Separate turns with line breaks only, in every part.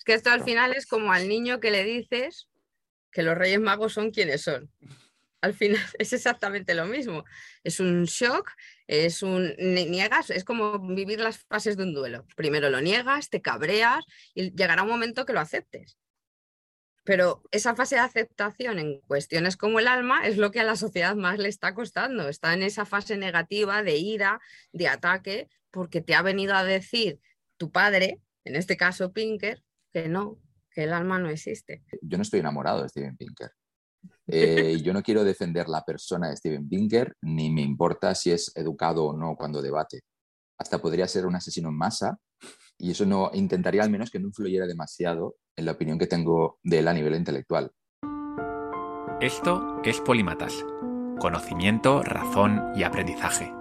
Es que esto al final es como al niño que le dices que los Reyes Magos son quienes son. Al final es exactamente lo mismo. Es un shock, es un niegas, es como vivir las fases de un duelo. Primero lo niegas, te cabreas y llegará un momento que lo aceptes. Pero esa fase de aceptación en cuestiones como el alma es lo que a la sociedad más le está costando. Está en esa fase negativa de ira, de ataque, porque te ha venido a decir tu padre, en este caso Pinker, que no, que el alma no existe.
Yo no estoy enamorado de Steven Pinker. Eh, yo no quiero defender la persona de Steven Pinker, ni me importa si es educado o no cuando debate. Hasta podría ser un asesino en masa, y eso no intentaría al menos que no influyera demasiado en la opinión que tengo de él a nivel intelectual.
Esto es Polímatas, conocimiento, razón y aprendizaje.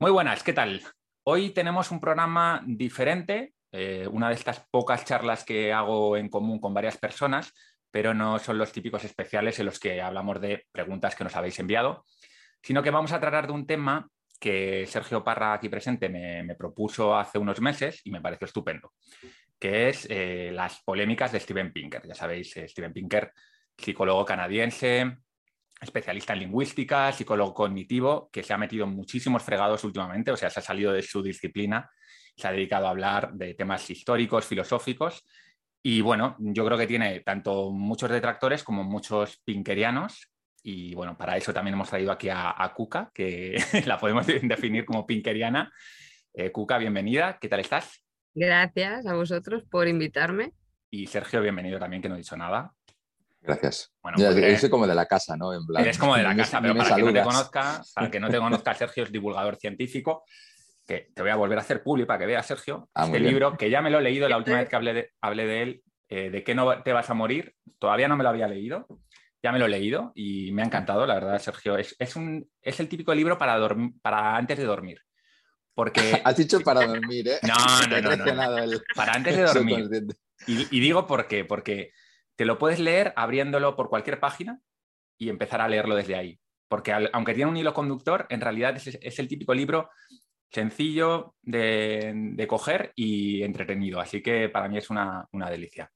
Muy buenas, ¿qué tal? Hoy tenemos un programa diferente, eh, una de estas pocas charlas que hago en común con varias personas, pero no son los típicos especiales en los que hablamos de preguntas que nos habéis enviado, sino que vamos a tratar de un tema que Sergio Parra, aquí presente, me, propuso hace unos meses y me pareció estupendo, que es eh, las polémicas de Steven Pinker. Ya sabéis, eh, Steven Pinker, psicólogo canadiense, especialista en lingüística, psicólogo cognitivo, que se ha metido en muchísimos fregados últimamente, o sea, se ha salido de su disciplina, se ha dedicado a hablar de temas históricos, filosóficos, y bueno, yo creo que tiene tanto muchos detractores como muchos pinkerianos, y bueno, para eso también hemos traído aquí a, Kuka, que la podemos definir como pinkeriana. Eh, Kuka, bienvenida, ¿qué tal estás?
Gracias a vosotros por invitarme.
Y Sergio, bienvenido también, que no he dicho nada.
Gracias. Bueno, pues, como de la casa, ¿no? En
eres como de la casa, pero para que, no te conozca, para que no te conozca, Sergio es divulgador científico, que te voy a volver a hacer público para que veas, Sergio, ah, este libro, que ya me lo he leído la última vez que hablé de, hablé de él, eh, de qué no te vas a morir, todavía no me lo había leído, ya me lo he leído y me ha encantado, la verdad, Sergio. Es, un, es el típico libro para, para antes de dormir. Porque...
Has dicho para dormir, ¿eh?
No, no, no. Para antes de dormir. Y, digo por qué, porque te lo puedes leer abriéndolo por cualquier página y empezar a leerlo desde ahí. Porque aunque tiene un hilo conductor, en realidad es, el típico libro sencillo de, coger y entretenido. Así que para mí es una, delicia.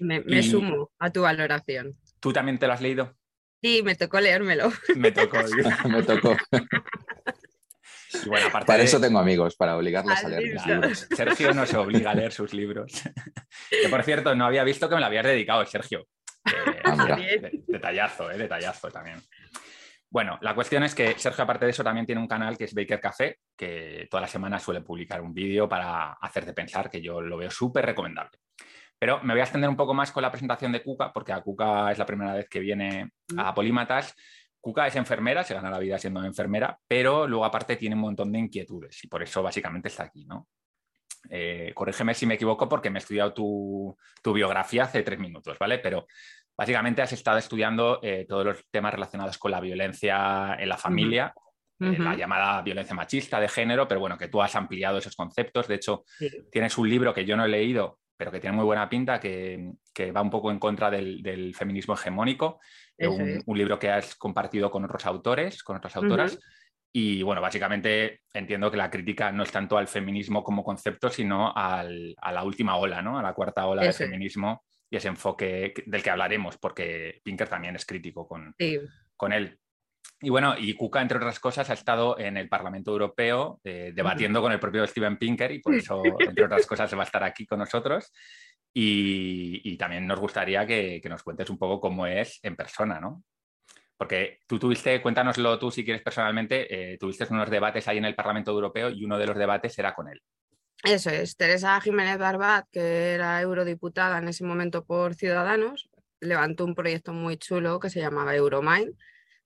Me, sumo a tu valoración.
¿Tú también te lo has leído?
Sí, me tocó leérmelo.
Me tocó.
me tocó. bueno, aparte para eso tengo amigos, para obligarles a leer mis libros.
Sergio no se obliga a leer sus libros. que por cierto, no había visto que me lo habías dedicado, Sergio. Ah, detallazo, eh, detallazo también. Bueno, la cuestión es que Sergio, aparte de eso, también tiene un canal que es Baker Café, que toda la semana suele publicar un vídeo para hacerte pensar, que yo lo veo súper recomendable. Pero me voy a extender un poco más con la presentación de Cuca, porque a Cuca es la primera vez que viene a Polímatas. Cuca es enfermera, se gana la vida siendo enfermera, pero luego aparte tiene un montón de inquietudes y por eso básicamente está aquí, ¿no? Eh, corrígeme si me equivoco porque me he estudiado tu, biografía hace tres minutos, ¿vale? Pero básicamente has estado estudiando eh, todos los temas relacionados con la violencia en la familia, eh, la llamada violencia machista de género, pero bueno, que tú has ampliado esos conceptos. De hecho, tienes un libro que yo no he leído, pero que tiene muy buena pinta, que, va un poco en contra del, feminismo hegemónico, un, un, libro que has compartido con otros autores, con otras autoras. Y bueno, básicamente entiendo que la crítica no es tanto al feminismo como concepto, sino a la última ola, ¿no? A la cuarta ola del feminismo y ese enfoque del que hablaremos, porque Pinker también es crítico con, con él. Y bueno, y Kuka, entre otras cosas, ha estado en el Parlamento Europeo eh, debatiendo con el propio Steven Pinker y por eso, entre otras cosas, se va a estar aquí con nosotros. Y, también nos gustaría que, nos cuentes un poco cómo es en persona, ¿no? Porque tú tuviste, cuéntanoslo tú si quieres personalmente, eh, tuviste unos debates ahí en el Parlamento Europeo y uno de los debates era con él.
Eso es, Teresa Jiménez Barbat, que era eurodiputada en ese momento por Ciudadanos, levantó un proyecto muy chulo que se llamaba Euromind,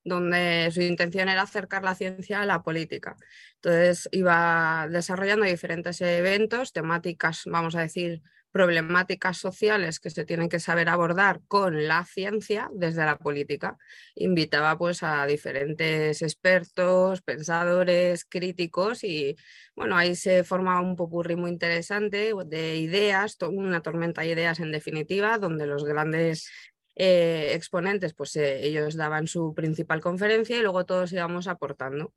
donde su intención era acercar la ciencia a la política. Entonces iba desarrollando diferentes eventos, temáticas, vamos a decir, problemáticas sociales que se tienen que saber abordar con la ciencia desde la política. Invitaba pues a diferentes expertos, pensadores, críticos y bueno, ahí se formaba un popurrí muy interesante de ideas, una tormenta de ideas en definitiva, donde los grandes eh, exponentes, pues eh, ellos daban su principal conferencia y luego todos íbamos aportando.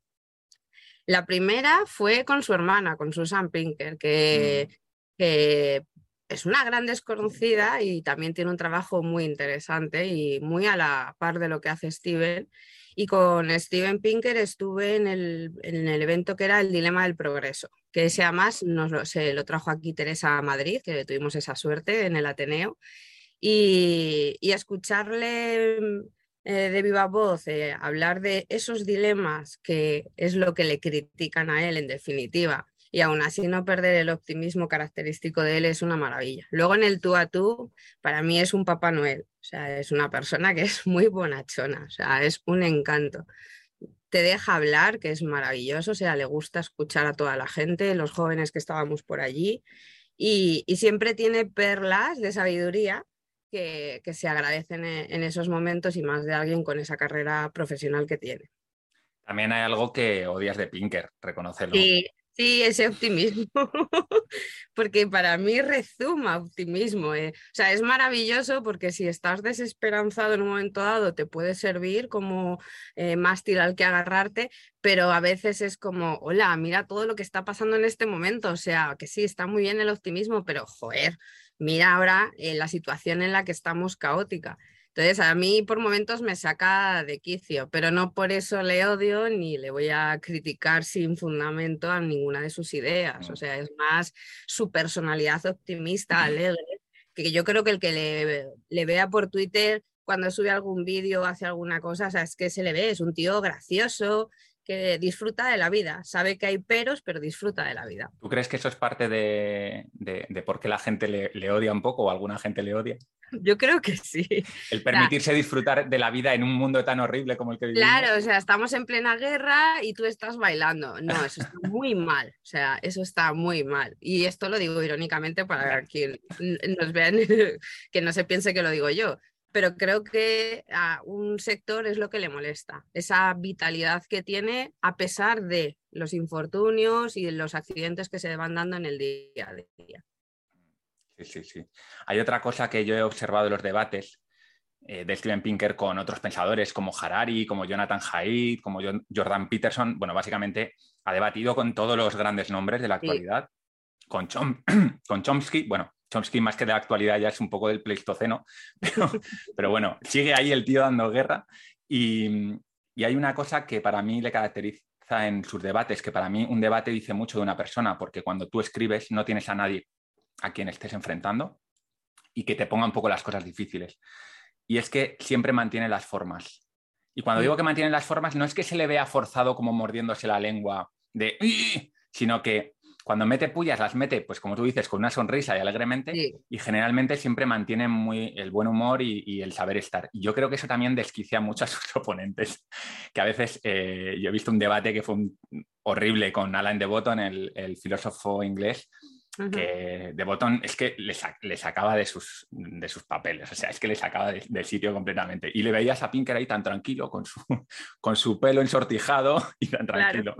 La primera fue con su hermana, con Susan Pinker, que, mm. que es una gran desconocida y también tiene un trabajo muy interesante y muy a la par de lo que hace Steven. Y con Steven Pinker estuve en el, evento que era el Dilema del Progreso, que ese además nos lo, se lo trajo aquí Teresa a Madrid, que tuvimos esa suerte en el Ateneo. Y, escucharle eh, de viva voz eh, hablar de esos dilemas que es lo que le critican a él en definitiva y aún así no perder el optimismo característico de él es una maravilla. Luego en el tú a tú, para mí es un Papá Noel, o sea, es una persona que es muy bonachona, o sea, es un encanto. Te deja hablar, que es maravilloso, o sea, le gusta escuchar a toda la gente, los jóvenes que estábamos por allí, y, siempre tiene perlas de sabiduría que, se agradecen en, en esos momentos y más de alguien con esa carrera profesional que tiene.
También hay algo que odias de Pinker, reconocerlo.
Sí, Sí, ese optimismo, porque para mí rezuma optimismo. Eh. O sea, es maravilloso porque si estás desesperanzado en un momento dado te puede servir como eh, mástil al que agarrarte, pero a veces es como, hola, mira todo lo que está pasando en este momento. O sea, que sí, está muy bien el optimismo, pero joder, mira ahora eh, la situación en la que estamos caótica. Entonces, a mí por momentos me saca de quicio, pero no por eso le odio ni le voy a criticar sin fundamento a ninguna de sus ideas. O sea, es más su personalidad optimista, alegre, que yo creo que el que le, le vea por Twitter cuando sube algún vídeo, hace alguna cosa, o sea, es que se le ve, es un tío gracioso, que disfruta de la vida, sabe que hay peros, pero disfruta de la vida.
¿Tú crees que eso es parte de, por qué la gente le, odia un poco o alguna gente le odia?
Yo creo que sí.
El permitirse disfrutar de la vida en un mundo tan horrible como el que vivimos.
Claro, o sea, estamos en plena guerra y tú estás bailando. No, eso está muy mal. O sea, eso está muy mal. Y esto lo digo irónicamente para quien nos vean, que no se piense que lo digo yo pero creo que a un sector es lo que le molesta, esa vitalidad que tiene a pesar de los infortunios y los accidentes que se van dando en el día a día.
Sí, sí, sí. Hay otra cosa que yo he observado en los debates eh, de Steven Pinker con otros pensadores como Harari, como Jonathan Haidt, como Jordan Peterson. Bueno, básicamente ha debatido con todos los grandes nombres de la actualidad, con, con Chomsky, bueno, Chomsky más que de la actualidad ya es un poco del Pleistoceno, pero, bueno, sigue ahí el tío dando guerra y, hay una cosa que para mí le caracteriza en sus debates, que para mí un debate dice mucho de una persona, porque cuando tú escribes no tienes a nadie a quien estés enfrentando y que te ponga un poco las cosas difíciles. Y es que siempre mantiene las formas. Y cuando digo que mantiene las formas, no es que se le vea forzado como mordiéndose la lengua de, sino que cuando mete pullas, las mete, pues como tú dices, con una sonrisa y alegremente, y generalmente siempre mantiene muy el buen humor y, el saber estar. Y yo creo que eso también desquicia mucho a sus oponentes, que a veces eh, yo he visto un debate que fue horrible con Alan de Botton, el, el filósofo inglés, que de botón es que le, sacaba de sus, de sus papeles, o sea, es que le sacaba del sitio completamente. Y le veías a Pinker ahí tan tranquilo, con su, con su pelo ensortijado y tan tranquilo.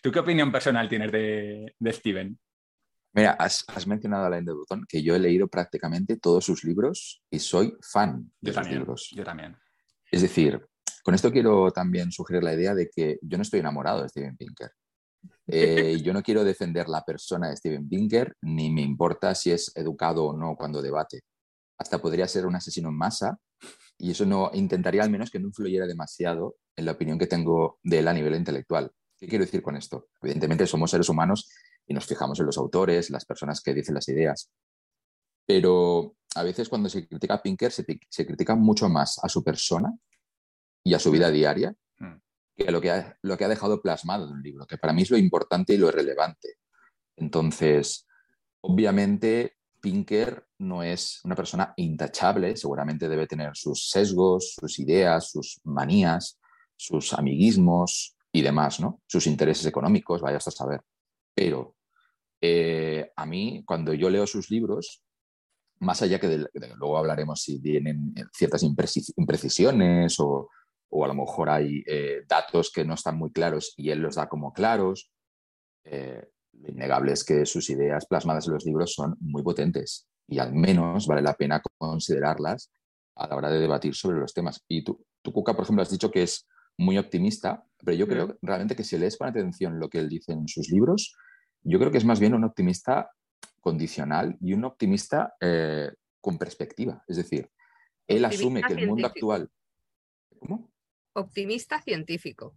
¿Tú qué opinión personal tienes de, Steven?
Mira, has, mencionado a Alain de Botton, que yo he leído prácticamente todos sus libros y soy fan de sus libros.
Yo también.
Es decir, con esto quiero también sugerir la idea de que yo no estoy enamorado de Steven Pinker. Eh, yo no quiero defender la persona de Steven Pinker, ni me importa si es educado o no cuando debate. Hasta podría ser un asesino en masa, y eso no intentaría al menos que no influyera demasiado en la opinión que tengo de él a nivel intelectual. ¿Qué quiero decir con esto? Evidentemente somos seres humanos y nos fijamos en los autores, las personas que dicen las ideas. Pero a veces cuando se critica a Pinker se, se critica mucho más a su persona y a su vida diaria lo que, ha, lo que ha dejado plasmado en un libro, que para mí es lo importante y lo relevante. Entonces, obviamente, Pinker no es una persona intachable, seguramente debe tener sus sesgos, sus ideas, sus manías, sus amiguismos y demás, ¿no? Sus intereses económicos, vaya a saber. Pero eh, a mí, cuando yo leo sus libros, más allá que luego hablaremos si tienen ciertas imprecisiones o, o a lo mejor hay eh, datos que no están muy claros y él los da como claros. Eh, lo innegable es que sus ideas plasmadas en los libros son muy potentes y al menos vale la pena considerarlas a la hora de debatir sobre los temas. Y tú, tú Cuca, por ejemplo, has dicho que es muy optimista, pero yo creo realmente que si lees con atención lo que él dice en sus libros, yo creo que es más bien un optimista condicional y un optimista eh, con perspectiva. Es decir, él asume que el mundo actual...
¿Cómo? Optimista científico.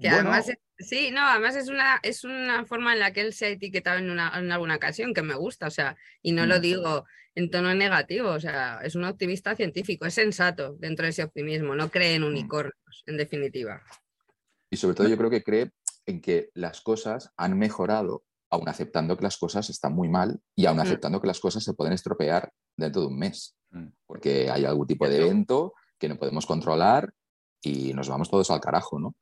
Que además, sí, no, además es una, es una forma en la que él se ha etiquetado en, una, en alguna ocasión que me gusta, o sea, y no lo mm. digo en tono negativo, o sea, es un optimista científico, es sensato dentro de ese optimismo, no cree en mm. unicornios, en definitiva.
Y sobre todo yo creo que cree en que las cosas han mejorado, aun aceptando que las cosas están muy mal y aun mm. aceptando que las cosas se pueden estropear dentro de un mes, porque hay algún tipo de evento que no podemos controlar y nos vamos todos al carajo, ¿no?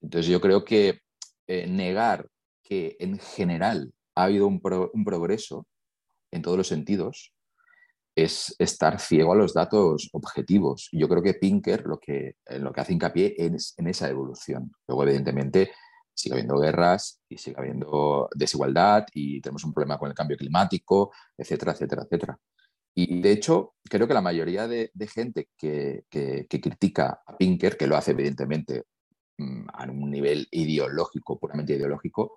Entonces yo creo que eh, negar que en general ha habido un, progreso en todos los sentidos es estar ciego a los datos objetivos. Yo creo que Pinker lo que, lo que hace hincapié es en esa evolución. Luego, evidentemente, sigue habiendo guerras y sigue habiendo desigualdad y tenemos un problema con el cambio climático, etcétera, etcétera, etcétera. Y de hecho, creo que la mayoría de, gente que, que, critica a Pinker, que lo hace evidentemente Mm, a un nivel ideológico, puramente ideológico,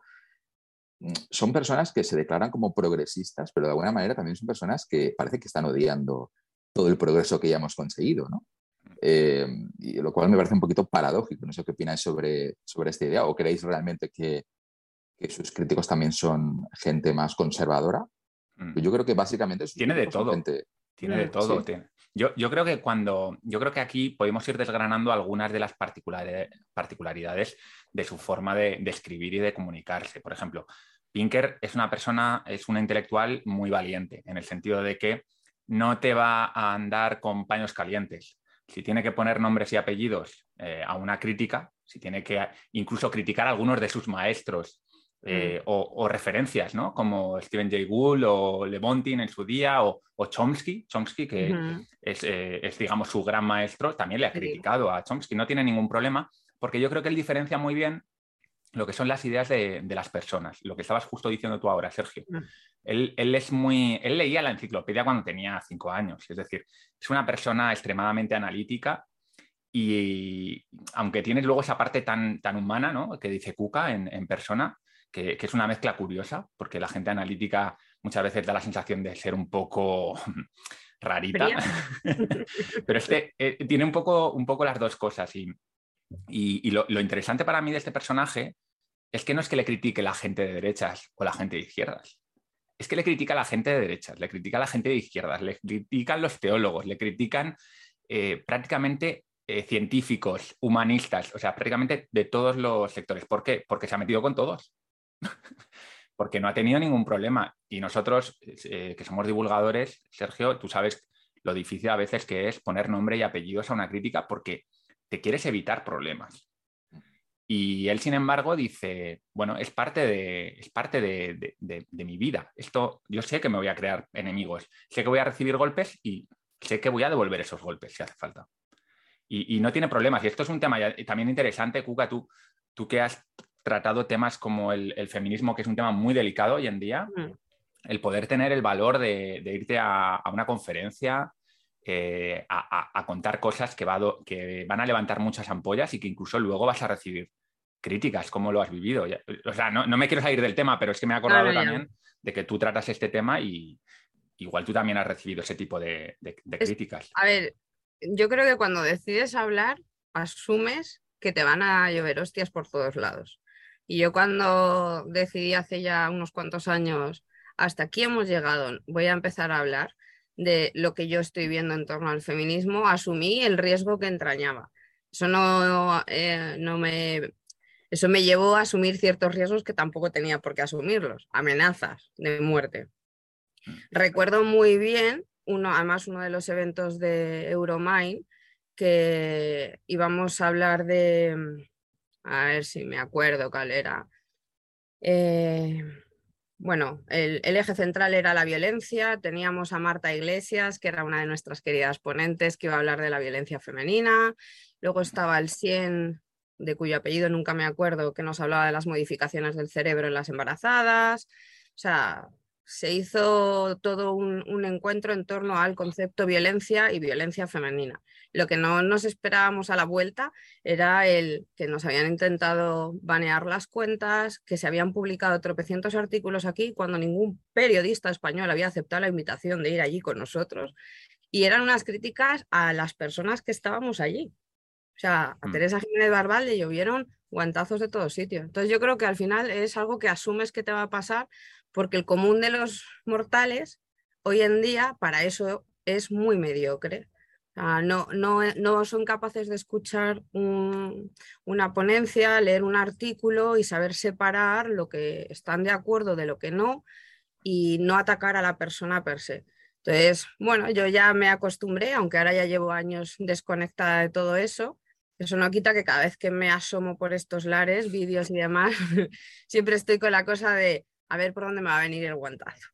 mm, son personas que se declaran como progresistas, pero de alguna manera también son personas que parece que están odiando todo el progreso que ya hemos conseguido, ¿no? Eh, y lo cual me parece un poquito paradójico. No sé qué opináis sobre, sobre esta idea. ¿O creéis realmente que, que sus críticos también son gente más conservadora? Mm. Yo creo que básicamente...
Tiene de todo. Tiene de todo. Tiene. Yo, creo que cuando, yo creo que aquí podemos ir desgranando algunas de las particularidades de su forma de, escribir y de comunicarse. Por ejemplo, Pinker es una persona, es una intelectual muy valiente, en el sentido de que no te va a andar con paños calientes. Si tiene que poner nombres y apellidos eh, a una crítica, si tiene que incluso criticar a algunos de sus maestros eh, mm. o, referencias, ¿no? Como Stephen Jay Gould o Levontin en su día o, Chomsky, Chomsky que eh, es, digamos, su gran maestro, también le ha criticado a Chomsky, no tiene ningún problema, porque yo creo que él diferencia muy bien lo que son las ideas de, las personas, lo que estabas justo diciendo tú ahora, Sergio. Mm. Él, él, es muy, él leía la enciclopedia cuando tenía cinco años, es decir, es una persona extremadamente analítica y aunque tienes luego esa parte tan, tan humana, ¿no? Que dice Kuka en, en persona, que, es una mezcla curiosa, porque la gente analítica muchas veces da la sensación de ser un poco rarita, pero este eh, tiene un poco, un poco las dos cosas. Y, lo, interesante para mí de este personaje es que no es que le critique la gente de derechas o la gente de izquierdas, es que le critica a la gente de derechas, le critica a la gente de izquierdas, le critican los teólogos, le critican eh, prácticamente eh, científicos, humanistas, o sea, prácticamente de todos los sectores. ¿Por qué? Porque se ha metido con todos. Porque no ha tenido ningún problema. Y nosotros, eh, que somos divulgadores, Sergio, tú sabes lo difícil a veces que es poner nombre y apellidos a una crítica porque te quieres evitar problemas. Y él, sin embargo, dice, bueno, es parte de, es parte de, mi vida. Esto, yo sé que me voy a crear enemigos, sé que voy a recibir golpes y sé que voy a devolver esos golpes si hace falta. Y, no tiene problemas. Y esto es un tema también interesante, Cuca, tú, tú que has tratado temas como el, feminismo, que es un tema muy delicado hoy en día, mm. el poder tener el valor de, irte a, una conferencia, eh, a, contar cosas que, que, van a levantar muchas ampollas y que incluso luego vas a recibir críticas, cómo lo has vivido. O sea, no, me quiero salir del tema, pero es que me he acordado también de que tú tratas este tema y igual tú también has recibido ese tipo de, críticas.
A ver, yo creo que cuando decides hablar, asumes que te van a llover hostias por todos lados. Y yo cuando decidí hace ya unos cuantos años, hasta aquí hemos llegado, voy a empezar a hablar de lo que yo estoy viendo en torno al feminismo, asumí el riesgo que entrañaba. Eso no, eh, no me... Eso me llevó a asumir ciertos riesgos que tampoco tenía por qué asumirlos, amenazas de muerte. Recuerdo muy bien, uno, además uno de los eventos de Euromine, que íbamos a hablar de, a ver si me acuerdo cuál era. Eh, bueno, el, eje central era la violencia. Teníamos a Marta Iglesias, que era una de nuestras queridas ponentes, que iba a hablar de la violencia femenina. Luego estaba el Sien, de cuyo apellido nunca me acuerdo, que nos hablaba de las modificaciones del cerebro en las embarazadas. O sea, se hizo todo un, encuentro en torno al concepto violencia y violencia femenina. Lo que no nos esperábamos a la vuelta era el que nos habían intentado banear las cuentas, que se habían publicado tropecientos artículos aquí cuando ningún periodista español había aceptado la invitación de ir allí con nosotros. Y eran unas críticas a las personas que estábamos allí. O sea, a mm. Teresa Jiménez Barbal le llovieron guantazos de todos sitios. Entonces yo creo que al final es algo que asumes que te va a pasar porque el común de los mortales hoy en día para eso es muy mediocre. No, no, son capaces de escuchar una ponencia, leer un artículo y saber separar lo que están de acuerdo de lo que no y no atacar a la persona per se. Entonces, bueno, yo ya me acostumbré, aunque ahora ya llevo años desconectada de todo eso, eso no quita que cada vez que me asomo por estos lares, vídeos y demás, siempre estoy con la cosa de a ver por dónde me va a venir el guantazo.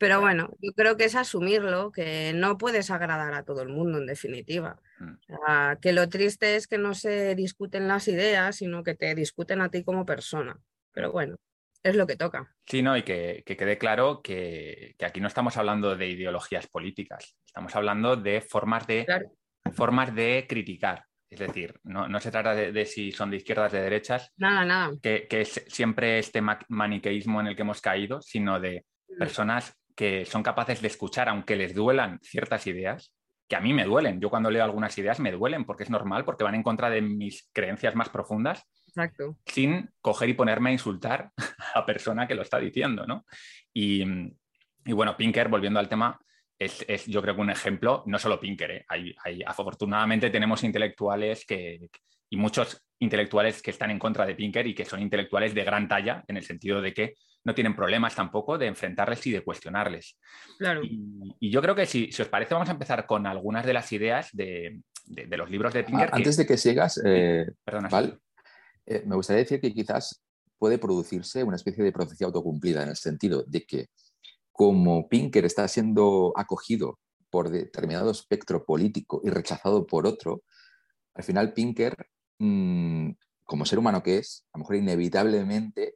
Pero bueno, yo creo que es asumirlo, que no puedes agradar a todo el mundo en definitiva. Mm. que lo triste es que no se discuten las ideas, sino que te discuten a ti como persona. Pero bueno, es lo que toca.
Sí, no, y que, quede claro que, aquí no estamos hablando de ideologías políticas, estamos hablando de formas de, formas de criticar. Es decir, no, se trata de, si son de izquierdas, de derechas.
Nada, nada.
Que, es siempre este maniqueísmo en el que hemos caído, sino de mm. personas que son capaces de escuchar, aunque les duelan ciertas ideas, que a mí me duelen. Yo cuando leo algunas ideas me duelen porque es normal, porque van en contra de mis creencias más profundas.
Exacto.
Sin coger y ponerme a insultar a la persona que lo está diciendo, ¿no? Y, y bueno, Pinker, volviendo al tema, es, yo creo que un ejemplo, no solo Pinker, ¿eh? hay, afortunadamente tenemos intelectuales que, y muchos intelectuales que están en contra de Pinker y que son intelectuales de gran talla, en el sentido de que no tienen problemas tampoco de enfrentarles y de cuestionarles.
Claro.
Y, yo creo que si, os parece, vamos a empezar con algunas de las ideas de, los libros de Pinker.
Antes de que sigas, eh, eh, me gustaría decir que quizás puede producirse una especie de profecía autocumplida, en el sentido de que como Pinker está siendo acogido por determinado espectro político y rechazado por otro, al final Pinker, mm, como ser humano que es, a lo mejor inevitablemente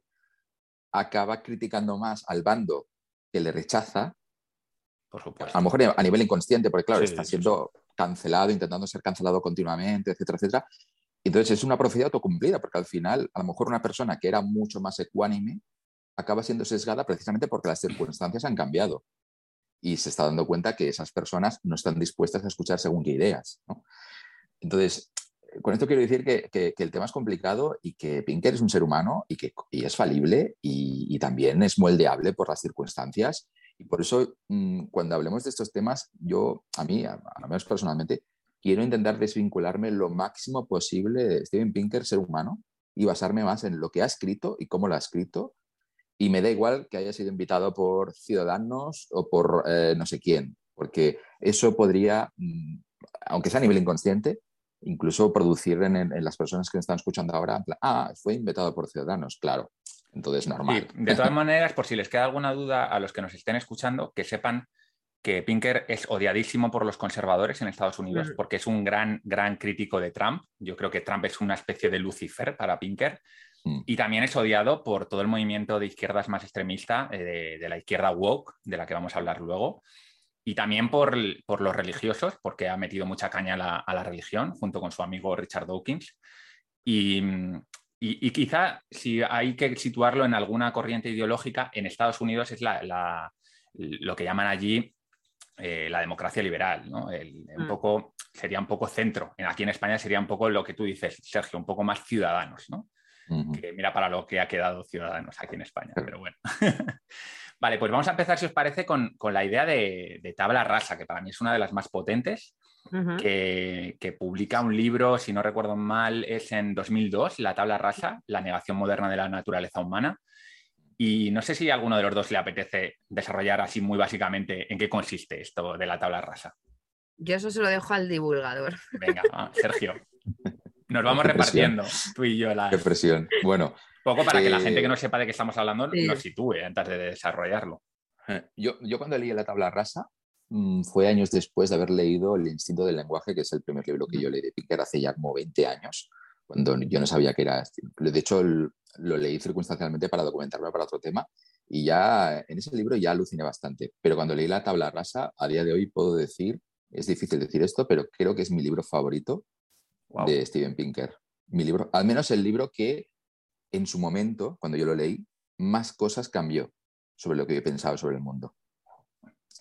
acaba criticando más al bando que le rechaza,
por supuesto.
a lo mejor a nivel inconsciente, porque claro, está siendo cancelado, intentando ser cancelado continuamente, etcétera, etcétera. Entonces es una profecía autocumplida, porque al final, a lo mejor una persona que era mucho más ecuánime acaba siendo sesgada precisamente porque las circunstancias han cambiado y se está dando cuenta que esas personas no están dispuestas a escuchar según qué ideas. Entonces, con esto quiero decir que, el tema es complicado y que Pinker es un ser humano y que es falible y, también es moldeable por las circunstancias. Y por eso, mm, cuando hablemos de estos temas, yo, a mí, a, lo menos personalmente, quiero intentar desvincularme lo máximo posible de Steven Pinker, ser humano, y basarme más en lo que ha escrito y cómo lo ha escrito y me da igual que haya sido invitado por Ciudadanos o por eh, no sé quién, porque eso podría, mm, aunque sea a nivel inconsciente, incluso producir en, las personas que me están escuchando ahora, ah, fue invitado por Ciudadanos, claro. Entonces, normal.
de todas maneras, por si les queda alguna duda a los que nos estén escuchando, que sepan que Pinker es odiadísimo por los conservadores en Estados Unidos porque es un gran, gran crítico de Trump. Yo creo que Trump es una especie de Lucifer para Pinker Mm. Y también es odiado por todo el movimiento de izquierdas más extremista, eh, de, la izquierda woke, de la que vamos a hablar luego. Y también por, los religiosos, porque ha metido mucha caña a la, religión, junto con su amigo Richard Dawkins. Y, quizá, si hay que situarlo en alguna corriente ideológica, en Estados Unidos es lo que llaman allí eh, la democracia liberal, ¿no? un mm. poco, sería un poco centro. Aquí en España sería un poco lo que tú dices, Sergio, un poco más ciudadanos, ¿no? que mira para lo que ha quedado Ciudadanos aquí en España, pero bueno. vale, pues vamos a empezar, si os parece, con, la idea de, tabla rasa, que para mí es una de las más potentes, que, publica un libro, si no recuerdo mal, es en 2002, La tabla rasa, la negación moderna de la naturaleza humana. Y no sé si a alguno de los dos le apetece desarrollar así muy básicamente en qué consiste esto de la tabla rasa.
Yo eso se lo dejo al divulgador.
Venga, Sergio. Nos vamos repartiendo, tú y yo. La...
Qué presión. Bueno.
Poco para que la gente que no sepa de qué estamos hablando nos sitúe antes de desarrollarlo.
Eh, yo, yo cuando leí la tabla rasa mm, fue años después de haber leído El instinto del lenguaje, que es el primer libro que yo leí de Pinker hace ya como 20 años, cuando yo no sabía que era... De hecho, lo leí circunstancialmente para documentarme para otro tema Y ya en ese libro ya aluciné bastante. Pero cuando leí la tabla rasa, a día de hoy puedo decir, es difícil decir esto, pero creo que es mi libro favorito de Steven Pinker. Mi libro, al menos el libro que en su momento, cuando yo lo leí, más cosas cambió sobre lo que he pensado sobre el mundo.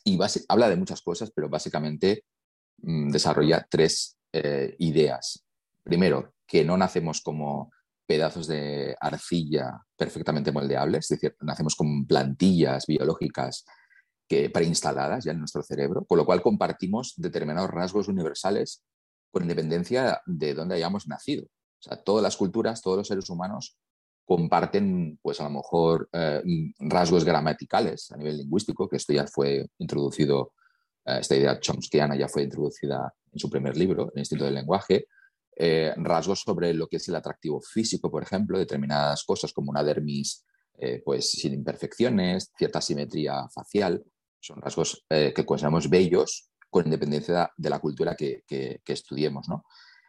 Y habla de muchas cosas, pero básicamente mm, desarrolla tres eh, ideas. Primero, que no nacemos como pedazos de arcilla perfectamente moldeables, es decir, nacemos con plantillas biológicas preinstaladas ya en nuestro cerebro, con lo cual compartimos determinados rasgos universales con independencia de dónde hayamos nacido. O sea, todas las culturas, todos los seres humanos comparten, pues a lo mejor, eh, rasgos gramaticales a nivel lingüístico, que esto ya fue introducido, eh, esta idea chomskyiana ya fue introducida en su primer libro, El Instinto del Lenguaje, eh, rasgos sobre lo que es el atractivo físico, por ejemplo, determinadas cosas como una dermis pues sin imperfecciones, cierta simetría facial, son rasgos que consideramos bellos con independencia de la cultura que, que, que estudiemos. ¿no?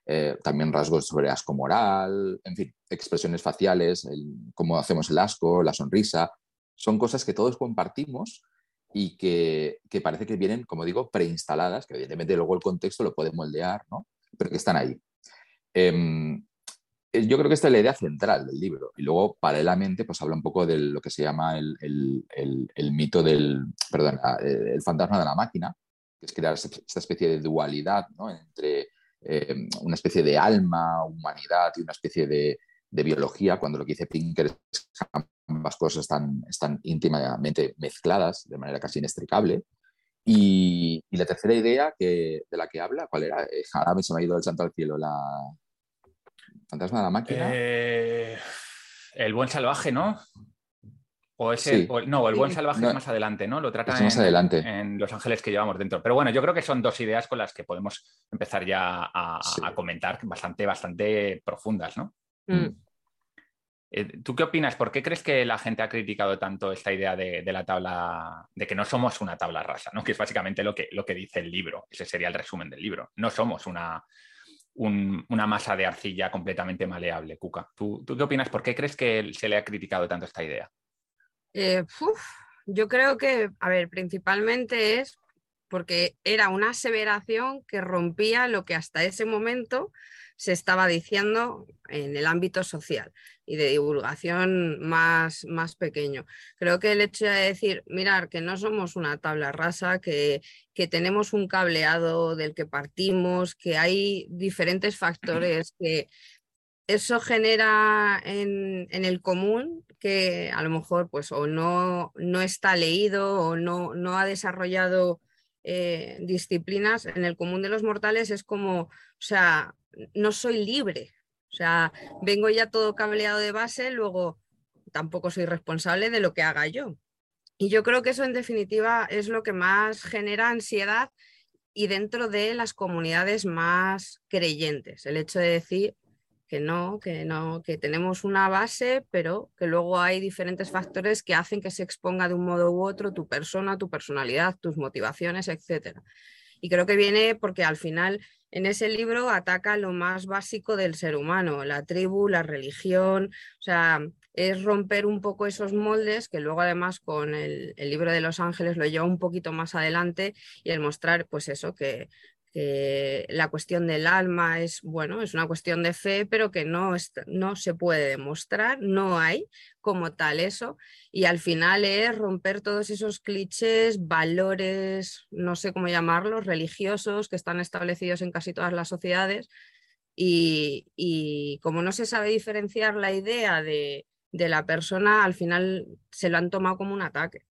Eh, también rasgos sobre asco moral, en fin, expresiones faciales, cómo hacemos el asco, la sonrisa, son cosas que todos compartimos y que, parece que vienen, como digo, preinstaladas, que evidentemente luego el contexto lo puede moldear, ¿no? pero que están ahí. Em, eh, yo creo que esta es la idea central del libro. Y luego, paralelamente, pues habla un poco de lo que se llama el, mito del, perdón, el fantasma de la máquina, que es crear esta especie de dualidad ¿no? entre eh, una especie de alma, humanidad y una especie de, biología, cuando lo que dice Pinker es que ambas cosas están, están íntimamente mezcladas de manera casi inextricable. Y, la tercera idea que, de la que habla, ¿cuál era? Eh, ahora se me ha ido el santo al cielo, la fantasma de la máquina.
Eh, el buen salvaje, ¿no? O ese, no, el buen salvaje es más adelante, ¿no? Lo trata
más
en,
adelante.
en Los Ángeles que llevamos dentro. Pero bueno, yo creo que son dos ideas con las que podemos empezar ya a, comentar, bastante, bastante profundas, ¿no? Mm. Mm. Eh, ¿Tú qué opinas? ¿Por qué crees que la gente ha criticado tanto esta idea de, la tabla, de que no somos una tabla rasa, ¿no? que es básicamente lo que, lo que dice el libro? Ese sería el resumen del libro. No somos una, una masa de arcilla completamente maleable, Cuca. ¿Tú, ¿Tú, qué opinas? ¿Por qué crees que se le ha criticado tanto esta idea?
Eh, yo creo que, a ver, principalmente es porque era una aseveración que rompía lo que hasta ese momento se estaba diciendo en el ámbito social y de divulgación más, más pequeño. Creo que el hecho de decir, mirar, que no somos una tabla rasa, que, que tenemos un cableado del que partimos, que hay diferentes factores que eso genera en, el común que a lo mejor pues o no, no está leído o no, no ha desarrollado eh, disciplinas en el común de los mortales es como, o sea, no soy libre, o sea, vengo ya todo cableado de base, luego tampoco soy responsable de lo que haga yo. Y yo creo que eso en definitiva es lo que más genera ansiedad y dentro de las comunidades más creyentes, el hecho de decir, que no, que no, que tenemos una base, pero que luego hay diferentes factores que hacen que se exponga de un modo u otro tu persona, tu personalidad, tus motivaciones, etc. Y creo que viene porque al final en ese libro ataca lo más básico del ser humano, la tribu, la religión, o sea, es romper un poco esos moldes que luego además con el, el libro de los ángeles lo lleva un poquito más adelante y el mostrar pues eso, que la cuestión del alma es, bueno, es una cuestión de fe, pero que no, no se puede demostrar, no hay como tal eso, y al final es romper todos esos clichés, valores, no sé cómo llamarlos, religiosos que están establecidos en casi todas las sociedades, y, y como no se sabe diferenciar la idea de, de la persona, al final se lo han tomado como un ataque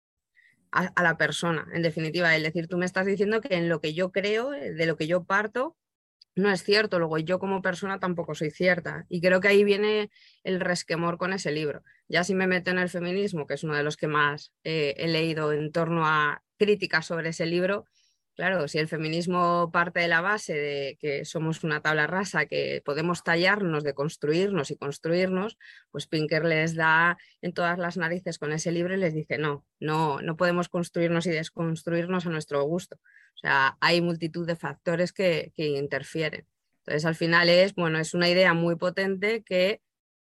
a, la persona, en definitiva. Es decir, tú me estás diciendo que en lo que yo creo, eh, de lo que yo parto, no es cierto. Luego yo como persona tampoco soy cierta. Y creo que ahí viene el resquemor con ese libro. Ya si me meto en el feminismo, que es uno de los que más eh, he leído en torno a críticas sobre ese libro, Claro, si el feminismo parte de la base de que somos una tabla rasa, que podemos tallarnos, de construirnos y construirnos, pues Pinker les da en todas las narices con ese libro y les dice, no, no, no podemos construirnos y desconstruirnos a nuestro gusto. O sea, hay multitud de factores que, que interfieren. Entonces, al final es, bueno, es una idea muy potente que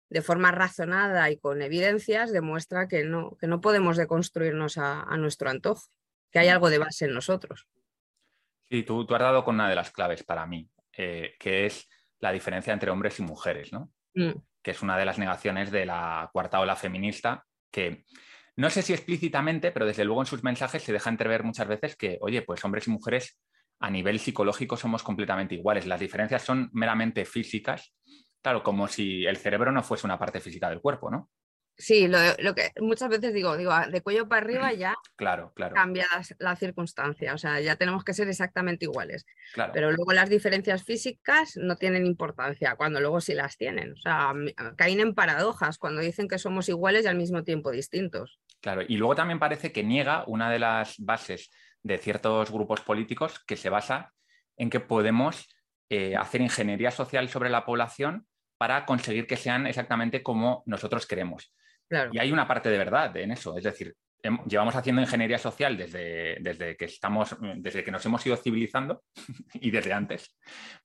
de forma razonada y con evidencias, demuestra que no, que no podemos deconstruirnos a, nuestro antojo, que hay mm. algo de base en nosotros.
Sí, tú, tú has dado con una de las claves para mí, eh, que es la diferencia entre hombres y mujeres, ¿no? Mm. Que es una de las negaciones de la cuarta ola feminista, que no sé si explícitamente, pero desde luego en sus mensajes se deja entrever muchas veces que, oye, pues hombres y mujeres a nivel psicológico somos completamente iguales. Las diferencias son meramente físicas, claro, como si el cerebro no fuese una parte física del cuerpo, ¿no?
Sí, lo, que muchas veces digo, digo, ah, de cuello para arriba ya
claro, claro.
cambia la, circunstancia, o sea, ya tenemos que ser exactamente iguales. Pero luego las diferencias físicas no tienen importancia, cuando luego sí las tienen. O sea, caen en paradojas cuando dicen que somos iguales y al mismo tiempo distintos.
Claro, y luego también parece que niega una de las bases de ciertos grupos políticos que se basa en que podemos eh, hacer ingeniería social sobre la población para conseguir que sean exactamente como nosotros queremos. Y hay una parte de verdad en eso, es decir, llevamos haciendo ingeniería social desde, desde, que estamos, desde que nos hemos ido civilizando y desde antes,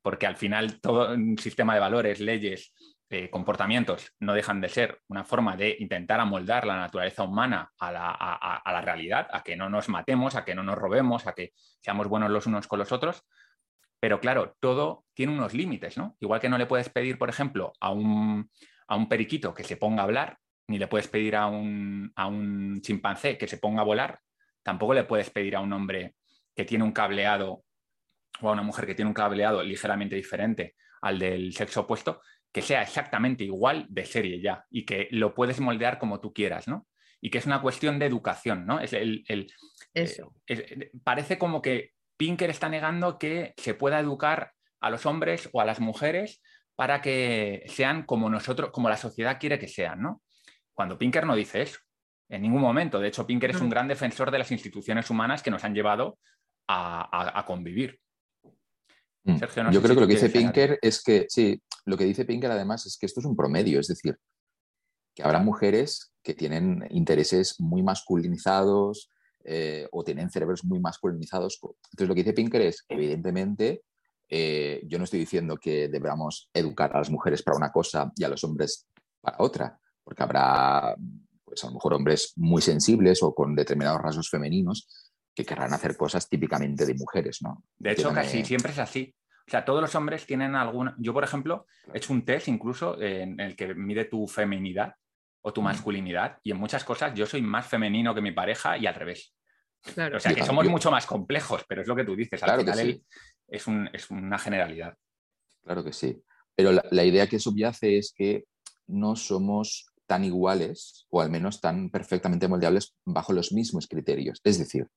porque al final todo un sistema de valores, leyes, eh, comportamientos no dejan de ser una forma de intentar amoldar la naturaleza humana a la, realidad, a que no nos matemos, a que no nos robemos, a que seamos buenos los unos con los otros. Pero claro, todo tiene unos límites, ¿no? Igual que no le puedes pedir, por ejemplo, a un, periquito que se ponga a hablar, ni le puedes pedir a un, a un chimpancé que se ponga a volar, tampoco le puedes pedir a un hombre que tiene un cableado o a una mujer que tiene un cableado ligeramente diferente al del sexo opuesto, que sea exactamente igual de serie ya y que lo puedes moldear como tú quieras, ¿no? Y que es una cuestión de educación, ¿no? Es el,
Eso.
Eh, parece como que Pinker está negando que se pueda educar a los hombres o a las mujeres para que sean como nosotros, como la sociedad quiere que sean, ¿no? Cuando Pinker no dice eso, en ningún momento. De hecho, Pinker es un mm. gran defensor de las instituciones humanas que nos han llevado a convivir.
Mm. Yo creo que lo que dice Pinker es que, sí, lo que dice Pinker además es que esto es un promedio, es decir, que habrá mujeres que tienen intereses muy masculinizados eh, o tienen cerebros muy masculinizados. Entonces lo que dice Pinker es, evidentemente, eh, yo no estoy diciendo que debamos educar a las mujeres para una cosa y a los hombres para otra, porque habrá, pues a lo mejor hombres muy sensibles o con determinados rasgos femeninos que querrán hacer cosas típicamente de mujeres, ¿no?
De hecho, casi siempre es así. O sea, todos los hombres tienen alguna. Yo, por ejemplo, he hecho un test incluso en el que mide tu feminidad o tu masculinidad, y en muchas cosas yo soy más femenino que mi pareja y al revés. O sea, que somos mucho más complejos, pero es lo que tú dices. Al final es, una generalidad.
Claro que sí. Pero la, la idea que subyace es que no somos tan iguales o al menos tan perfectamente moldeables bajo los mismos criterios. Es decir,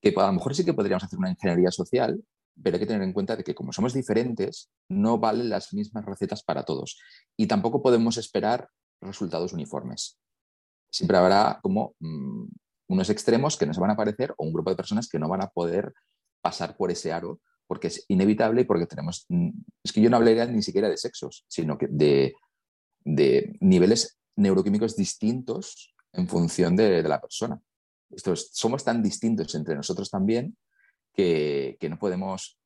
que a lo mejor sí que podríamos hacer una ingeniería social, pero hay que tener en cuenta de que como somos diferentes, no valen las mismas recetas para todos y tampoco podemos esperar resultados uniformes. Siempre habrá como mm, unos extremos que nos van a aparecer o un grupo de personas que no van a poder pasar por ese aro porque es inevitable y porque tenemos... Mm, es que yo no hablaría ni siquiera de sexos, sino que de, de niveles neuroquímicos distintos en función de, la persona. somos tan distintos entre nosotros también que, no podemos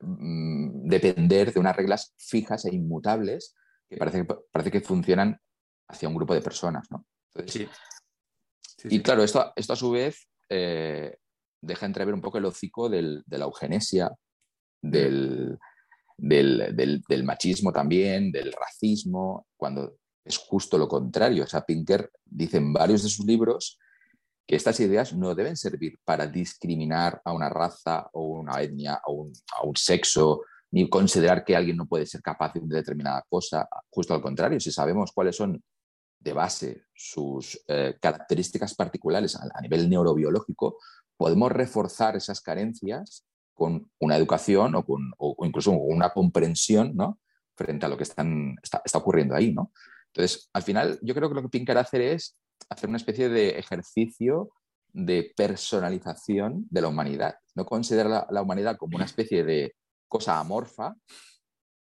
mm, depender de unas reglas fijas e inmutables que parece, parece que funcionan hacia un grupo de personas. y claro, esto, esto a su vez eh, deja entrever un poco el hocico de la eugenesia, del, del, del, machismo también, del racismo, cuando es justo lo contrario. O sea, Pinker dice en varios de sus libros que estas ideas no deben servir para discriminar a una raza o una etnia o un, a un sexo, ni considerar que alguien no puede ser capaz de una determinada cosa. Justo al contrario, si sabemos cuáles son de base sus eh, características particulares a, nivel neurobiológico, podemos reforzar esas carencias con una educación o, con, o, incluso una comprensión ¿no? frente a lo que están, está, está ocurriendo ahí. ¿no? Entonces, al final, yo creo que lo que Pinker hace es hacer una especie de ejercicio de personalización de la humanidad. No considera la, humanidad como una especie de cosa amorfa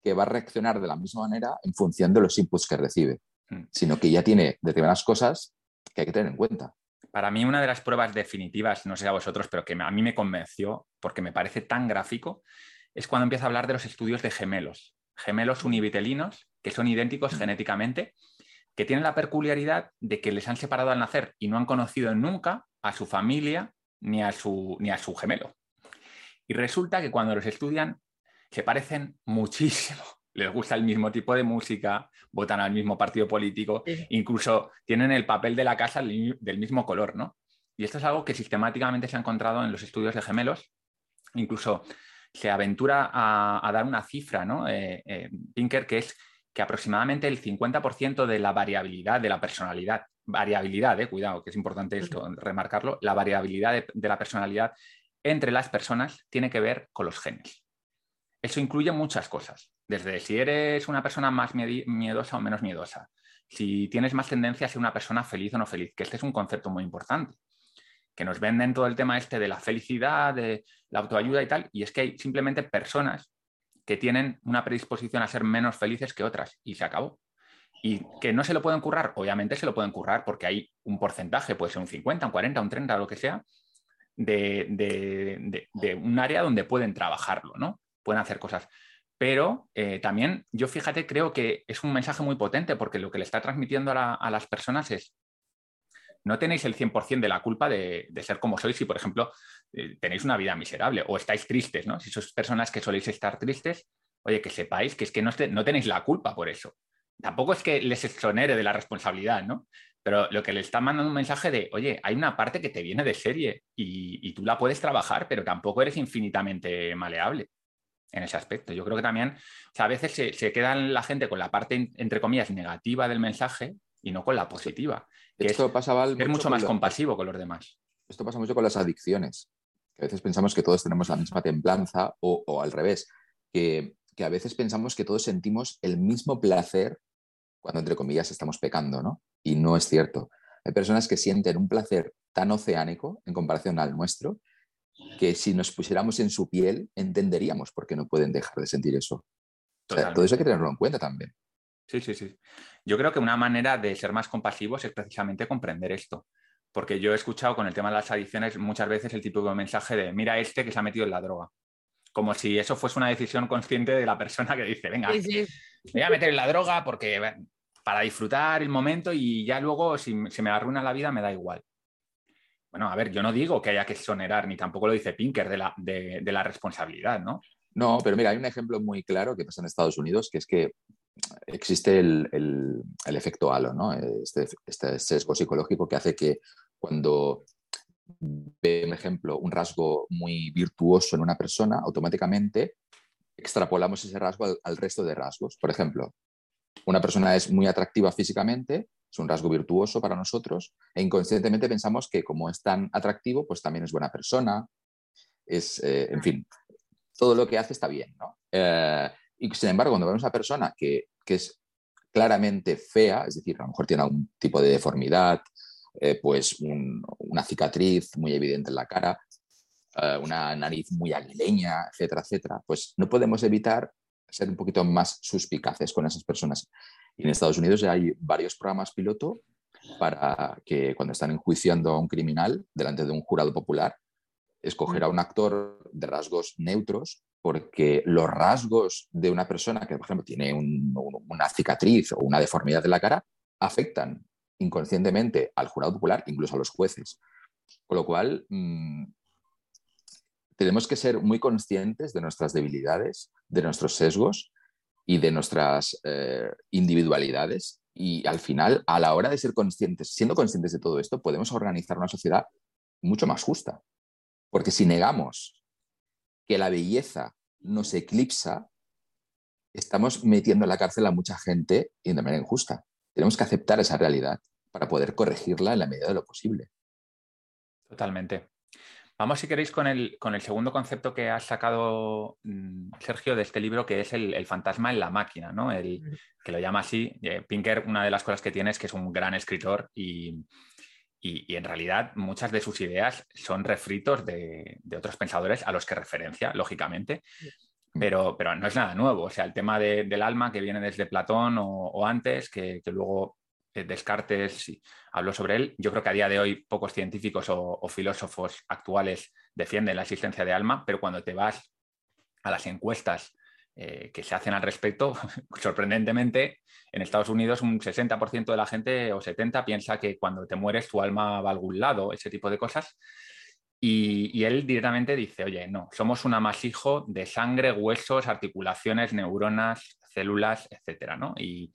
que va a reaccionar de la misma manera en función de los inputs que recibe, mm. sino que ya tiene determinadas cosas que hay que tener en cuenta.
Para mí una de las pruebas definitivas, no sé a vosotros, pero que a mí me convenció porque me parece tan gráfico, es cuando empieza a hablar de los estudios de gemelos, gemelos univitelinos que son idénticos genéticamente que tienen la peculiaridad de que les han separado al nacer y no han conocido nunca a su familia ni a su, ni a su gemelo. Y resulta que cuando los estudian se parecen muchísimo. Les gusta el mismo tipo de música, votan al mismo partido político, incluso tienen el papel de la casa del mismo color, ¿no? Y esto es algo que sistemáticamente se ha encontrado en los estudios de gemelos. Incluso se aventura a, dar una cifra, ¿no? Eh, eh, Pinker, que es que aproximadamente el 50% de la variabilidad de la personalidad, variabilidad, eh, cuidado, que es importante esto, remarcarlo, la variabilidad de, la personalidad entre las personas tiene que ver con los genes. Eso incluye muchas cosas, desde si eres una persona más miedosa o menos miedosa, si tienes más tendencia a ser una persona feliz o no feliz, que este es un concepto muy importante, que nos venden todo el tema este de la felicidad, de la autoayuda y tal, y es que hay simplemente personas que tienen una predisposición a ser menos felices que otras y se acabó. Y que no se lo pueden currar, obviamente se lo pueden currar porque hay un porcentaje, puede ser un 50, un 40, un 30, lo que sea, de, un área donde pueden trabajarlo, ¿no? Pueden hacer cosas. Pero eh, también yo fíjate, creo que es un mensaje muy potente porque lo que le está transmitiendo a las personas es, no tenéis el 100% de la culpa de, ser como sois si, por ejemplo, eh, tenéis una vida miserable o estáis tristes, ¿no? Si sois personas que soléis estar tristes, oye, que sepáis que es que no, no tenéis la culpa por eso. Tampoco es que les exonere de la responsabilidad, ¿no? Pero lo que le está mandando un mensaje de, oye, hay una parte que te viene de serie y, tú la puedes trabajar, pero tampoco eres infinitamente maleable en ese aspecto. Yo creo que también, o a veces se, se queda la gente con la parte, entre comillas, negativa del mensaje y no con la positiva. Esto es mucho más compasivo con los demás.
Esto pasa mucho con las adicciones. a veces pensamos que todos tenemos la misma templanza o, al revés, que, a veces pensamos que todos sentimos el mismo placer cuando, entre comillas, estamos pecando, ¿no? Y no es cierto. Hay personas que sienten un placer tan oceánico en comparación al nuestro que si nos pusiéramos en su piel entenderíamos por qué no pueden dejar de sentir eso. todo eso hay que tenerlo en cuenta también.
Sí, sí, sí. Yo creo que una manera de ser más compasivos es precisamente comprender esto. Porque yo he escuchado con el tema de las adicciones muchas veces el típico mensaje de mira este que se ha metido en la droga. Como si eso fuese una decisión consciente de la persona que dice, venga, me voy a meter en la droga porque para disfrutar el momento y ya luego si se me arruina la vida me da igual. Bueno, a ver, yo no digo que haya que exonerar, ni tampoco lo dice Pinker, de la, de la responsabilidad, ¿no?
No, pero mira, hay un ejemplo muy claro que pasa en Estados Unidos, que es que existe el, efecto halo. Este, este, sesgo psicológico que hace que cuando ve, por ejemplo, un rasgo muy virtuoso en una persona, automáticamente extrapolamos ese rasgo al, resto de rasgos. Por ejemplo, una persona es muy atractiva físicamente, es un rasgo virtuoso para nosotros, e inconscientemente pensamos que como es tan atractivo, pues también es buena persona, es, eh, en fin, todo lo que hace está bien, ¿no? Eh, y sin embargo, cuando vemos a una persona que, es claramente fea, es decir, a lo mejor tiene algún tipo de deformidad, eh, pues una cicatriz muy evidente en la cara, eh, una nariz muy aguileña, etcétera, etcétera, pues no podemos evitar ser un poquito más suspicaces con esas personas. Y en Estados Unidos ya hay varios programas piloto para que cuando están enjuiciando a un criminal delante de un jurado popular, escoger a un actor de rasgos neutros porque los rasgos de una persona que, por ejemplo, tiene una cicatriz o una deformidad de la cara afectan inconscientemente al jurado popular, incluso a los jueces. Con lo cual, mm, tenemos que ser muy conscientes de nuestras debilidades, de nuestros sesgos y de nuestras eh, individualidades. Y al final, a la hora de ser conscientes, siendo conscientes de todo esto, podemos organizar una sociedad mucho más justa. Porque si negamos que la belleza nos eclipsa, estamos metiendo en la cárcel a mucha gente y de manera injusta. Tenemos que aceptar esa realidad para poder corregirla en la medida de lo posible.
Totalmente. Vamos, si queréis, con el, con el segundo concepto que has sacado, mm, Sergio, de este libro, que es el, fantasma en la máquina, ¿no? El, que lo llama así. Eh, Pinker, una de las cosas que tiene es que es un gran escritor y, y, en realidad muchas de sus ideas son refritos de, otros pensadores a los que referencia, lógicamente, pero, pero no es nada nuevo. O sea, el tema del alma que viene desde Platón o, antes, que, luego eh, Descartes habló sobre él, yo creo que a día de hoy pocos científicos o, filósofos actuales defienden la existencia de alma, pero cuando te vas a las encuestas eh, que se hacen al respecto, sorprendentemente, en Estados Unidos un 60% de la gente o 70% piensa que cuando te mueres tu alma va a algún lado, ese tipo de cosas. Y, él directamente dice, oye, no, somos un amasijo de sangre, huesos, articulaciones, neuronas, células, etcétera, ¿no? Y,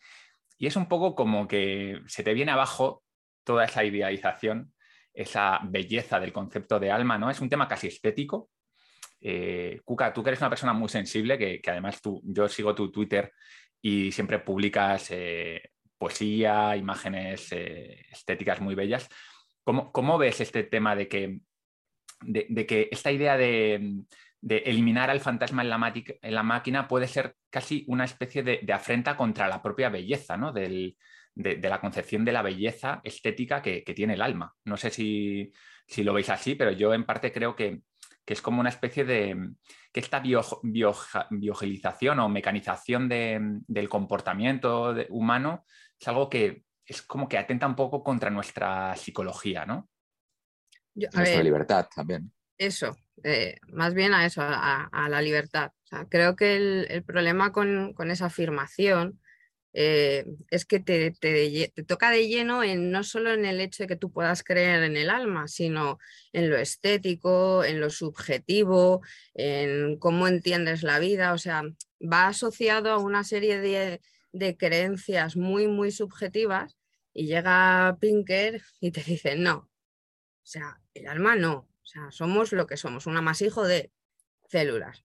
es un poco como que se te viene abajo toda esa idealización, esa belleza del concepto de alma, ¿no? Es un tema casi estético. Eh, Cuca, tú que eres una persona muy sensible, que, además tú, yo sigo tu Twitter y siempre publicas eh, poesía, imágenes eh, estéticas muy bellas. ¿Cómo, ¿Cómo, ves este tema de que de, que esta idea de, eliminar al fantasma en la, máquina puede ser casi una especie de, afrenta contra la propia belleza, ¿no? de, la concepción de la belleza estética que, tiene el alma. No sé si, lo veis así, pero yo en parte creo que, es como una especie de que esta bio, biogelización o mecanización del comportamiento humano es algo que es como que atenta un poco contra nuestra psicología, ¿no?
nuestra libertad también.
Eso, eh, más bien a eso, a, la libertad. creo que el, problema con, esa afirmación eh, es que te, toca de lleno en, no solo en el hecho de que tú puedas creer en el alma, sino en lo estético, en lo subjetivo, en cómo entiendes la vida. O sea, va asociado a una serie de, de creencias muy, muy subjetivas y llega Pinker y te dice, no, o sea, el alma no, o sea, somos lo que somos, un amasijo de células.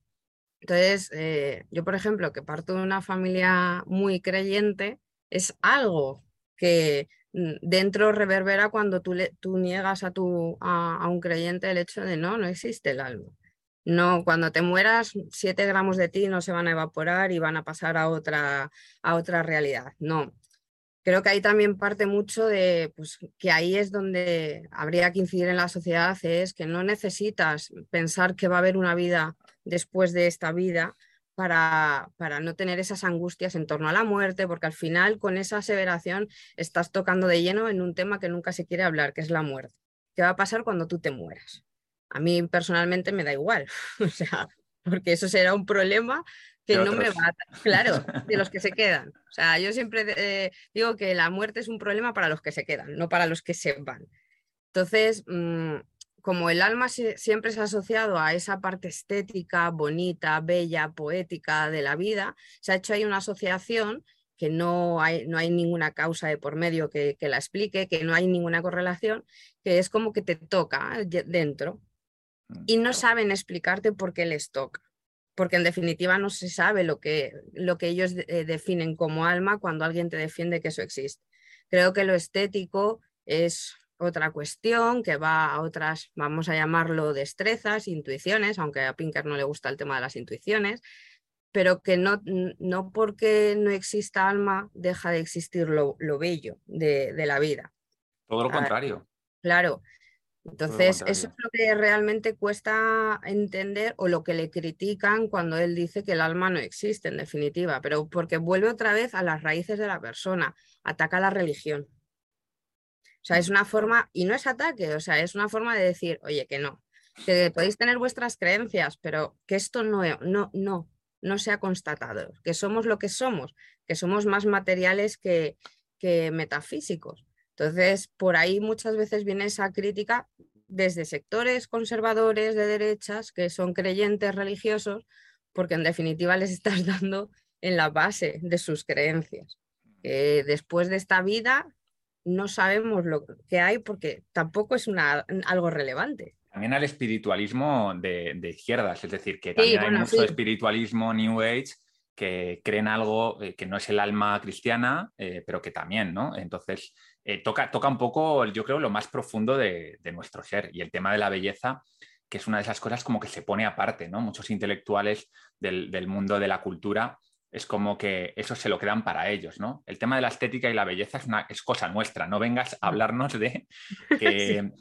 Entonces, eh, yo, por ejemplo, que parto de una familia muy creyente, es algo que mm, dentro reverbera cuando tú, niegas a, un creyente el hecho de no, no existe el alma. No, cuando te mueras, siete gramos de ti no se van a evaporar y van a pasar a otra, a otra realidad. No, creo que ahí también parte mucho de pues, que ahí es donde habría que incidir en la sociedad, es que no necesitas pensar que va a haber una vida después de esta vida para, para, no tener esas angustias en torno a la muerte, porque al final con esa aseveración estás tocando de lleno en un tema que nunca se quiere hablar, que es la muerte. ¿Qué va a pasar cuando tú te mueras? A mí personalmente me da igual, o sea, porque eso será un problema que no me va claro, de los que se quedan. O sea, yo siempre eh, digo que la muerte es un problema para los que se quedan, no para los que se van. Entonces, mm, como el alma siempre se ha asociado a esa parte estética, bonita, bella, poética de la vida, se ha hecho ahí una asociación que no hay, no hay ninguna causa de por medio que, que la explique, que no hay ninguna correlación, que es como que te toca dentro mm, y no saben explicarte por qué les toca porque en definitiva no se sabe lo que, lo que ellos eh, definen como alma cuando alguien te defiende que eso existe. Creo que lo estético es otra cuestión que va a otras, vamos a llamarlo destrezas, intuiciones, aunque a Pinker no le gusta el tema de las intuiciones, pero que no, no porque no exista alma deja de existir lo, bello de, de, la vida.
Todo lo contrario.
Claro, entonces, eso es lo que realmente cuesta entender o lo que le critican cuando él dice que el alma no existe, en definitiva, pero porque vuelve otra vez a las raíces de la persona, ataca la religión. O sea, es una forma, y no es ataque, o sea, es una forma de decir, oye, que no, que podéis tener vuestras creencias, pero que esto no, no, no, no se ha constatado, que somos lo que somos, que somos más materiales que, que metafísicos. Entonces, por ahí muchas veces viene esa crítica desde sectores conservadores de derechas que son creyentes religiosos, porque en definitiva les estás dando en la base de sus creencias. después de esta vida no sabemos lo que hay porque tampoco es una, algo relevante.
También al espiritualismo de, izquierdas, es decir, que también hay mucho espiritualismo New Age que creen algo eh, que no es el alma cristiana, eh, pero que también, ¿no? Entonces, eh, toca, toca un poco, yo creo, lo más profundo de, de, nuestro ser y el tema de la belleza, que es una de esas cosas como que se pone aparte, ¿no? Muchos intelectuales del, del mundo de la cultura es como que eso se lo quedan para ellos, ¿no? El tema de la estética y la belleza es, una, es cosa nuestra, no vengas a hablarnos de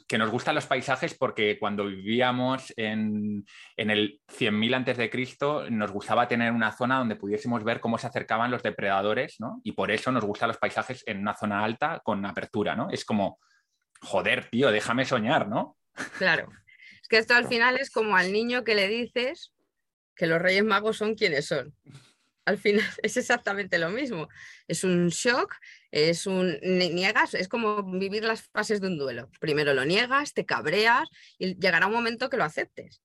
que, nos gustan los paisajes porque cuando vivíamos en, en el 100.000 antes de Cristo nos gustaba tener una zona donde pudiésemos ver cómo se acercaban los depredadores, ¿no? Y por eso nos gustan los paisajes en una zona alta con apertura, ¿no? Es como, joder, tío, déjame soñar, ¿no?
Claro. Es que esto al final es como al niño que le dices que los Reyes Magos son quienes son. Al final es exactamente lo mismo. Es un shock, es un niegas, es como vivir las fases de un duelo. Primero lo niegas, te cabreas y llegará un momento que lo aceptes.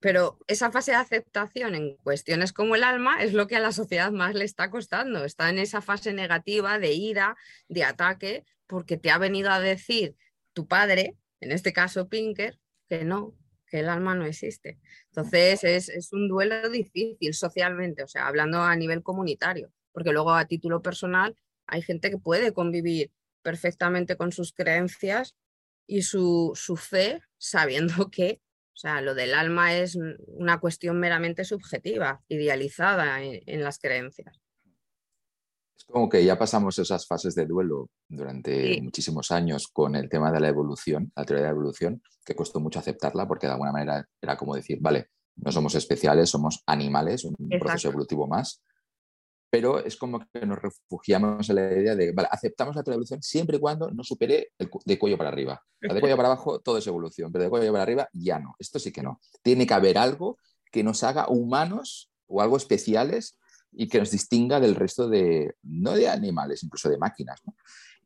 Pero esa fase de aceptación en cuestiones como el alma es lo que a la sociedad más le está costando. Está en esa fase negativa de ira, de ataque, porque te ha venido a decir tu padre, en este caso Pinker, que no, el alma no existe. Entonces es, un duelo difícil socialmente, o sea, hablando a nivel comunitario, porque luego a título personal hay gente que puede convivir perfectamente con sus creencias y su, su fe sabiendo que o sea, lo del alma es una cuestión meramente subjetiva, idealizada en, las creencias.
Es como que ya pasamos esas fases de duelo durante muchísimos años con el tema de la evolución, la teoría de la evolución, que costó mucho aceptarla porque de alguna manera era como decir, vale, no somos especiales, somos animales, un proceso evolutivo más, pero es como que nos refugiamos en la idea de, vale, aceptamos la evolución siempre y cuando no supere el, de cuello para arriba. de cuello para abajo todo es evolución, pero de cuello para arriba ya no. Esto sí que no. Tiene que haber algo que nos haga humanos o algo especiales y que nos distinga del resto de, no de animales, incluso de máquinas.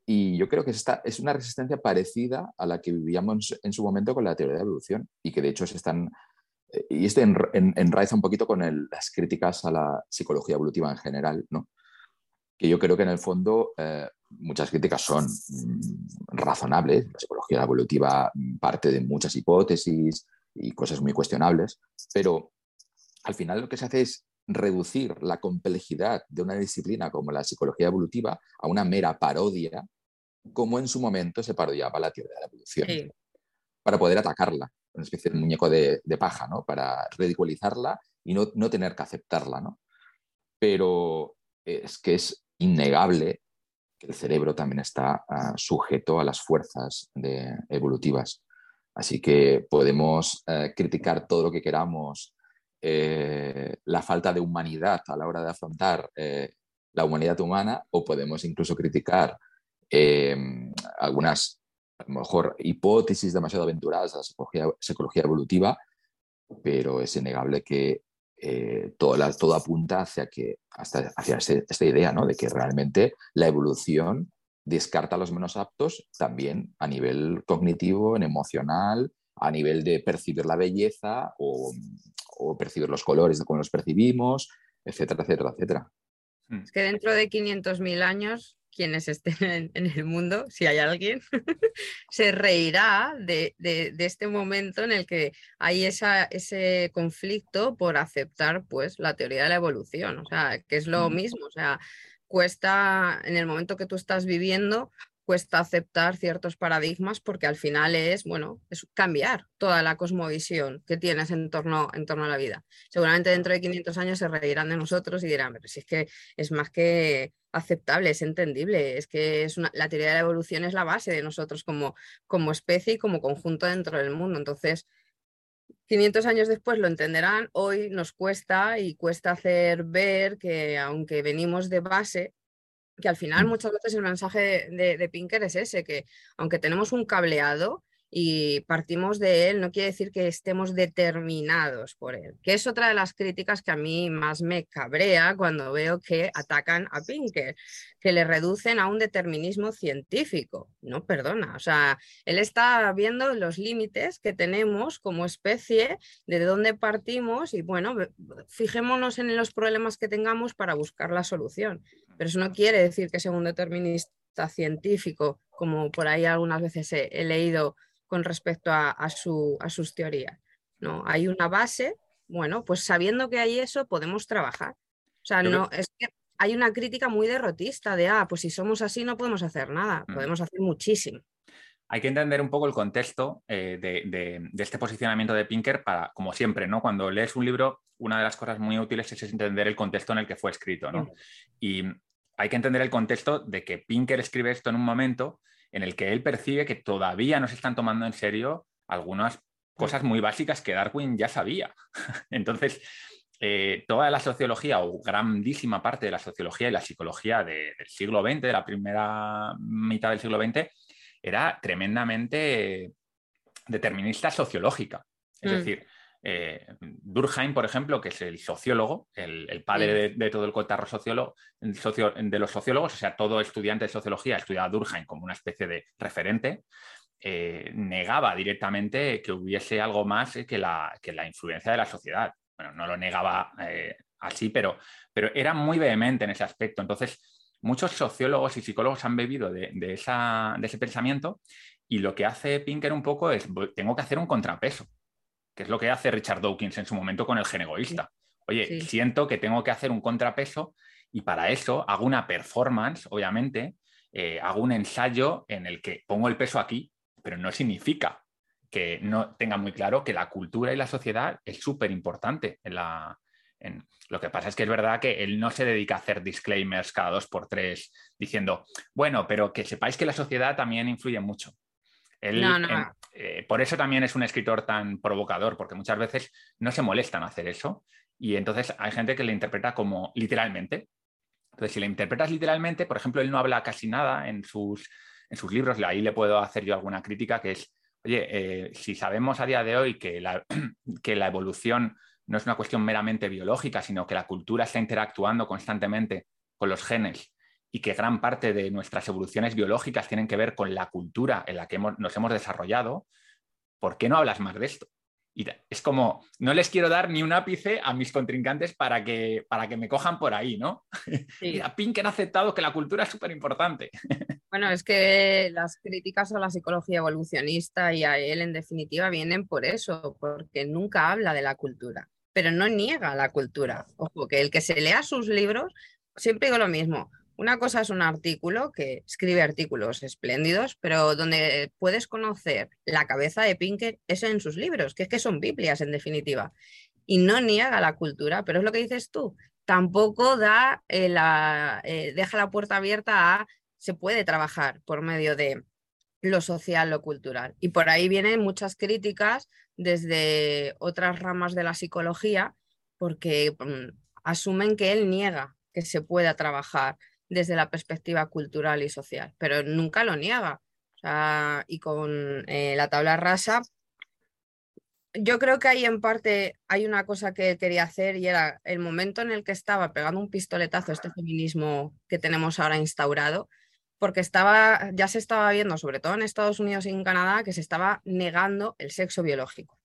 Y yo creo que esta es una resistencia parecida a la que vivíamos en su momento con la teoría de la evolución y que de hecho se están y esto enraiza un poquito con las críticas a la psicología evolutiva en general, ¿no? que yo creo que en el fondo eh, muchas críticas son mm, razonables. La psicología evolutiva parte de muchas hipótesis y cosas muy cuestionables, pero al final lo que se hace es reducir la complejidad de una disciplina como la psicología evolutiva a una mera parodia, como en su momento se parodiaba la teoría de la evolución, para poder atacarla una especie de muñeco de, paja, ¿no? Para ridiculizarla y no, tener que aceptarla, ¿no? Pero es que es innegable que el cerebro también está ah, sujeto a las fuerzas evolutivas. Así que podemos eh, criticar todo lo que queramos, eh, la falta de humanidad a la hora de afrontar eh, la humanidad humana, o podemos incluso criticar algunas a lo mejor hipótesis demasiado aventuradas a la psicología, evolutiva, pero es innegable que eh, todo, todo, apunta hacia, que, hasta, hacia esta idea ¿no? de que realmente la evolución descarta a los menos aptos también a nivel cognitivo, en emocional, a nivel de percibir la belleza o, o percibir los colores de cómo los percibimos, etcétera, etcétera, etcétera.
Es que dentro de 500.000 años quienes estén en, el mundo, si hay alguien, se reirá de, este momento en el que hay esa, ese conflicto por aceptar pues, la teoría de la evolución, o sea, que es lo mismo, o sea, cuesta en el momento que tú estás viviendo cuesta aceptar ciertos paradigmas porque al final es, bueno, es cambiar toda la cosmovisión que tienes en torno, en torno a la vida. Seguramente dentro de 500 años se reirán de nosotros y dirán, pero si es que es más que aceptable, es entendible, es que es la teoría de la evolución es la base de nosotros como, como especie y como conjunto dentro del mundo. Entonces, 500 años después lo entenderán, hoy nos cuesta y cuesta hacer ver que aunque venimos de base, que al final mm. muchas veces el mensaje de, de, Pinker es ese, que aunque tenemos un cableado y partimos de él, no quiere decir que estemos determinados por él, que es otra de las críticas que a mí más me cabrea cuando veo que atacan a Pinker, que le reducen a un determinismo científico. No, perdona, o sea, él está viendo los límites que tenemos como especie, de dónde partimos y bueno, fijémonos en los problemas que tengamos para buscar la solución pero eso no quiere decir que sea un determinista científico, como por ahí algunas veces he, leído con respecto a, sus teorías. No, hay una base, bueno, pues sabiendo que hay eso, podemos trabajar. O sea, no, es que hay una crítica muy derrotista de, ah, pues si somos así no podemos hacer nada, mm. podemos hacer muchísimo.
Hay que entender un poco el contexto eh, de, de, este posicionamiento de Pinker para, como siempre, ¿no? Cuando lees un libro, una de las cosas muy útiles es entender el contexto en el que fue escrito, ¿no? Y hay que entender el contexto de que Pinker escribe esto en un momento en el que él percibe que todavía no se están tomando en serio algunas cosas muy básicas que Darwin ya sabía. Entonces, eh, toda la sociología o grandísima parte de la sociología y la psicología del siglo XX, de la primera mitad del siglo XX, era tremendamente determinista sociológica. Es mm. decir, eh, Durkheim, por ejemplo, que es el sociólogo, el, padre de, todo el cotarro sociólogo, de los sociólogos, o sea, todo estudiante de sociología estudiaba a Durkheim como una especie de referente, eh, negaba directamente que hubiese algo más que la, que la, influencia de la sociedad. Bueno, no lo negaba eh, así, pero, pero era muy vehemente en ese aspecto. Entonces, muchos sociólogos y psicólogos han bebido de, de, ese pensamiento y lo que hace Pinker un poco es, tengo que hacer un contrapeso que es lo que hace Richard Dawkins en su momento con el gen egoísta. Oye, siento que tengo que hacer un contrapeso y para eso hago una performance, obviamente, eh, hago un ensayo en el que pongo el peso aquí, pero no significa que no tenga muy claro que la cultura y la sociedad es súper importante en la... Lo que pasa es que es verdad que él no se dedica a hacer disclaimers cada dos por tres diciendo, bueno, pero que sepáis que la sociedad también influye mucho. Eh, por eso también es un escritor tan provocador, porque muchas veces no se molestan hacer eso y entonces hay gente que le interpreta como literalmente. Entonces, si le interpretas literalmente, por ejemplo, él no habla casi nada en sus, en sus libros, ahí le puedo hacer yo alguna crítica, que es, oye, eh, si sabemos a día de hoy que la, que la evolución no es una cuestión meramente biológica, sino que la cultura está interactuando constantemente con los genes y que gran parte de nuestras evoluciones biológicas tienen que ver con la cultura en la que nos hemos desarrollado, ¿por qué no hablas más de esto? Y es como, no les quiero dar ni un ápice a mis contrincantes para que, para que me cojan por ahí, ¿no? Sí. a Pinker ha aceptado que la cultura es súper importante.
Bueno, es que las críticas a la psicología evolucionista y a él en definitiva vienen por eso, porque nunca habla de la cultura, pero no niega la cultura. Ojo, que el que se lea sus libros, siempre digo lo mismo, una cosa es un artículo que escribe artículos espléndidos, pero donde puedes conocer la cabeza de Pinker es en sus libros, que es que son Biblias en definitiva. Y no niega la cultura, pero es lo que dices tú. Tampoco da eh, la, eh, deja la puerta abierta a se puede trabajar por medio de lo social, lo cultural. Y por ahí vienen muchas críticas desde otras ramas de la psicología, porque mm, asumen que él niega que se pueda trabajar desde la perspectiva cultural y social, pero nunca lo niega. y con eh, la tabla rasa, yo creo que ahí en parte hay una cosa que quería hacer y era el momento en el que estaba pegando un pistoletazo a este feminismo que tenemos ahora instaurado, porque estaba, ya se estaba viendo, sobre todo en Estados Unidos y en Canadá, que se estaba negando el sexo biológico.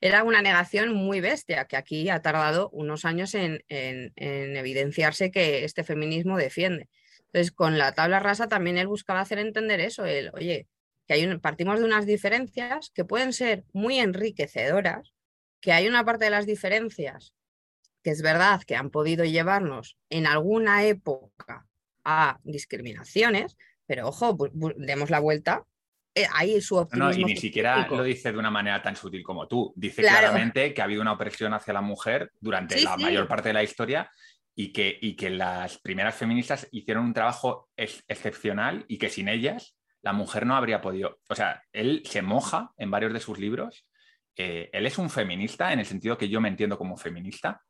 Era una negación muy bestia, que aquí ha tardado unos años en, evidenciarse que este feminismo defiende. Entonces, con la tabla rasa también él buscaba hacer entender eso, el, oye, que hay partimos de unas diferencias que pueden ser muy enriquecedoras, que hay una parte de las diferencias que es verdad que han podido llevarnos en alguna época a discriminaciones, pero ojo, demos la vuelta ahí su optimismo.
No, y ni siquiera lo dice de una manera tan sutil como tú. Dice claramente que ha habido una opresión hacia la mujer durante la mayor parte de la historia y que, y que las primeras feministas hicieron un trabajo excepcional y que sin ellas la mujer no habría podido. O sea, él se moja en varios de sus libros. Eh, él es un feminista en el sentido que yo me entiendo como feminista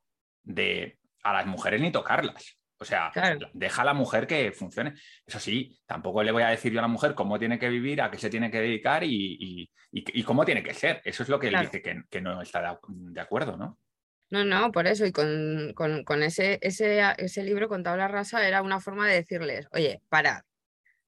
de a las mujeres ni tocarlas. O sea, deja a la mujer que funcione. Eso sí, tampoco le voy a decir yo a la mujer cómo tiene que vivir, a qué se tiene que dedicar y, cómo tiene que ser. Eso es lo que él dice que, no está de, acuerdo, ¿no?
No, no, por eso. Y con, ese, ese, libro, con tabla rasa, era una forma de decirles, oye, parad,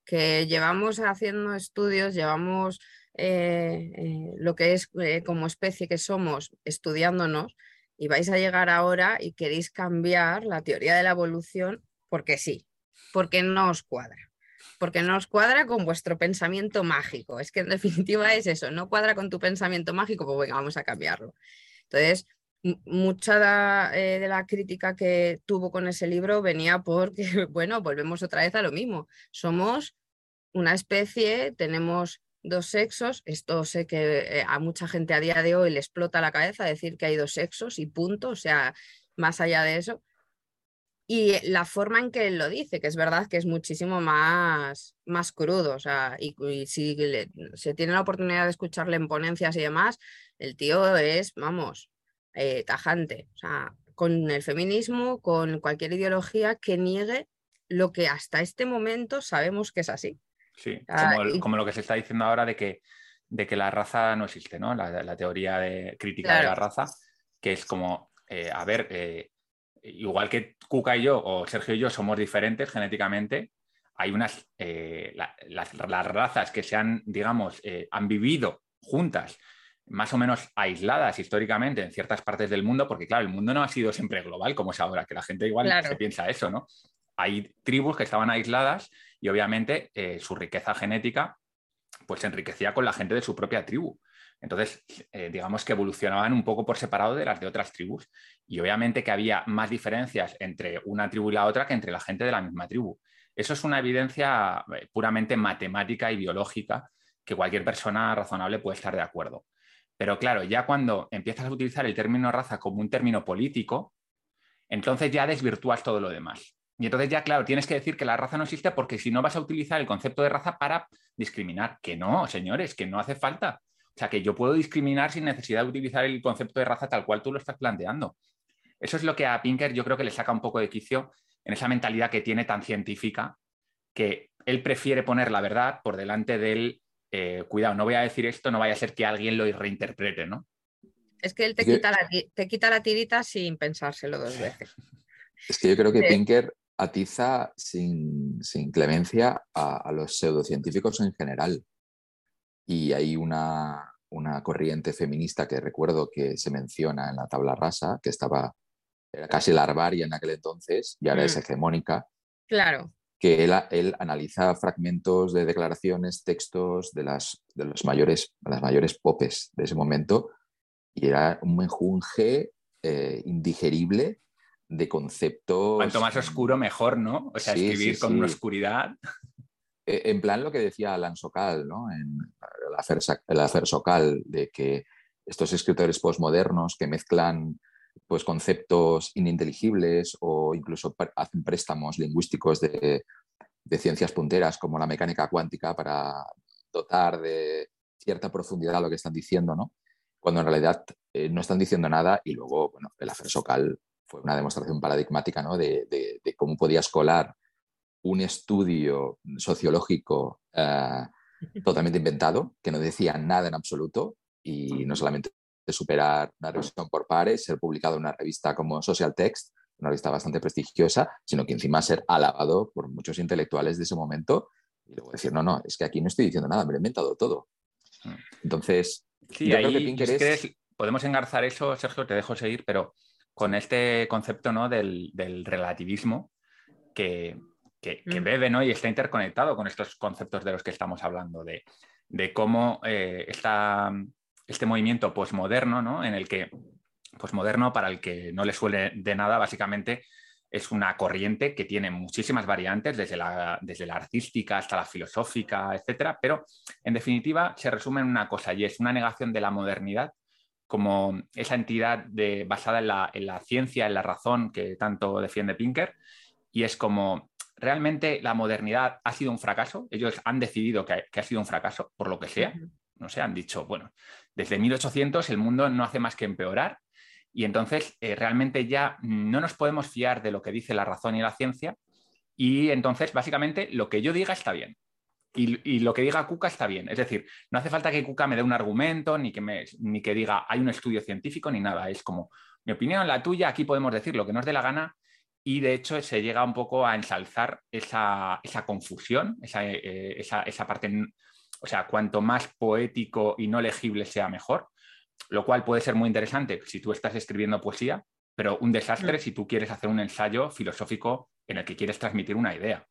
que llevamos haciendo estudios, llevamos eh, eh, lo que es eh, como especie que somos estudiándonos y vais a llegar ahora y queréis cambiar la teoría de la evolución porque sí, porque no os cuadra. Porque no os cuadra con vuestro pensamiento mágico. Es que en definitiva es eso, no cuadra con tu pensamiento mágico, pues venga, vamos a cambiarlo. Entonces, mucha eh, de la crítica que tuvo con ese libro venía porque, bueno, volvemos otra vez a lo mismo. Somos una especie, tenemos dos sexos. Esto sé que eh, a mucha gente a día de hoy le explota la cabeza decir que hay dos sexos y punto, o sea, más allá de eso. Y la forma en que él lo dice, que es verdad que es muchísimo más, más crudo, o sea, y, si se tiene la oportunidad de escucharle en ponencias y demás, el tío es, vamos, eh, tajante, o sea, con el feminismo, con cualquier ideología que niegue lo que hasta este momento sabemos que es así.
Sí, como, lo que se está diciendo ahora de que, de que la raza no existe, ¿no? La, teoría de crítica de la raza, que es como, eh, a ver, eh, igual que Cuca y yo, o Sergio y yo somos diferentes genéticamente, hay unas, eh, las, razas que se han, digamos, han vivido juntas, más o menos aisladas históricamente en ciertas partes del mundo, porque claro, el mundo no ha sido siempre global como es ahora, que la gente igual se piensa eso, ¿no? Hay tribus que estaban aisladas y obviamente su riqueza genética pues se enriquecía con la gente de su propia tribu. Entonces, eh, digamos que evolucionaban un poco por separado de las de otras tribus. Y obviamente que había más diferencias entre una tribu y la otra que entre la gente de la misma tribu. Eso es una evidencia eh, puramente matemática y biológica que cualquier persona razonable puede estar de acuerdo. Pero claro, ya cuando empiezas a utilizar el término raza como un término político, entonces ya desvirtúas todo lo demás. Y entonces ya, claro, tienes que decir que la raza no existe porque si no vas a utilizar el concepto de raza para discriminar. Que no, señores, que no hace falta. O sea, que yo puedo discriminar sin necesidad de utilizar el concepto de raza tal cual tú lo estás planteando. Eso es lo que a Pinker yo creo que le saca un poco de quicio en esa mentalidad que tiene tan científica, que él prefiere poner la verdad por delante del, eh, cuidado, no voy a decir esto, no vaya a ser que alguien lo reinterprete, ¿no?
Es que él te, quita, la, te quita la tirita sin pensárselo dos veces.
Es que yo creo que Pinker atiza sin, clemencia a, los pseudocientíficos en general. Y hay una, corriente feminista que recuerdo que se menciona en la tabla rasa, que estaba, era casi larvaria en aquel entonces y ahora es mm. hegemónica.
Claro.
Que él, él, analiza fragmentos de declaraciones, textos de las, de los mayores, las mayores popes de ese momento y era un menjunje eh, indigerible de conceptos.
Cuanto más oscuro, mejor, ¿no? O sea, escribir con una oscuridad.
E, en plan lo que decía Alan Sokal, ¿no? En el afer, Sokal, de que estos escritores postmodernos que mezclan pues, conceptos ininteligibles o incluso hacen préstamos lingüísticos de, ciencias punteras como la mecánica cuántica para dotar de cierta profundidad a lo que están diciendo, ¿no? Cuando en realidad eh, no están diciendo nada y luego, bueno, el afer Sokal fue una demostración paradigmática de, cómo podías colar un estudio sociológico eh, totalmente inventado, que no decía nada en absoluto, y no solamente superar una revisión por pares, ser publicado en una revista como Social Text, una revista bastante prestigiosa, sino que encima ser alabado por muchos intelectuales de ese momento y luego decir, no, no, es que aquí no estoy diciendo nada, me lo he inventado todo. Mm. Entonces,
sí, ahí, podemos engarzar eso, Sergio, te dejo seguir, pero con este concepto ¿no? del, relativismo que, mm. bebe ¿no? y está interconectado con estos conceptos de los que estamos hablando, de, cómo eh, este movimiento posmoderno, ¿no? en el que, posmoderno, para el que no le suele de nada, básicamente es una corriente que tiene muchísimas variantes, desde la, desde la artística hasta la filosófica, etcétera, pero en definitiva se resume en una cosa y es una negación de la modernidad como esa entidad basada en la, ciencia, en la razón que tanto defiende Pinker, y es como realmente la modernidad ha sido un fracaso, ellos han decidido que, ha sido un fracaso, por lo que sea, no sé, han dicho, bueno, desde 1800 el mundo no hace más que empeorar, y entonces eh, realmente ya no nos podemos fiar de lo que dice la razón y la ciencia, y entonces básicamente lo que yo diga está bien. Y, lo que diga Cuca está bien. Es decir, no hace falta que Cuca me dé un argumento, ni que, me, ni que diga hay un estudio científico, ni nada. Es como mi opinión, la tuya, aquí podemos decir lo que nos dé la gana. Y de hecho se llega un poco a ensalzar esa, confusión, eh, esa, esa, parte, o sea, cuanto más poético y no legible sea mejor, lo cual puede ser muy interesante si tú estás escribiendo poesía, pero un desastre mm. si tú quieres hacer un ensayo filosófico en el que quieres transmitir una idea.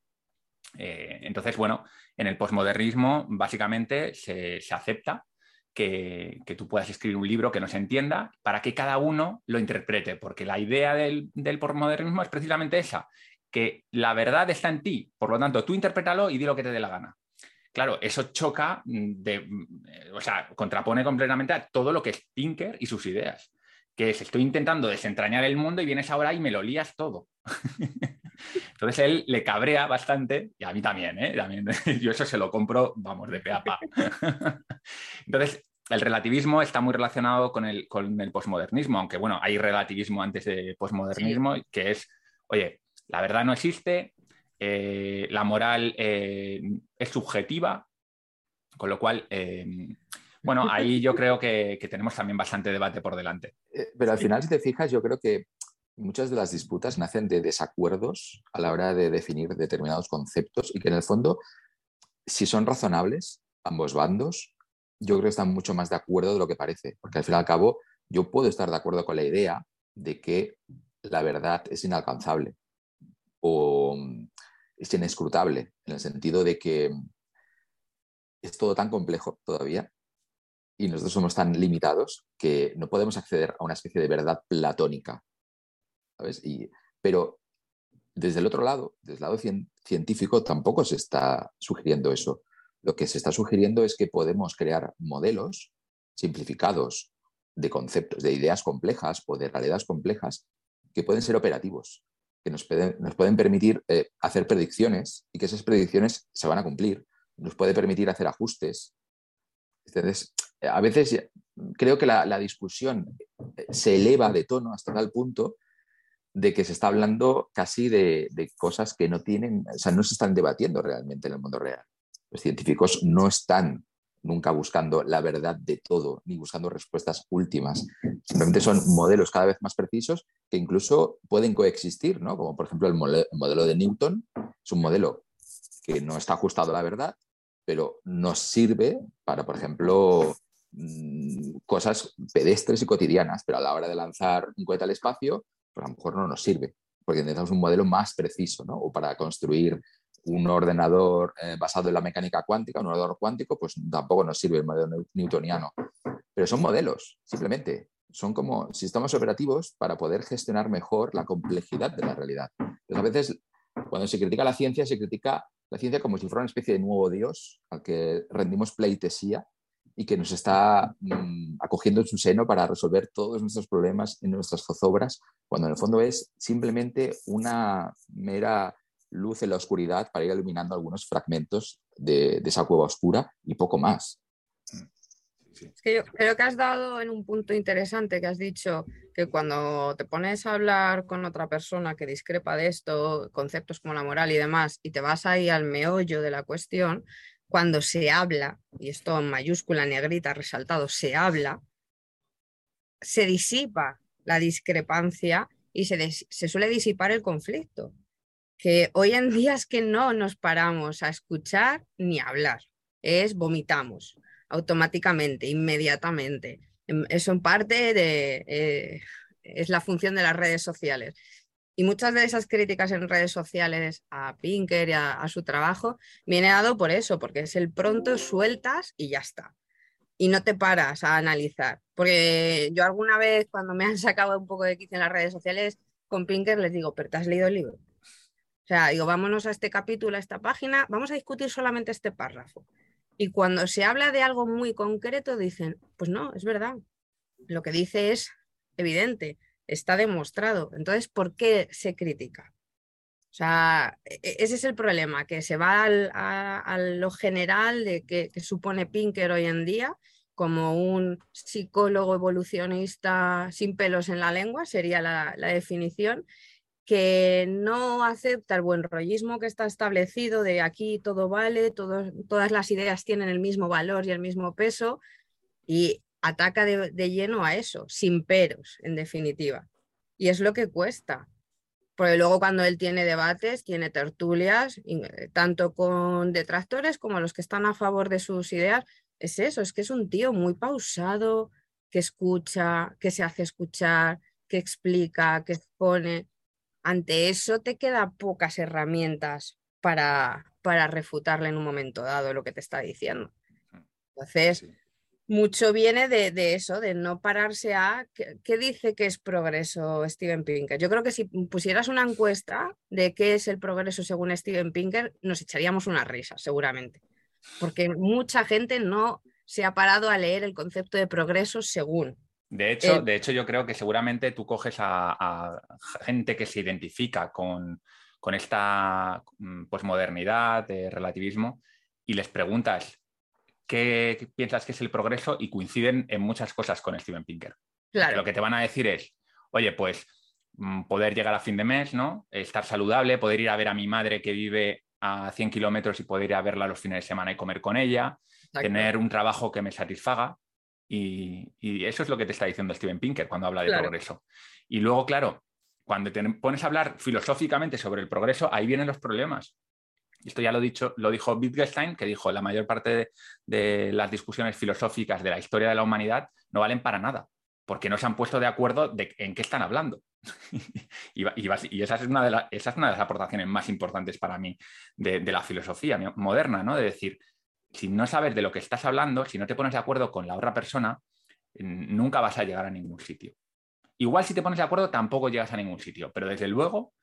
Eh, entonces, bueno, en el posmodernismo básicamente se, acepta que, tú puedas escribir un libro que no se entienda para que cada uno lo interprete, porque la idea del, del posmodernismo es precisamente esa, que la verdad está en ti, por lo tanto, tú interprétalo y di lo que te dé la gana. Claro, eso choca, de, o sea, contrapone completamente a todo lo que es Pinker y sus ideas, que es estoy intentando desentrañar el mundo y vienes ahora y me lo lías todo. Entonces él le cabrea bastante, y a mí también, ¿eh? también yo eso se lo compro, vamos, de pe a pa. Entonces, el relativismo está muy relacionado con el, con el posmodernismo, aunque bueno, hay relativismo antes de posmodernismo, que es, oye, la verdad no existe, eh, la moral eh, es subjetiva, con lo cual, Bueno, ahí yo creo que, tenemos también bastante debate por delante.
Pero al final, si te fijas, yo creo que muchas de las disputas nacen de desacuerdos a la hora de definir determinados conceptos y que en el fondo, si son razonables, ambos bandos, yo creo que están mucho más de acuerdo de lo que parece, porque al fin y al cabo yo puedo estar de acuerdo con la idea de que la verdad es inalcanzable o es inescrutable, en el sentido de que es todo tan complejo todavía y nosotros somos tan limitados que no podemos acceder a una especie de verdad platónica. ¿Sabes? pero desde el otro lado, desde el lado científico, tampoco se está sugiriendo eso. Lo que se está sugiriendo es que podemos crear modelos simplificados de conceptos, de ideas complejas o de realidades complejas que pueden ser operativos, que nos pueden, nos pueden permitir eh, hacer predicciones y que esas predicciones se van a cumplir, nos puede permitir hacer ajustes. Entonces, a veces creo que la, discusión eh, se eleva de tono hasta tal punto de que se está hablando casi de, de, cosas que no tienen, o sea, no se están debatiendo realmente en el mundo real. Los científicos no están nunca buscando la verdad de todo, ni buscando respuestas últimas. Simplemente son modelos cada vez más precisos que incluso pueden coexistir, ¿no? Como por ejemplo el, modelo de Newton, es un modelo que no está ajustado a la verdad, pero nos sirve para, por ejemplo, mm, cosas pedestres y cotidianas, pero a la hora de lanzar un cohete al espacio, pues a lo mejor no nos sirve, porque necesitamos un modelo más preciso, ¿no? O para construir un ordenador eh, basado en la mecánica cuántica, un ordenador cuántico, pues tampoco nos sirve el modelo newtoniano. Pero son modelos, simplemente. Son como sistemas operativos para poder gestionar mejor la complejidad de la realidad. Entonces, a veces, cuando se critica la ciencia, se critica la ciencia como si fuera una especie de nuevo Dios al que rendimos pleitesía y que nos está mm, acogiendo en su seno para resolver todos nuestros problemas en nuestras zozobras, cuando en el fondo es simplemente una mera luz en la oscuridad para ir iluminando algunos fragmentos de, esa cueva oscura y poco más.
Es que yo creo que has dado en un punto interesante que has dicho que cuando te pones a hablar con otra persona que discrepa de esto, conceptos como la moral y demás, y te vas ahí al meollo de la cuestión, cuando se habla, y esto en mayúscula, negrita, resaltado, se habla, se disipa la discrepancia y se, suele disipar el conflicto que hoy en día es que no nos paramos a escuchar ni a hablar, es vomitamos automáticamente, inmediatamente. Em, eso en parte de, eh, es la función de las redes sociales. Y muchas de esas críticas en redes sociales a Pinker y a, su trabajo viene dado por eso, porque es el pronto sueltas y ya está. Y no te paras a analizar. Porque yo alguna vez cuando me han sacado un poco de quicio en las redes sociales con Pinker les digo, pero ¿te has leído el libro? O sea, digo, vámonos a este capítulo, a esta página, vamos a discutir solamente este párrafo. Y cuando se habla de algo muy concreto, dicen, pues no, es verdad. Lo que dice es evidente, está demostrado. Entonces, ¿por qué se critica? O sea, e, e, ese es el problema, que se va a, lo general de que, supone Pinker hoy en día como un psicólogo evolucionista sin pelos en la lengua, sería la definición, que no acepta el buen rollismo que está establecido de aquí todo vale, todas las ideas tienen el mismo valor y el mismo peso y ataca de, lleno a eso, sin peros, en definitiva. Y es lo que cuesta. Porque luego cuando él tiene debates, tiene tertulias, eh, tanto con detractores como los que están a favor de sus ideas, es eso, es que es un tío muy pausado, que escucha, que se hace escuchar, que explica, que expone ante eso te quedan pocas herramientas para, para refutarle en un momento dado lo que te está diciendo. Entonces, mucho viene de, eso, de no pararse a ¿qué, dice que es progreso Steven Pinker. Yo creo que si pusieras una encuesta de qué es el progreso según Steven Pinker, nos echaríamos una risa, seguramente. Porque mucha gente no se ha parado a leer el concepto de progreso según.
De hecho, eh, de hecho, yo creo que seguramente tú coges a, gente que se identifica con, esta mm, posmodernidad, de relativismo, y les preguntas qué piensas que es el progreso y coinciden en muchas cosas con Steven Pinker. Lo que te van a decir es, oye, pues mm, poder llegar a fin de mes, ¿no? Estar saludable, poder ir a ver a mi madre que vive a 100 kilómetros y poder ir a verla los fines de semana y comer con ella, tener un trabajo que me satisfaga. Y, eso es lo que te está diciendo Steven Pinker cuando habla de progreso. Y luego, claro, cuando te pones a hablar filosóficamente sobre el progreso, ahí vienen los problemas. Esto ya lo, dicho, lo dijo Wittgenstein, que dijo la mayor parte de, las discusiones filosóficas de la historia de la humanidad no valen para nada, porque no se han puesto de acuerdo de en qué están hablando. y, esa, es una de las aportaciones más importantes para mí de, la filosofía moderna, ¿no? De decir, si no sabes de lo que estás hablando, si no te pones de acuerdo con la otra persona, nunca vas a llegar a ningún sitio. Igual si te pones de acuerdo tampoco llegas a ningún sitio, pero desde luego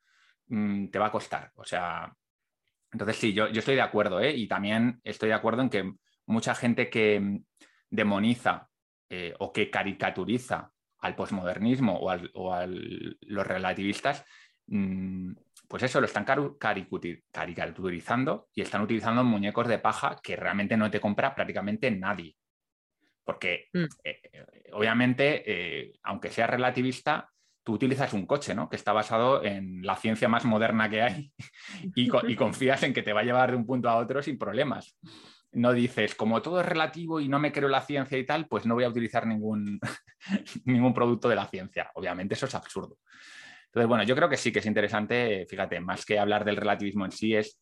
mm, te va a costar. O sea, entonces sí, yo, estoy de acuerdo, ¿eh? Y también estoy de acuerdo en que mucha gente que mm, demoniza eh, o que caricaturiza al posmodernismo o, a los relativistas, mm, pues eso, lo están caricaturizando y están utilizando muñecos de paja que realmente no te compra prácticamente nadie. Porque mm. eh, obviamente, aunque sea relativista, tú utilizas un coche, ¿no? Que está basado en la ciencia más moderna que hay y, confías en que te va a llevar de un punto a otro sin problemas. No dices, como todo es relativo y no me creo la ciencia y tal, pues no voy a utilizar ningún, ningún producto de la ciencia. Obviamente eso es absurdo. Entonces, bueno, yo creo que sí que es interesante, fíjate, más que hablar del relativismo en sí, es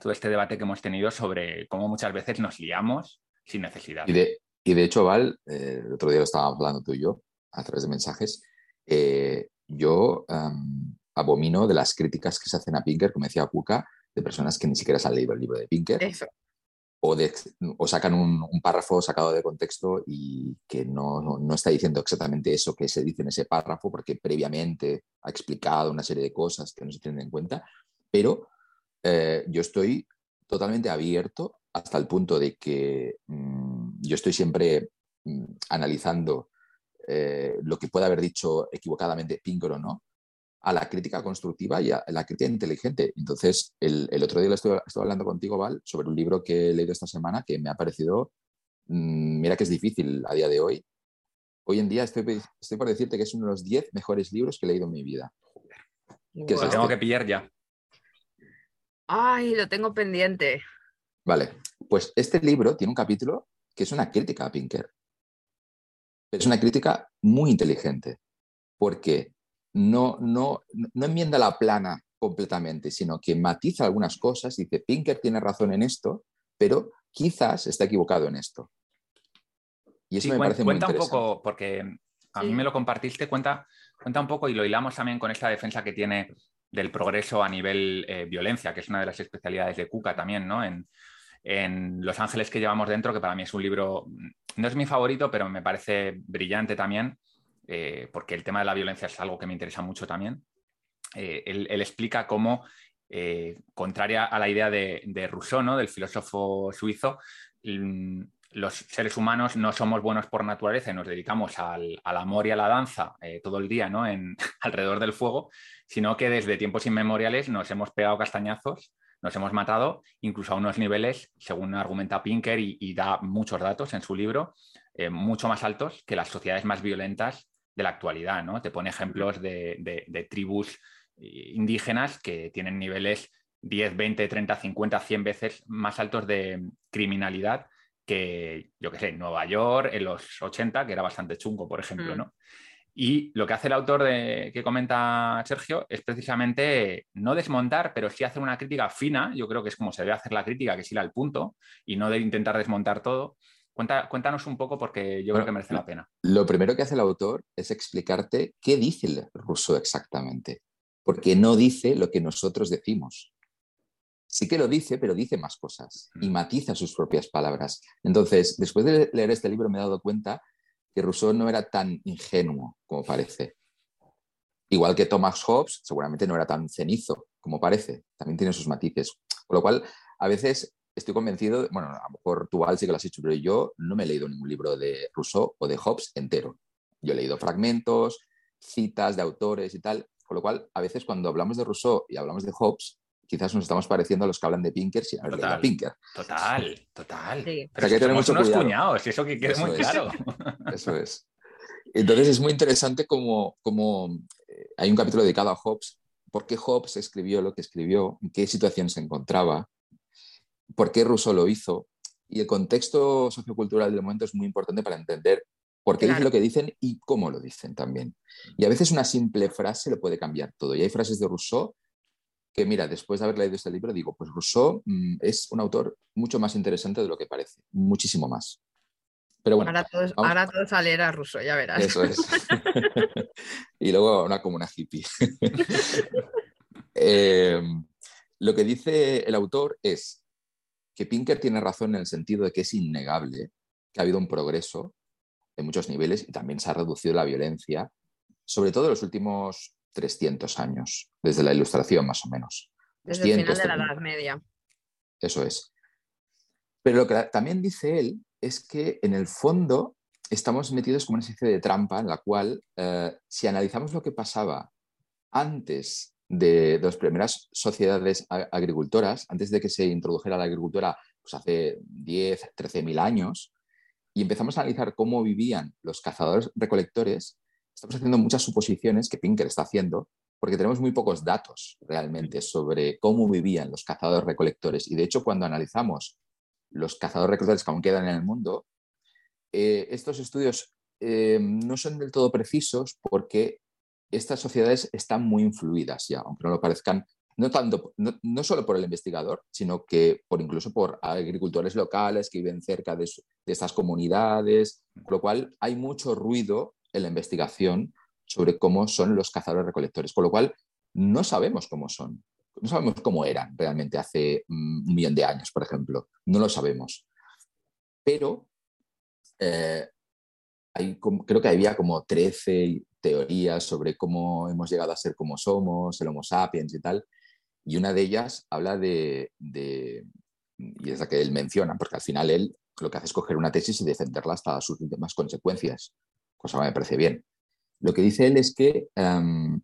todo este debate que hemos tenido sobre cómo muchas veces nos liamos sin necesidad.
Y de, y de hecho, Val, eh, el otro día lo estábamos hablando tú y yo a través de mensajes, eh, yo abomino de las críticas que se hacen a Pinker, como decía Kuka, de personas que ni siquiera se han leído el libro de Pinker. O, de, o, sacan un, párrafo sacado de contexto y que no, no, está diciendo exactamente eso que se dice en ese párrafo, porque previamente ha explicado una serie de cosas que no se tienen en cuenta. Pero eh, yo estoy totalmente abierto hasta el punto de que mm, yo estoy siempre mm, analizando eh, lo que puede haber dicho equivocadamente Pinker o no, a la crítica constructiva y a la crítica inteligente. Entonces, el, otro día estuve, hablando contigo, Val, sobre un libro que he leído esta semana que me ha parecido, mm, mira que es difícil a día de hoy. Hoy en día estoy, estoy por decirte que es uno de los 10 mejores libros que he leído en mi vida.
Que lo tengo que pillar ya.
Ay, lo tengo pendiente.
Vale, pues este libro tiene un capítulo que es una crítica a Pinker es una crítica muy inteligente, porque no, no, no enmienda la plana completamente, sino que matiza algunas cosas y dice, Pinker tiene razón en esto, pero quizás está equivocado en esto.
Y eso me parece muy interesante. un poco, porque a mí me lo compartiste, cuenta, cuenta un poco y lo hilamos también con esta defensa que tiene del progreso a nivel eh, violencia, que es una de las especialidades de Cuca también, ¿no? En, en Los Ángeles que llevamos dentro, que para mí es un libro, no es mi favorito, pero me parece brillante también, eh, porque el tema de la violencia es algo que me interesa mucho también. Eh, él, explica cómo, eh, contraria a la idea de, Rousseau, ¿no? del filósofo suizo, mm, los seres humanos no somos buenos por naturaleza y nos dedicamos al, amor y a la danza todo el día ¿no? en, alrededor del fuego, sino que desde tiempos inmemoriales nos hemos pegado castañazos nos hemos matado incluso a unos niveles, según argumenta Pinker y, da muchos datos en su libro, eh, mucho más altos que las sociedades más violentas de la actualidad. ¿no? Te pone ejemplos de, tribus eh, indígenas que tienen niveles 10, 20, 30, 50, 100 veces más altos de criminalidad que, yo qué sé, Nueva York en los 80, que era bastante chungo, por ejemplo, mm. Y lo que hace el autor de, que comenta Sergio es precisamente no desmontar, pero sí hacer una crítica fina. Yo creo que es como se debe hacer la crítica, que es ir al punto y no de intentar desmontar todo. cuéntanos un poco porque yo creo que merece la pena.
Lo primero que hace el autor es explicarte qué dice el ruso exactamente, porque no dice lo que nosotros decimos. Sí que lo dice, pero dice más cosas y matiza sus propias palabras. Entonces, después de leer este libro me he dado cuenta que Rousseau no era tan ingenuo como parece. Igual que Thomas Hobbes, seguramente no era tan cenizo como parece, también tiene sus matices. Con lo cual, a veces estoy convencido, bueno, a lo mejor tú, Al, sí que lo has hecho, pero yo no me he leído ningún libro de Rousseau o de Hobbes entero. Yo he leído fragmentos, citas de autores y tal, con lo cual, a veces cuando hablamos de Rousseau y hablamos de Hobbes, quizás nos estamos pareciendo a los que hablan de Pinker sin haber leído a Pinker.
Total, total. Pero que tenemos unos cuñados, eso que quede muy claro.
Eso es. Entonces es muy interesante como, como eh, hay un capítulo dedicado a Hobbes, por qué Hobbes escribió lo que escribió, en qué situación se encontraba, por qué Rousseau lo hizo. Y el contexto sociocultural del momento es muy importante para entender por qué dicen lo que dicen y cómo lo dicen también. Y a veces una simple frase lo puede cambiar todo. Y hay frases de Rousseau que, mira, después de haber leído este libro, digo, pues Rousseau mm, es un autor mucho más interesante de lo que parece, muchísimo más. Pero bueno,
ahora todos, ahora todos a leer a Rousseau, ya verás.
Eso es. y luego una como una hippie. Em, lo que dice el autor es que Pinker tiene razón en el sentido de que es innegable que ha habido un progreso en muchos niveles y también se ha reducido la violencia, sobre todo en los últimos 300 años, desde la Ilustración más o menos.
Desde el final de la Edad Media.
Eso es. Pero lo que también dice él es que en el fondo estamos metidos como una especie de trampa en la cual, eh, si analizamos lo que pasaba antes de, las primeras sociedades agricultoras, antes de que se introdujera la agricultura pues hace 10, 13 mil años, y empezamos a analizar cómo vivían los cazadores recolectores, estamos haciendo muchas suposiciones que Pinker está haciendo, porque tenemos muy pocos datos realmente sobre cómo vivían los cazadores recolectores. Y de hecho, cuando analizamos los cazadores recolectores que aún quedan en el mundo, eh, estos estudios eh, no son del todo precisos porque estas sociedades están muy influidas ya, aunque no lo parezcan, no, tanto, no, solo por el investigador, sino que por incluso por agricultores locales que viven cerca de, de estas comunidades, con lo cual hay mucho ruido en la investigación sobre cómo son los cazadores recolectores, con lo cual no sabemos cómo son, no sabemos cómo eran realmente hace mm, un millón de años, por ejemplo, no lo sabemos. Pero eh, creo que había como 13 teorías sobre cómo hemos llegado a ser como somos, el Homo sapiens y tal, y una de ellas habla de, y es la que él menciona, porque al final él lo que hace es coger una tesis y defenderla hasta sus últimas consecuencias, cosa que me parece bien. Lo que dice él es que em,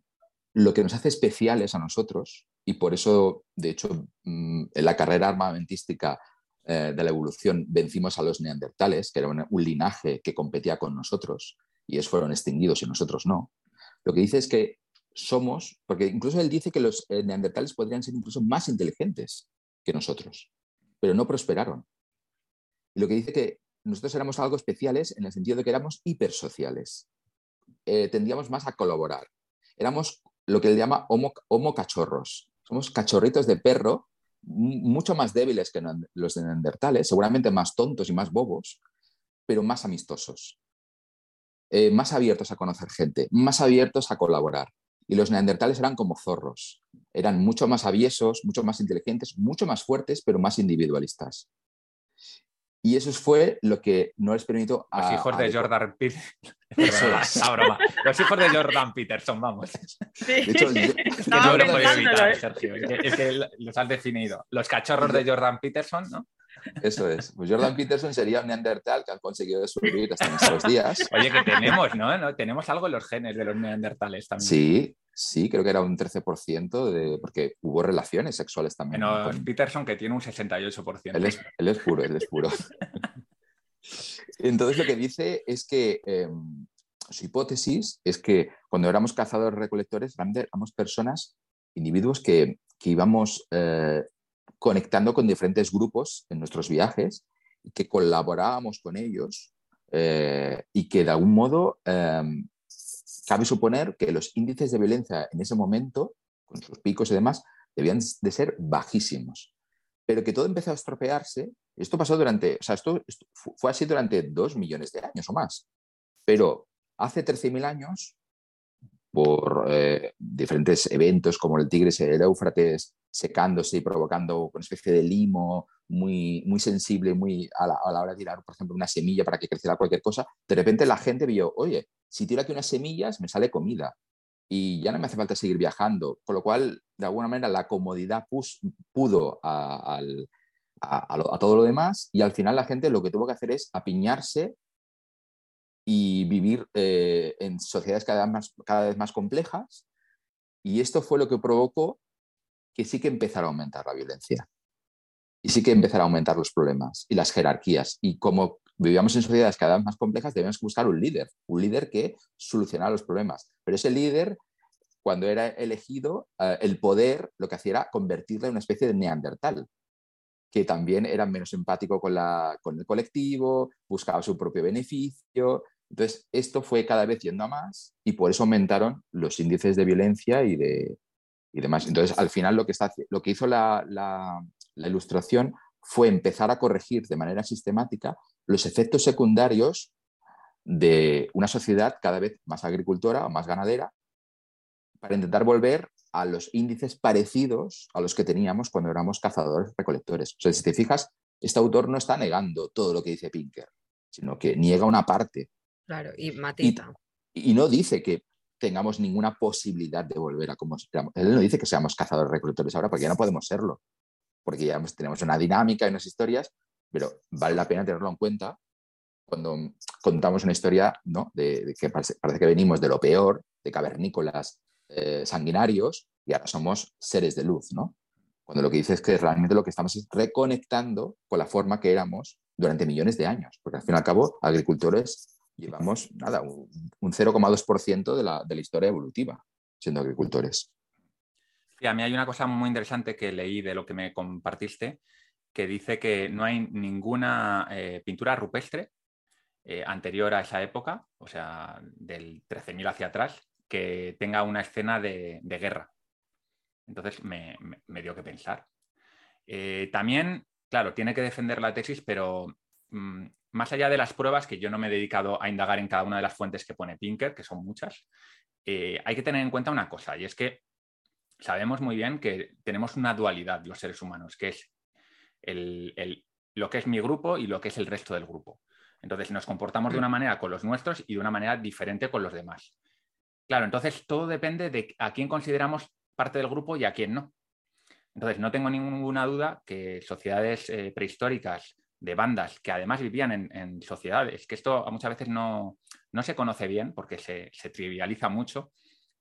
lo que nos hace especiales a nosotros, y por eso, de hecho, mm, en la carrera armamentística eh, de la evolución vencimos a los neandertales, que era un, linaje que competía con nosotros, y ellos fueron extinguidos y nosotros no. Lo que dice es que somos, porque incluso él dice que los eh, neandertales podrían ser incluso más inteligentes que nosotros, pero no prosperaron. Lo que dice que nosotros éramos algo especiales en el sentido de que éramos hipersociales. Eh, tendíamos más a colaborar. Éramos lo que él llama homo, cachorros. Somos cachorritos de perro, mucho más débiles que los neandertales, seguramente más tontos y más bobos, pero más amistosos. Eh, más abiertos a conocer gente, más abiertos a colaborar. Y los neandertales eran como zorros. Eran mucho más aviesos, mucho más inteligentes, mucho más fuertes, pero más individualistas. Y eso fue lo que no les permitió
a... Los hijos de Jordan Peterson. Los hijos de Jordan Peterson, vamos. De hecho, es que no lo evitar, ¿eh? Sergio. Es que, los has definido. Los cachorros de Jordan Peterson, ¿no?
Eso es. Pues Jordan Peterson sería un neandertal que han conseguido sobrevivir hasta nuestros días.
Oye, que tenemos, ¿no? Tenemos algo en los genes de los neandertales también.
Sí, sí, creo que era un 13%, de, porque hubo relaciones sexuales también.
Bueno, Peterson que tiene un 68%.
Él es, él es puro, él es puro. Entonces lo que dice es que em, su hipótesis es que cuando éramos cazadores recolectores éramos personas, individuos que, que íbamos eh, conectando con diferentes grupos en nuestros viajes, que colaborábamos con ellos eh, y que de algún modo em, cabe suponer que los índices de violencia en ese momento, con sus picos y demás, debían de ser bajísimos. Pero que todo empezó a estropearse. Esto pasó durante, o sea, esto, fue así durante dos millones de años o más. Pero hace 13.000 años, por eh, diferentes eventos como el Tigris y el Éufrates secándose y provocando una especie de limo muy, muy sensible muy a la, a la hora de tirar, por ejemplo, una semilla para que creciera cualquier cosa, de repente la gente vio, oye, si tiro aquí unas semillas, me sale comida y ya no me hace falta seguir viajando. Con lo cual, de alguna manera, la comodidad pudo a, todo lo demás y al final la gente lo que tuvo que hacer es apiñarse y vivir eh, en sociedades cada más, cada vez más complejas. Y esto fue lo que provocó que sí que empezara a aumentar la violencia. Y sí que empezara a aumentar los problemas y las jerarquías. Y como vivíamos en sociedades cada vez más complejas, debíamos buscar un líder, un líder que solucionara los problemas. Pero ese líder, cuando era elegido, eh, el poder lo que hacía era convertirle en una especie de neandertal, que también era menos empático con, la, con el colectivo, buscaba su propio beneficio. Entonces, esto fue cada vez yendo a más y por eso aumentaron los índices de violencia y, de, y demás. Entonces, al final, lo que, está, lo que hizo la, la, ilustración fue empezar a corregir de manera sistemática los efectos secundarios de una sociedad cada vez más agricultora o más ganadera para intentar volver a los índices parecidos a los que teníamos cuando éramos cazadores recolectores. O sea, si te fijas, este autor no está negando todo lo que dice Pinker, sino que niega una parte.
Claro, y matita.
Y, no dice que tengamos ninguna posibilidad de volver a como éramos. Él no dice que seamos cazadores recolectores ahora, porque ya no podemos serlo, porque ya tenemos una dinámica y unas historias, pero vale la pena tenerlo en cuenta cuando contamos una historia ¿no? de, que parece, que venimos de lo peor, de cavernícolas eh, sanguinarios, y ahora somos seres de luz, ¿no? Cuando lo que dice es que realmente lo que estamos es reconectando con la forma que éramos durante millones de años, porque al fin y al cabo, agricultores llevamos nada, un, 0,2% de la, de la historia evolutiva siendo agricultores.
A mí hay una cosa muy interesante que leí de lo que me compartiste, que dice que no hay ninguna eh, pintura rupestre eh, anterior a esa época, o sea, del 13.000 hacia atrás, que tenga una escena de, guerra. Entonces me, dio que pensar. Eh, también, claro, tiene que defender la tesis, pero más allá de las pruebas, que yo no me he dedicado a indagar en cada una de las fuentes que pone Pinker, que son muchas, eh, hay que tener en cuenta una cosa, y es que sabemos muy bien que tenemos una dualidad los seres humanos, que es lo que es mi grupo y lo que es el resto del grupo. Entonces nos comportamos de una manera con los nuestros y de una manera diferente con los demás. Claro, entonces todo depende de a quién consideramos parte del grupo y a quién no. Entonces no tengo ninguna duda que sociedades eh, prehistóricas de bandas que además vivían en, sociedades, que esto muchas veces no, se conoce bien porque se, trivializa mucho,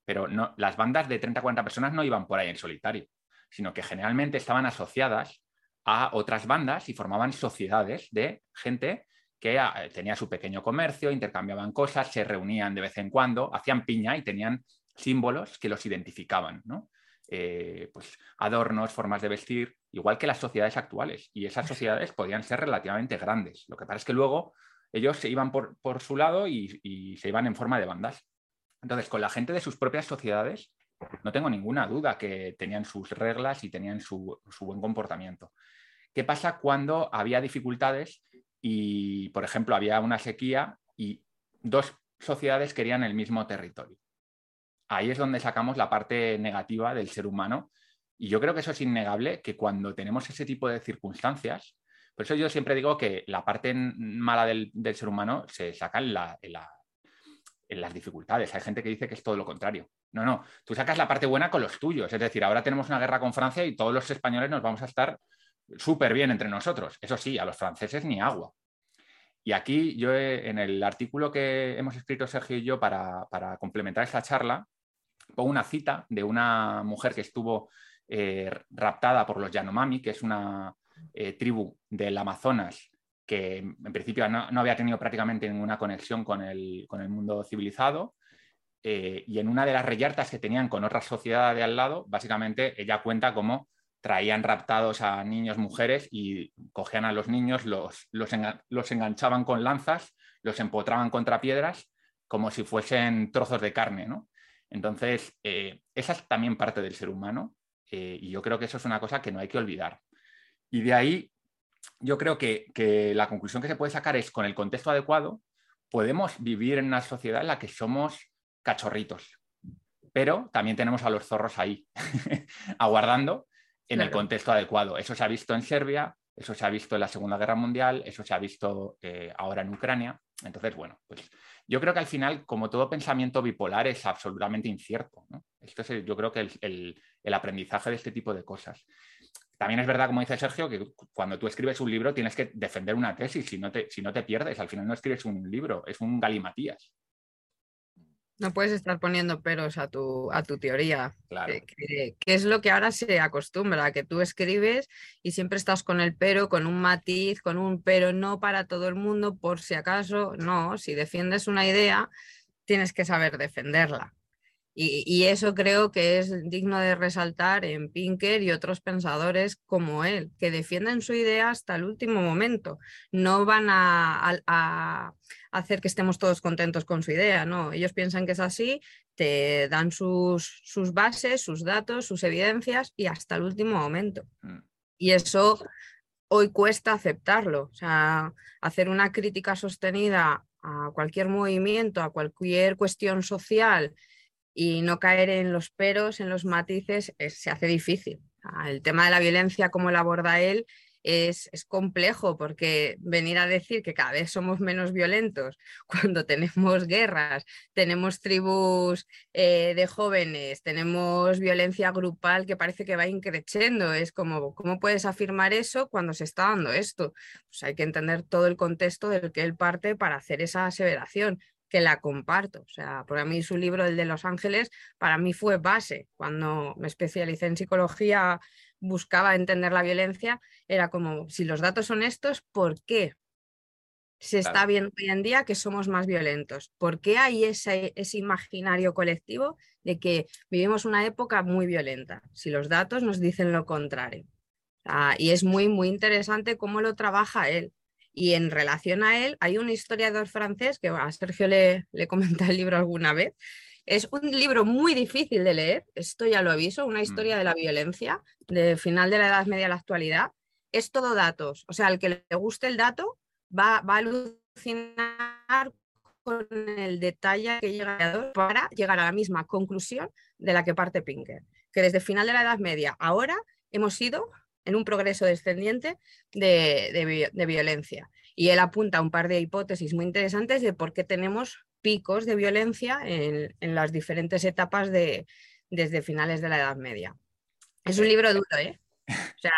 pero no, las bandas de 30 40 personas no iban por ahí en solitario, sino que generalmente estaban asociadas a otras bandas y formaban sociedades de gente que ah, tenía su pequeño comercio, intercambiaban cosas, se reunían de vez en cuando, hacían piña y tenían símbolos que los identificaban, ¿no? Eh, pues adornos, formas de vestir, igual que las sociedades actuales. Y esas sociedades podían ser relativamente grandes. Lo que pasa es que luego ellos se iban por, su lado y, se iban en forma de bandas. Entonces, con la gente de sus propias sociedades, no tengo ninguna duda que tenían sus reglas y tenían su buen comportamiento. ¿Qué pasa cuando había dificultades y, por ejemplo, había una sequía y dos sociedades querían el mismo territorio. Ahí es donde sacamos la parte negativa del ser humano y yo creo que eso es innegable, que cuando tenemos ese tipo de circunstancias, por eso yo siempre digo que la parte mala del, ser humano se saca en, las dificultades. Hay gente que dice que es todo lo contrario. No, no, tú sacas la parte buena con los tuyos. Es decir, ahora tenemos una guerra con Francia y todos los españoles nos vamos a estar súper bien entre nosotros. Eso sí, a los franceses ni agua. Y aquí yo en el artículo que hemos escrito Sergio y yo para, complementar esta charla, pongo una cita de una mujer que estuvo eh, raptada por los Yanomami, que es una eh, tribu del Amazonas que en principio no, había tenido prácticamente ninguna conexión con el, mundo civilizado. Eh, y en una de las reyertas que tenían con otra sociedad de al lado, básicamente ella cuenta cómo traían raptados a niños, mujeres y cogían a los niños, los, los, enganchaban con lanzas, los empotraban contra piedras como si fuesen trozos de carne. ¿no? Entonces, eh, esa es también parte del ser humano eh, y yo creo que eso es una cosa que no hay que olvidar. Y de ahí, yo creo que, que la conclusión que se puede sacar es, con el contexto adecuado, podemos vivir en una sociedad en la que somos cachorritos, pero también tenemos a los zorros ahí, aguardando en el contexto adecuado. Eso se ha visto en Serbia, eso se ha visto en la Segunda Guerra Mundial, eso se ha visto eh, ahora en Ucrania. Entonces, bueno, pues yo creo que al final, como todo pensamiento bipolar, es absolutamente incierto. Esto es, yo creo que el, el, aprendizaje de este tipo de cosas. También es verdad, como dice Sergio, que cuando tú escribes un libro tienes que defender una tesis, si no te, si no te pierdes, al final no escribes un libro, es un galimatías.
No puedes estar poniendo peros a tu, a tu teoría, que, es lo que ahora se acostumbra, que tú escribes y siempre estás con el pero, con un matiz, con un pero no para todo el mundo, por si acaso, no, si defiendes una idea, tienes que saber defenderla. Y, eso creo que es digno de resaltar en Pinker y otros pensadores como él, que defienden su idea hasta el último momento. No van a, hacer que estemos todos contentos con su idea, no. Ellos piensan que es así, te dan sus, sus bases, sus datos, sus evidencias y hasta el último momento. Mm. Y eso hoy cuesta aceptarlo. O sea, hacer una crítica sostenida a cualquier movimiento, a cualquier cuestión social y no caer en los peros, en los matices, se hace difícil. El tema de la violencia, como lo aborda él, es, complejo porque venir a decir que cada vez somos menos violentos cuando tenemos guerras, tenemos tribus eh, de jóvenes, tenemos violencia grupal que parece que va increciendo. Es como, ¿cómo puedes afirmar eso cuando se está dando esto? Pues hay que entender todo el contexto del que él parte para hacer esa aseveración que la comparto. O sea, para mí su libro, el de Los Ángeles, para mí fue base. Cuando me especialicé en psicología, buscaba entender la violencia, era como, si los datos son estos, ¿por qué se está viendo hoy en día que somos más violentos? ¿Por qué hay ese, ese imaginario colectivo de que vivimos una época muy violenta? Si los datos nos dicen lo contrario. y es muy, muy interesante cómo lo trabaja él. Y en relación a él, hay un historiador francés que a Sergio le, le comenta el libro alguna vez. Es un libro muy difícil de leer, esto ya lo aviso, una historia mm. de la violencia, de final de la Edad Media a la actualidad. Es todo datos, o sea, al que le guste el dato va, va a alucinar con el detalle que llega para llegar a la misma conclusión de la que parte Pinker, que desde final de la Edad Media ahora hemos ido en un progreso descendiente de, violencia. Y él apunta a un par de hipótesis muy interesantes de por qué tenemos picos de violencia en, las diferentes etapas de, desde finales de la Edad Media. Es un libro duro, ¿eh? O sea,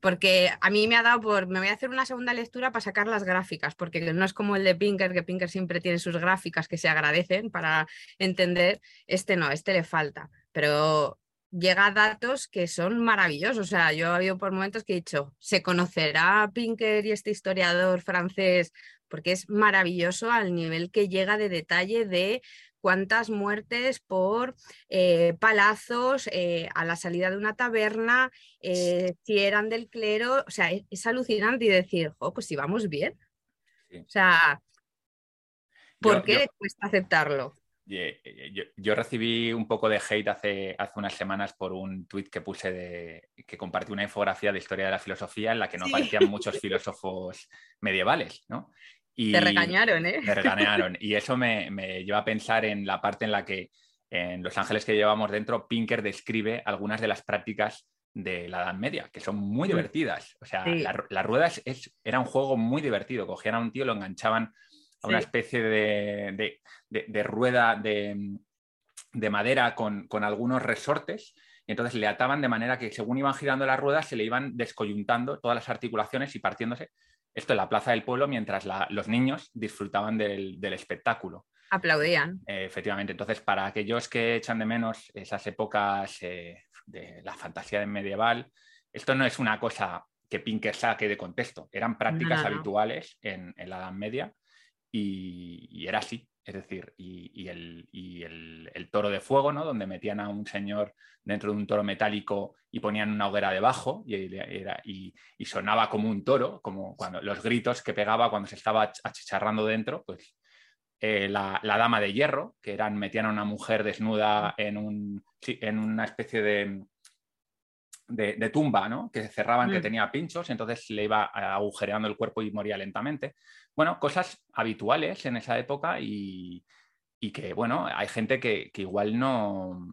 porque a mí me ha dado por, me voy a hacer una segunda lectura para sacar las gráficas, porque no es como el de Pinker, que Pinker siempre tiene sus gráficas que se agradecen para entender, este no, este le falta, pero llega a datos que son maravillosos. O sea, yo he habido por momentos que he dicho, ¿se conocerá Pinker y este historiador francés? Porque es maravilloso al nivel que llega de detalle de cuántas muertes por eh, palazos eh, a la salida de una taberna, eh, si eran del clero. O sea, es, alucinante y decir, oh, pues si vamos bien. O sea, ¿por qué cuesta aceptarlo?
Eh, yo, recibí un poco de hate hace, hace unas semanas por un tuit que puse de que compartí una infografía de historia de la filosofía en la que no aparecían muchos filósofos medievales, ¿no?
Y te regañaron, ¿eh?
Me regañaron. Y eso me, me, lleva a pensar en la parte en la que en Los Ángeles que llevamos dentro, Pinker describe algunas de las prácticas de la Edad Media, que son muy divertidas. O sea, las ruedas es, era un juego muy divertido. Cogían a un tío, lo enganchaban a una especie de, rueda de, madera con, algunos resortes. Y entonces le ataban de manera que según iban girando las ruedas se le iban descoyuntando todas las articulaciones y partiéndose. Esto en la plaza del pueblo mientras los niños disfrutaban del, espectáculo.
Aplaudían.
Eh, efectivamente. Entonces, para aquellos que echan de menos esas épocas eh, de la fantasía medieval, esto no es una cosa que Pinker saque de contexto. Eran prácticas habituales en, en, la Edad Media y, era así. Es decir, y, el, toro de fuego, ¿no? Donde metían a un señor dentro de un toro metálico y ponían una hoguera debajo y, sonaba como un toro, como cuando los gritos que pegaba cuando se estaba achicharrando dentro, pues eh, la, dama de hierro, que eran, metían a una mujer desnuda en, un, en una especie de, de, tumba, ¿no? Que cerraban, que mm. tenía pinchos, y entonces le iba agujereando el cuerpo y moría lentamente. Bueno, cosas habituales en esa época y, que, bueno, hay gente que, igual no,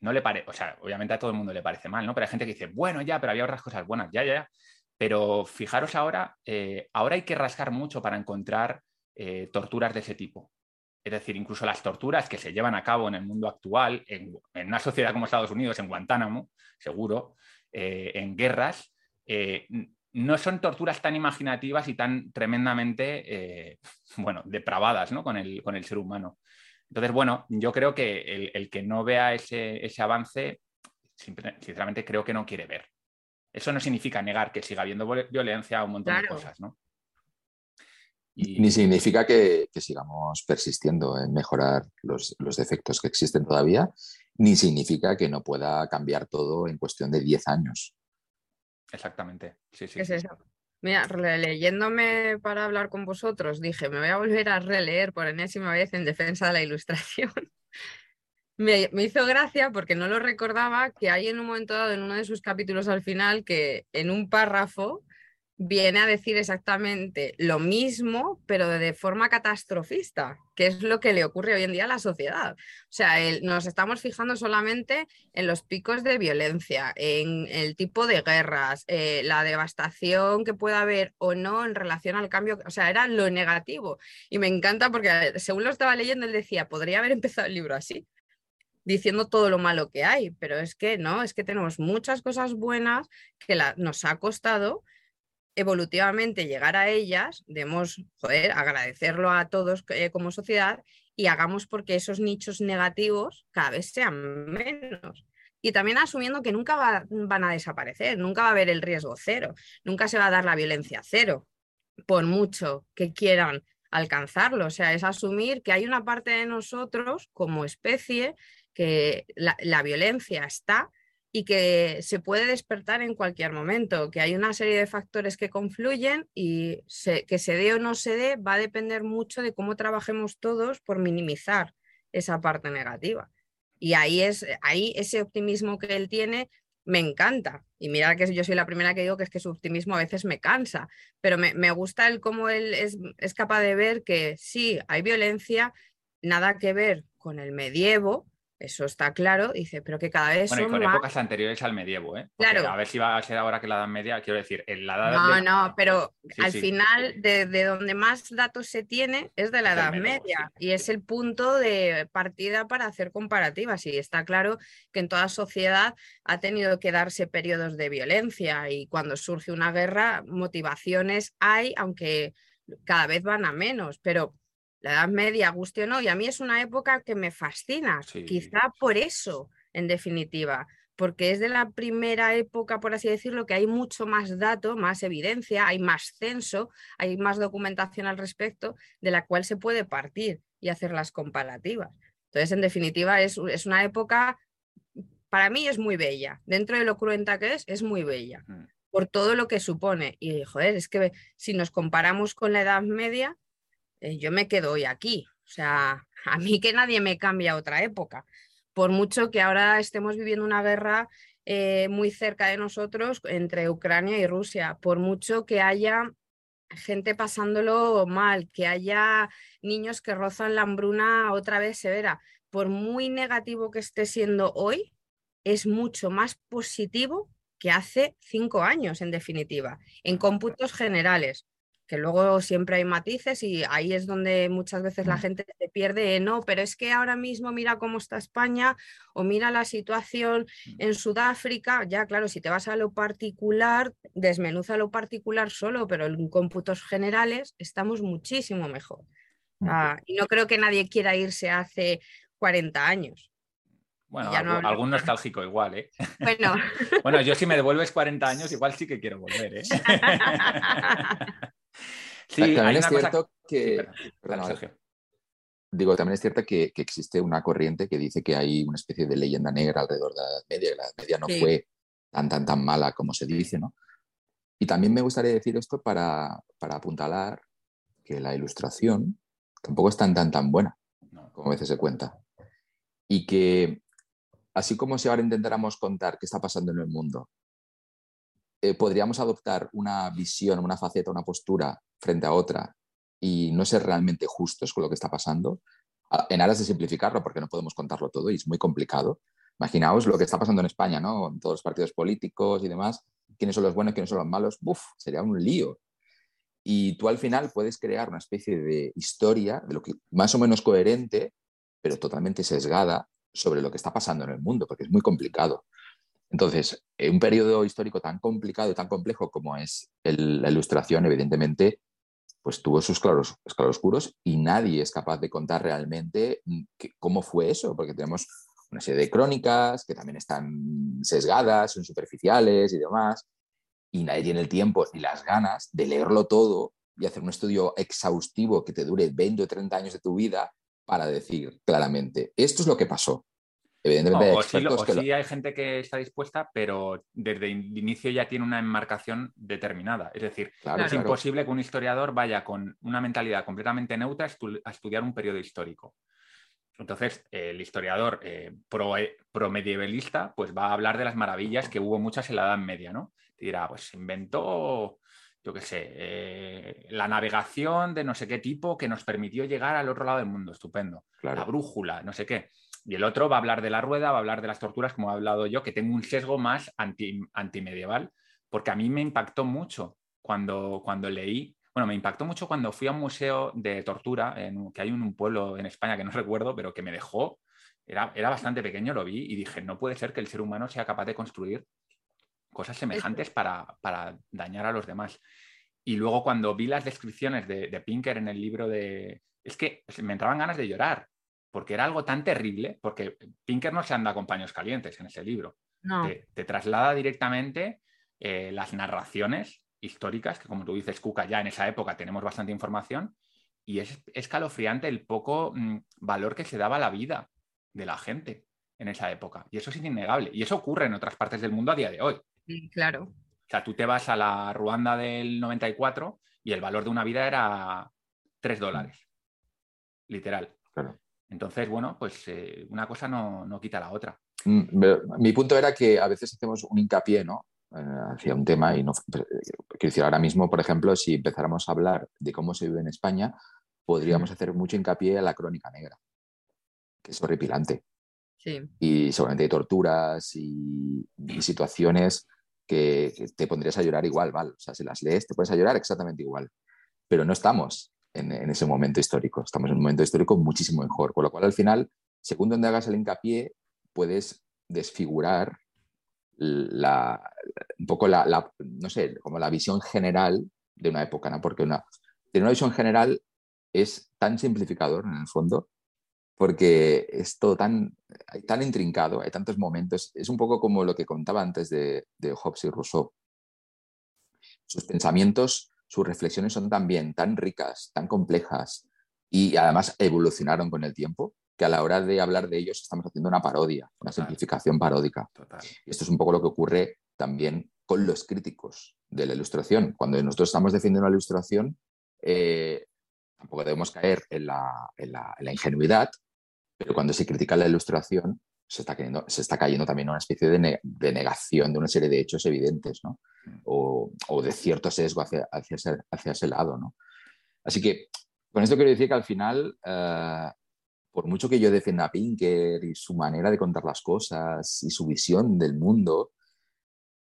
no le parece, o sea, obviamente a todo el mundo le parece mal, ¿no? Pero hay gente que dice, bueno, ya, pero había otras cosas buenas, ya, ya, ya. Pero fijaros ahora, eh, ahora hay que rascar mucho para encontrar eh, torturas de ese tipo. Es decir, incluso las torturas que se llevan a cabo en el mundo actual, en, una sociedad como Estados Unidos, en Guantánamo, seguro, eh, en guerras, no son torturas tan imaginativas y tan tremendamente, eh, bueno, depravadas ¿no? con, el, con, el, ser humano. Entonces, bueno, yo creo que el, que no vea ese, ese avance, sinceramente creo que no quiere ver. Eso no significa negar que siga habiendo violencia o un montón de cosas, ¿no?
Ni significa que, sigamos persistiendo en mejorar los, defectos que existen todavía, ni significa que no pueda cambiar todo en cuestión de 10 años.
Exactamente. Sí, sí,
es eso? Mira, leyéndome para hablar con vosotros, dije, me voy a volver a releer por enésima vez en defensa de la ilustración. me, me, hizo gracia porque no lo recordaba que hay en un momento dado, en uno de sus capítulos al final, que en un párrafo viene a decir exactamente lo mismo, pero de forma catastrofista, que es lo que le ocurre hoy en día a la sociedad. O sea, nos estamos fijando solamente en los picos de violencia, en el tipo de guerras, eh, la devastación que pueda haber o no en relación al cambio, o sea, era lo negativo. Y me encanta porque según lo estaba leyendo, él decía, podría haber empezado el libro así diciendo todo lo malo que hay, pero es que no, es que tenemos muchas cosas buenas que nos ha costado evolutivamente llegar a ellas, debemos poder agradecerlo a todos eh, como sociedad y hagamos porque esos nichos negativos cada vez sean menos. Y también asumiendo que nunca van a desaparecer, nunca va a haber el riesgo cero, nunca se va a dar la violencia cero, por mucho que quieran alcanzarlo. O sea, es asumir que hay una parte de nosotros como especie que la violencia está y que se puede despertar en cualquier momento, que hay una serie de factores que confluyen y que se dé o no se dé va a depender mucho de cómo trabajemos todos por minimizar esa parte negativa. Y ahí es ahí ese optimismo que él tiene me encanta. Y mira que yo soy la primera que digo que es que su optimismo a veces me cansa, pero me, me gusta el cómo él es, es capaz de ver que sí, hay violencia, nada que ver con el medievo, eso está claro, dice, pero que cada vez
bueno, y con épocas anteriores al medievo, ¿eh? claro. A ver si va a ser ahora que la Edad Media, quiero decir, en la Edad
No, no, pero al final de, donde más datos se tiene es de la Edad Media y es el punto de partida para hacer comparativas y está claro que en toda sociedad ha tenido que darse periodos de violencia y cuando surge una guerra, motivaciones hay, aunque cada vez van a menos, pero la Edad Media, guste o no, y a mí es una época que me fascina, quizá por eso, en definitiva, porque es de la primera época, por así decirlo, que hay mucho más dato, más evidencia, hay más censo, hay más documentación al respecto, de la cual se puede partir y hacer las comparativas. Entonces, en definitiva, es, es una época, para mí es muy bella, dentro de lo cruenta que es, es muy bella, por todo lo que supone. Y, joder, es que si nos comparamos con la Edad Media, eh, yo me quedo hoy aquí. O sea, a mí que nadie me cambia otra época. Por mucho que ahora estemos viviendo una guerra eh, muy cerca de nosotros entre Ucrania y Rusia, por mucho que haya gente pasándolo mal, que haya niños que rozan la hambruna otra vez severa, por muy negativo que esté siendo hoy, es mucho más positivo que hace cinco años, en definitiva, en cómputos generales que luego siempre hay matices y ahí es donde muchas veces la mm. gente se pierde, no, pero es que ahora mismo mira cómo está España o mira la situación mm. en Sudáfrica, ya claro, si te vas a lo particular, desmenuza lo particular solo, pero en cómputos generales estamos muchísimo mejor. Mm. Ah, y no creo que nadie quiera irse hace 40 años.
Bueno, algún, nostálgico igual, ¿eh?
Bueno.
bueno, yo si me devuelves 40 años, igual sí que quiero volver, ¿eh?
Sí, también es cierto que... Digo, también es cierto que, existe una corriente que dice que hay una especie de leyenda negra alrededor de la Edad Media, que la Edad Media no fue tan, tan, tan mala como se dice, ¿no? Y también me gustaría decir esto para, para apuntalar que la ilustración tampoco es tan, tan, tan buena como a veces se cuenta. Y que así como si ahora intentáramos contar qué está pasando en el mundo eh, podríamos adoptar una visión, una faceta, una postura frente a otra y no ser realmente justos con lo que está pasando, en aras de simplificarlo, porque no podemos contarlo todo y es muy complicado. Imaginaos lo que está pasando en España, ¿no? En todos los partidos políticos y demás, quiénes son los buenos, quiénes son los malos, ¡buf! Sería un lío. Y tú al final puedes crear una especie de historia, de lo que más o menos coherente, pero totalmente sesgada sobre lo que está pasando en el mundo, porque es muy complicado. Entonces, en un periodo histórico tan complicado y tan complejo como es la ilustración, evidentemente, pues tuvo sus claros, claroscuros y nadie es capaz de contar realmente mm, cómo fue eso, porque tenemos una serie de crónicas que también están sesgadas, son superficiales y demás, y nadie tiene el tiempo ni las ganas de leerlo todo y hacer un estudio exhaustivo que te dure 20 o 30 años de tu vida para decir claramente, esto es lo que pasó.
Evidentemente, o, sí, hay gente que está dispuesta, pero desde el inicio ya tiene una enmarcación determinada. Es decir, es imposible que un historiador vaya con una mentalidad completamente neutra a estudiar un periodo histórico. Entonces, el historiador eh, pro, medievalista pues va a hablar de las maravillas que hubo muchas en la Edad Media, ¿no? dirá, pues se inventó, yo qué sé, eh, la navegación de no sé qué tipo que nos permitió llegar al otro lado del mundo, estupendo. La brújula, no sé qué. Y el otro va a hablar de la rueda, va a hablar de las torturas, como he hablado yo, que tengo un sesgo más anti, antimedieval, porque a mí me impactó mucho cuando, cuando leí bueno, me impactó mucho cuando fui a un museo de tortura, en, que hay un, pueblo en España que no recuerdo, pero que me dejó, era, era bastante pequeño, lo vi y dije, no puede ser que el ser humano sea capaz de construir cosas semejantes para, dañar a los demás. Y luego cuando vi las descripciones de, Pinker en el libro de... Es que me entraban ganas de llorar, porque era algo tan terrible, porque Pinker no se anda con paños calientes en ese libro. Te, traslada directamente eh, las narraciones históricas, que como tú dices, Cuca, ya en esa época tenemos bastante información, y es escalofriante el poco mm, valor que se daba a la vida de la gente en esa época. Y eso es innegable. Y eso ocurre en otras partes del mundo a día de hoy.
claro.
O sea, tú te vas a la Ruanda del 94 y el valor de una vida era 3 dólares. Literal. Entonces, bueno, pues eh, una cosa no, no, quita la otra.
Mm, mi punto era que a veces hacemos un hincapié, ¿no? Eh, hacia un tema y no quiero decir ahora mismo por ejemplo si empezáramos a hablar de cómo se vive en España podríamos hacer mucho hincapié en la crónica negra que es horripilante y seguramente hay torturas y, situaciones que, te pondrías a llorar igual vale o sea si las lees te puedes a llorar exactamente igual pero no estamos en, ese momento histórico estamos en un momento histórico muchísimo mejor con lo cual al final según donde hagas el hincapié puedes desfigurar la, un poco la, no sé, como la visión general de una época, ¿no? Porque una, tener una visión general es tan simplificador en el fondo, porque es todo tan, tan intrincado, hay tantos momentos, es un poco como lo que contaba antes de, de Hobbes y Rousseau. Sus pensamientos, sus reflexiones son también tan ricas, tan complejas y además evolucionaron con el tiempo que a la hora de hablar de ellos estamos haciendo una parodia, una simplificación paródica. Y esto es un poco lo que ocurre también con los críticos de la ilustración. Cuando nosotros estamos defendiendo la ilustración, eh, tampoco debemos caer en la, ingenuidad, pero cuando se critica la ilustración, se está, cayendo, se está cayendo también una especie de, negación de una serie de hechos evidentes, ¿no? Mm. o, de cierto sesgo hacia, hacia, ese, hacia, ese, lado. ¿no? Así que con esto quiero decir que al final eh, por mucho que yo defienda a Pinker y su manera de contar las cosas y su visión del mundo,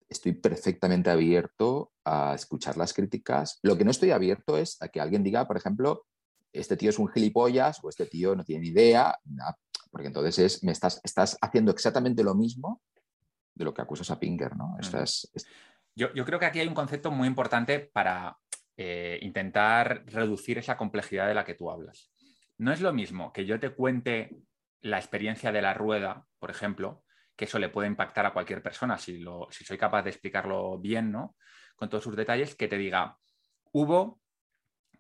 estoy perfectamente abierto a escuchar las críticas. Lo que no estoy abierto es a que alguien diga, por ejemplo, este tío es un gilipollas o este tío no tiene ni idea, porque entonces es, me estás, estás haciendo exactamente lo mismo de lo que acusas a Pinker. ¿no?
Yo, creo que aquí hay un concepto muy importante para eh, intentar reducir esa complejidad de la que tú hablas. No es lo mismo que yo te cuente la experiencia de la rueda, por ejemplo, que eso le puede impactar a cualquier persona si, lo, si soy capaz de explicarlo bien, ¿no? Con todos sus detalles, que te diga, hubo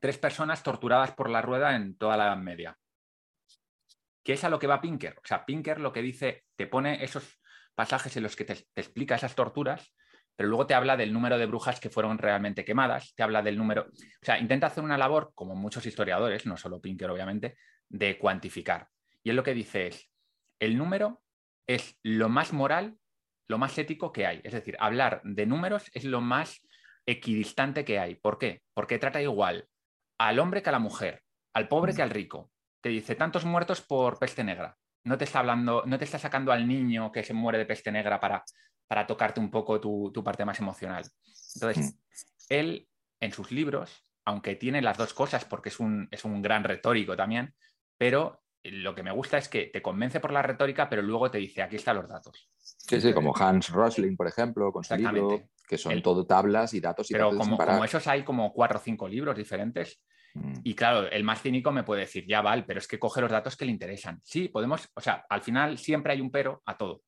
tres personas torturadas por la rueda en toda la Edad Media. ¿Qué es a lo que va Pinker? O sea, Pinker lo que dice, te pone esos pasajes en los que te, te explica esas torturas pero luego te habla del número de brujas que fueron realmente quemadas, te habla del número, o sea, intenta hacer una labor, como muchos historiadores, no solo Pinker obviamente, de cuantificar. Y él lo que dice es, el número es lo más moral, lo más ético que hay. Es decir, hablar de números es lo más equidistante que hay. ¿Por qué? Porque trata igual al hombre que a la mujer, al pobre que al rico. Te dice tantos muertos por peste negra. No te está hablando, no te está sacando al niño que se muere de peste negra para para tocarte un poco tu, parte más emocional. Entonces, mm. él en sus libros, aunque tiene las dos cosas porque es un, es un gran retórico también, pero lo que me gusta es que te convence por la retórica, pero luego te dice, aquí están los datos.
Sí, sí, como Hans Rosling, por ejemplo, con su libro, que son todo tablas y datos y
Pero como, como, esos hay como cuatro o cinco libros diferentes. Mm. Y claro, el más cínico me puede decir, ya vale, pero es que coge los datos que le interesan. Sí, podemos, o sea, al final siempre hay un pero a todo.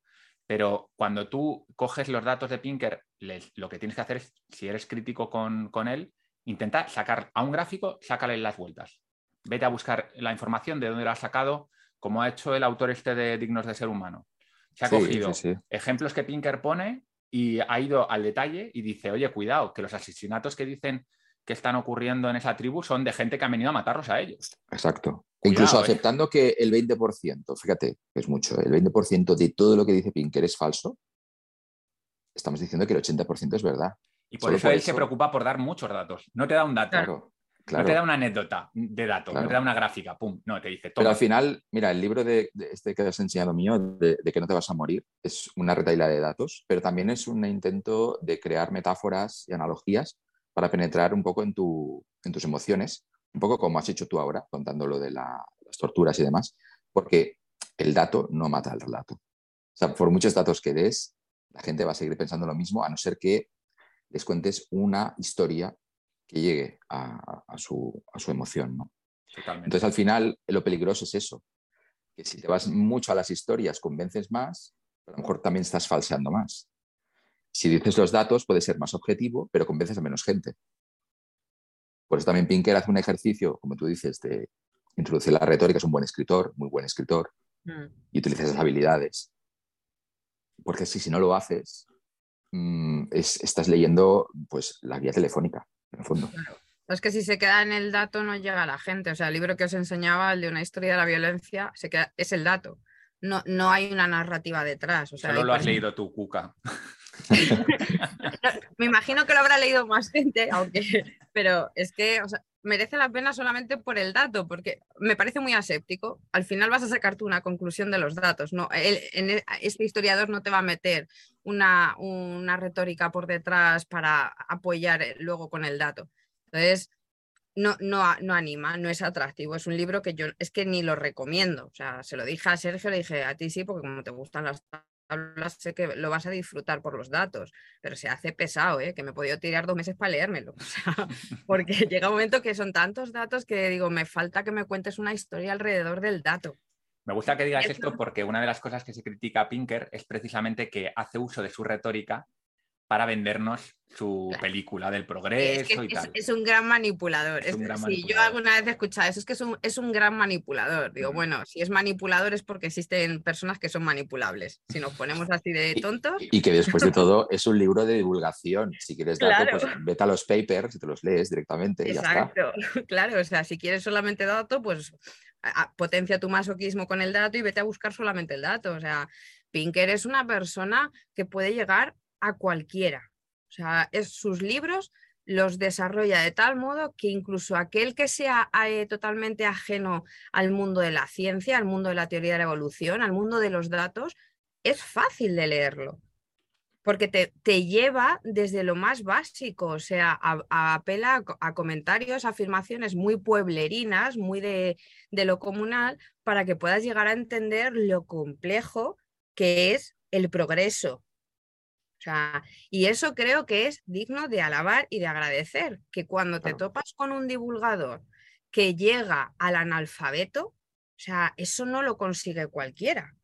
Pero cuando tú coges los datos de Pinker, lo que tienes que hacer es, si eres crítico con, él, intenta sacar a un gráfico, sácale las vueltas. Vete a buscar la información de dónde lo ha sacado, como ha hecho el autor este de Dignos de Ser Humano. Se ha cogido ejemplos que Pinker pone y ha ido al detalle y dice, oye, cuidado, que los asesinatos que dicen que están ocurriendo en esa tribu son de gente que ha venido a matarlos a ellos.
Exacto. Incluso ¿eh? aceptando que el 20%, fíjate, es mucho, el 20% de todo lo que dice Pinker es falso, estamos diciendo que el 80% es verdad.
Y por eso él se preocupa por dar muchos datos. No te da un dato. Claro. No te da una anécdota de datos, no te da una gráfica, pum, no, te dice todo.
Pero al final, mira, el libro de, este que has enseñado mío, de, que no te vas a morir, es una retaila de datos, pero también es un intento de crear metáforas y analogías para penetrar un poco en, tu, en tus emociones, un poco como has hecho tú ahora, contando lo de las torturas y demás, porque el dato no mata al relato. O sea, por muchos datos que des, la gente va a seguir pensando lo mismo, a no ser que les cuentes una historia que llegue a, su, emoción. ¿no? Entonces, al final, lo peligroso es eso, que si te vas mucho a las historias, convences más, pero a lo mejor también estás falseando más. Si dices los datos, puede ser más objetivo, pero convences a menos gente. Por eso también Pinker hace un ejercicio, como tú dices, de introducir la retórica, es un buen escritor, muy buen escritor, mm. y utiliza esas habilidades. Porque si, si no lo haces, mm, estás leyendo pues, la guía telefónica en el fondo.
Es que si se queda en el dato no llega a la gente. O sea, el libro que os enseñaba, el de una historia de la violencia, se queda, es el dato. No, no hay una narrativa detrás. O sea,
Solo lo has leído tú, Cuca.
Me imagino que lo habrá leído más gente, aunque, pero es que merece la pena solamente por el dato, porque me parece muy aséptico. Al final vas a sacar tú una conclusión de los datos. No, en este historiador no te va a meter una, una retórica por detrás para apoyar eh, luego con el dato. Entonces, no, no, no, anima, no es atractivo. Es un libro que yo es que ni lo recomiendo. O sea, se lo dije a Sergio, le dije a ti sí, porque como te gustan las sé que lo vas a disfrutar por los datos, pero se hace pesado, ¿eh? que me he podido tirar dos meses para leérmelo. porque llega un momento que son tantos datos que digo, me falta que me cuentes una historia alrededor del dato.
Me gusta que digas esto porque una de las cosas que se critica a Pinker es precisamente que hace uso de su retórica para vendernos su película del progreso y tal.
Es un gran manipulador. Yo alguna vez he escuchado eso, es que es un, es un gran manipulador. Digo, bueno, si es manipulador es porque existen personas que son manipulables. Si nos ponemos así de tontos.
Y, que después de todo es un libro de divulgación. Si quieres dato, pues vete a los papers y te los lees directamente.
Exacto, claro. O sea, si quieres solamente dato, pues potencia tu masoquismo con el dato y vete a buscar solamente el dato. O sea, Pinker es una persona que puede llegar a cualquiera. O sea, es, sus libros los desarrolla de tal modo que incluso aquel que sea eh, totalmente ajeno al mundo de la ciencia, al mundo de la teoría de la evolución, al mundo de los datos, es fácil de leerlo. Porque te, te lleva desde lo más básico, o sea, apela a, comentarios, afirmaciones muy pueblerinas, muy de, de lo comunal, para que puedas llegar a entender lo complejo que es el progreso, o sea, y eso creo que es digno de alabar y de agradecer, que cuando te topas con un divulgador que llega al analfabeto, o sea, eso no lo consigue cualquiera.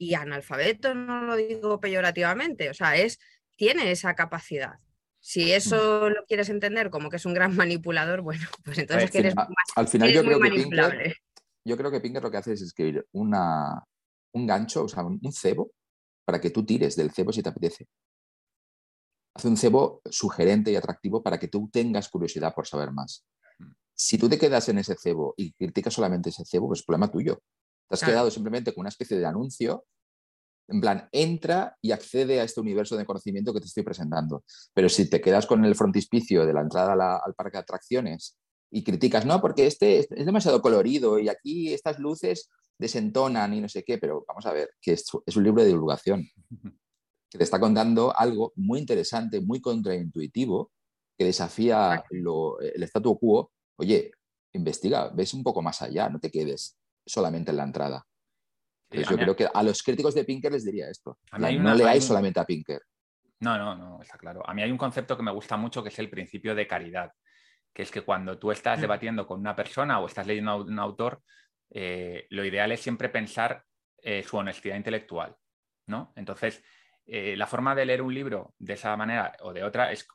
Y analfabeto no lo digo peyorativamente, o sea, es, tiene esa capacidad. Si mm. eso lo quieres entender como que es un gran manipulador, bueno, pues entonces
eres más, al final yo creo que Pinker, yo creo que Pinker lo que hace es escribir una, un gancho, o sea, un cebo, para que tú tires del cebo si te apetece hace un cebo sugerente y atractivo para que tú tengas curiosidad por saber más. Mm. Si tú te quedas en ese cebo y criticas solamente ese cebo, pues es problema tuyo. Te has quedado simplemente con una especie de anuncio, en plan, entra y accede a este universo de conocimiento que te estoy presentando. Pero si te quedas con el frontispicio de la entrada al parque de atracciones y criticas, no, porque este es demasiado colorido y aquí estas luces desentonan y no sé qué, pero vamos a ver, que es, es un libro de divulgación. que te está contando algo muy interesante, muy contraintuitivo, que desafía el statu quo. Oye, investiga, ves un poco más allá, no te quedes solamente en la entrada. yo creo que a los críticos de Pinker les diría esto. no leáis solamente a Pinker.
No, no, no, está claro. A mí hay un concepto que me gusta mucho que es el principio de caridad, que es que cuando tú estás mm. debatiendo con una persona o estás leyendo a un autor, eh, lo ideal es siempre pensar eh, su honestidad intelectual, ¿no? Entonces, eh, la forma de leer un libro de esa manera o de otra es,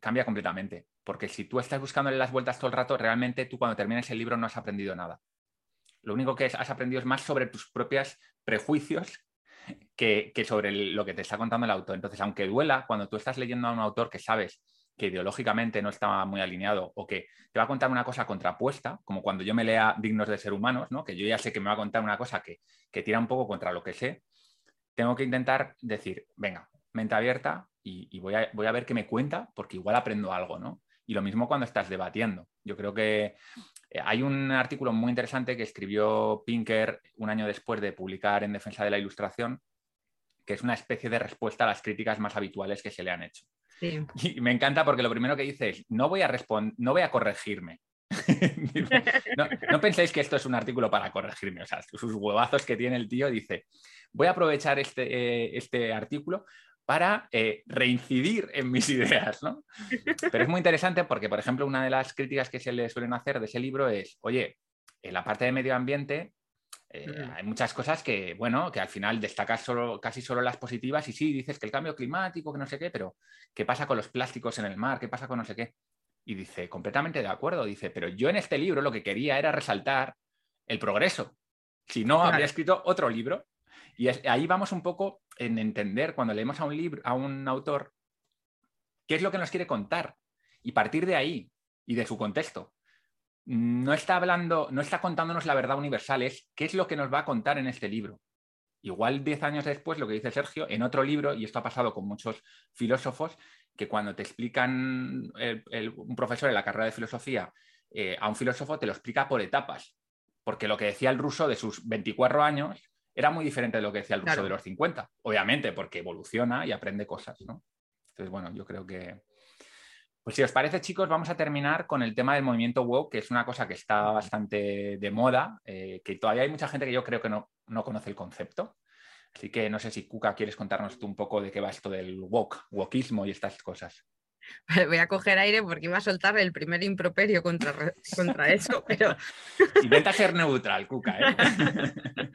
cambia completamente. porque si tú estás buscándole las vueltas todo el rato, realmente tú cuando terminas el libro no has aprendido nada. Lo único que has aprendido es más sobre tus propios prejuicios que, sobre lo que te está contando el autor. Entonces, aunque duela, cuando tú estás leyendo a un autor que sabes que ideológicamente no está muy alineado o que te va a contar una cosa contrapuesta, como cuando yo me lea Dignos de Ser Humanos, ¿no? que yo ya sé que me va a contar una cosa que, que tira un poco contra lo que sé, tengo que intentar decir, venga, mente abierta y, voy, a, voy, a, ver qué me cuenta porque igual aprendo algo, ¿no? Y lo mismo cuando estás debatiendo. Yo creo que hay un artículo muy interesante que escribió Pinker un año después de publicar En Defensa de la Ilustración, que es una especie de respuesta a las críticas más habituales que se le han hecho. Y me encanta porque lo primero que dice es, no voy a, no voy a corregirme. no, penséis que esto es un artículo para corregirme, o sea, sus huevazos que tiene el tío dice, voy a aprovechar este, eh, este artículo para eh, reincidir en mis ideas, ¿no? Pero es muy interesante porque, por ejemplo, una de las críticas que se le suelen hacer de ese libro es, oye, en la parte de medio ambiente eh, mm. hay muchas cosas que, bueno, que al final destacas solo, casi solo las positivas y sí, dices que el cambio climático, que no sé qué, pero ¿qué pasa con los plásticos en el mar? ¿Qué pasa con no sé qué? Y dice, completamente de acuerdo, dice, pero yo en este libro lo que quería era resaltar el progreso. Si no, habría escrito otro libro. Y ahí vamos un poco en entender cuando leemos a un libro, a un autor, qué es lo que nos quiere contar y partir de ahí y de su contexto. No está hablando, no está contándonos la verdad universal, es qué es lo que nos va a contar en este libro. Igual diez años después, lo que dice Sergio, en otro libro, y esto ha pasado con muchos filósofos, que cuando te explican un profesor en la carrera de filosofía eh, a un filósofo, te lo explica por etapas. Porque lo que decía el ruso de sus 24 años era muy diferente de lo que decía el ruso de los 50, obviamente, porque evoluciona y aprende cosas, ¿no? Entonces, bueno, yo creo que... Pues si os parece, chicos, vamos a terminar con el tema del movimiento woke, que es una cosa que está bastante de moda, eh, que todavía hay mucha gente que yo creo que no, no conoce el concepto. Así que no sé si, Cuca, quieres contarnos tú un poco de qué va esto del woke, wokismo y estas cosas.
Voy a coger aire porque iba a soltar el primer improperio contra, contra eso, pero...
Intenta ser neutral, Cuca. ¿eh?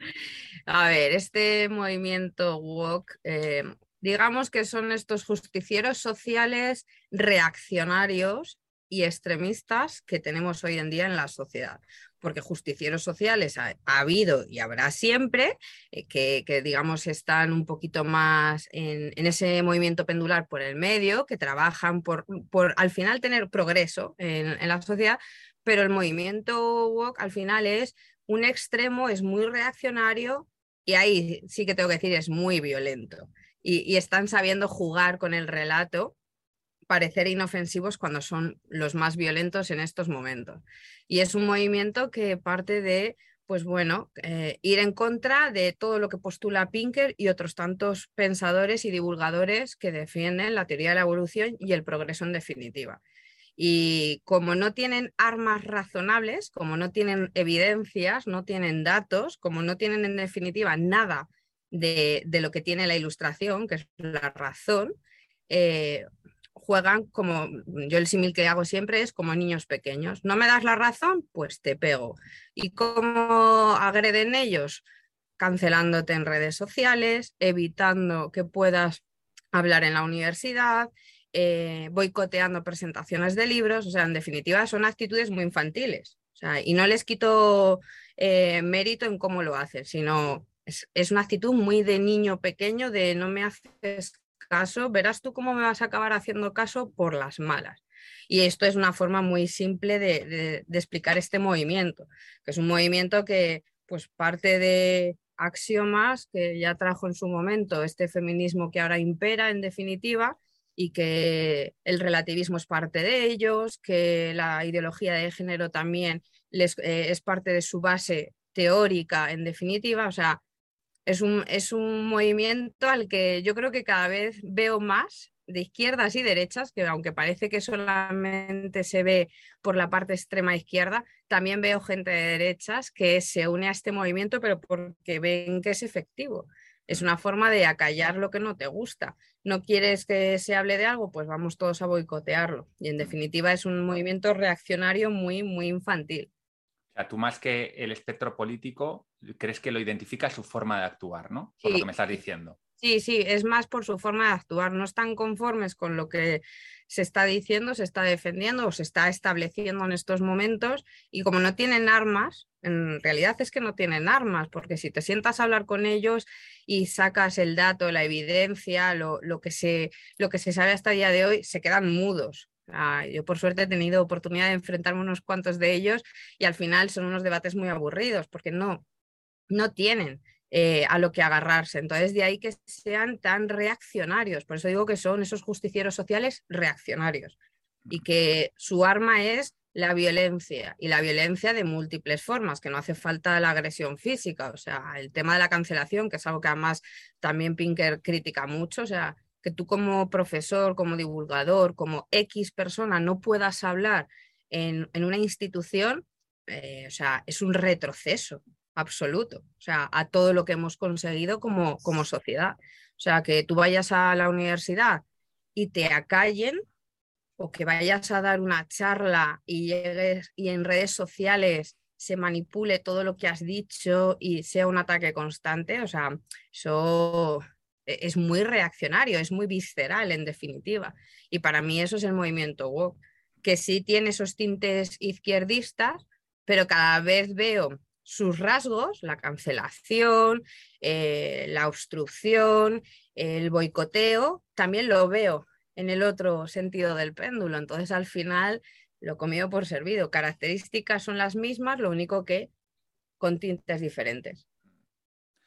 A ver, este movimiento woke, eh, digamos que son estos justicieros sociales reaccionarios y extremistas que tenemos hoy en día en la sociedad. Porque justicieros sociales ha, habido y habrá siempre, eh, que, digamos están un poquito más en, ese movimiento pendular por el medio, que trabajan por, al final tener progreso en, en la sociedad, pero el movimiento woke al final es un extremo, es muy reaccionario y ahí sí que tengo que decir, es muy violento. y están sabiendo jugar con el relato parecer inofensivos cuando son los más violentos en estos momentos. Y es un movimiento que parte de, pues bueno, eh, ir en contra de todo lo que postula Pinker y otros tantos pensadores y divulgadores que defienden la teoría de la evolución y el progreso en definitiva. Y como no tienen armas razonables, como no tienen evidencias, no tienen datos, como no tienen en definitiva nada de, lo que tiene la ilustración, que es la razón, eh, juegan como, yo el símil que hago siempre es como niños pequeños. ¿No me das la razón? Pues te pego. ¿Y cómo agreden ellos? Cancelándote en redes sociales, evitando que puedas hablar en la universidad, eh, boicoteando presentaciones de libros, o sea, en definitiva son actitudes muy infantiles. y no les quito eh, mérito en cómo lo hacen, sino es, es, una actitud muy de niño pequeño, de no me haces caso, verás tú cómo me vas a acabar haciendo caso por las malas. Y esto es una forma muy simple de, explicar este movimiento, que es un movimiento que pues parte de axiomas que ya trajo en su momento este feminismo que ahora impera en definitiva y que el relativismo es parte de ellos, que la ideología de género también les, eh, es parte de su base teórica en definitiva, o sea, es un, es un movimiento al que yo creo que cada vez veo más de izquierdas y derechas, que aunque parece que solamente se ve por la parte extrema izquierda, también veo gente de derechas que se une a este movimiento, pero porque ven que es efectivo. Es una forma de acallar lo que no te gusta. No quieres que se hable de algo, pues vamos todos a boicotearlo. Y en definitiva es un movimiento reaccionario muy, muy infantil
tú más que el espectro político, crees que lo identifica su forma de actuar, ¿no? Por lo que me estás diciendo.
Sí, sí, es más por su forma de actuar. No están conformes con lo que se está diciendo, se está defendiendo o se está estableciendo en estos momentos y como no tienen armas, en realidad es que no tienen armas, porque si te sientas a hablar con ellos y sacas el dato, la evidencia, lo, que, se, lo que se sabe hasta el día de hoy, se quedan mudos. yo por suerte he tenido oportunidad de enfrentarme a unos cuantos de ellos y al final son unos debates muy aburridos porque no, no tienen eh, a lo que agarrarse. Entonces, de ahí que sean tan reaccionarios. Por eso digo que son esos justicieros sociales reaccionarios y que su arma es la violencia y la violencia de múltiples formas, que no hace falta la agresión física. O sea, el tema de la cancelación, que es algo que además también Pinker critica mucho, o sea, que tú como profesor, como divulgador, como X persona no puedas hablar en, una institución, eh, o sea, es un retroceso absoluto, o sea, a todo lo que hemos conseguido como, como sociedad. O sea, que tú vayas a la universidad y te acallen o que vayas a dar una charla y llegues y en redes sociales se manipule todo lo que has dicho y sea un ataque constante, o sea, eso e, es muy reaccionario, es muy visceral en definitiva. Y para mí eso es el movimiento woke, que sí tiene esos tintes izquierdistas, pero cada vez veo sus rasgos, la cancelación, eh, la obstrucción, el boicoteo, también lo veo en el otro sentido del péndulo. Entonces, al final, lo comido por servido. Características son las mismas, lo único que con tintes diferentes.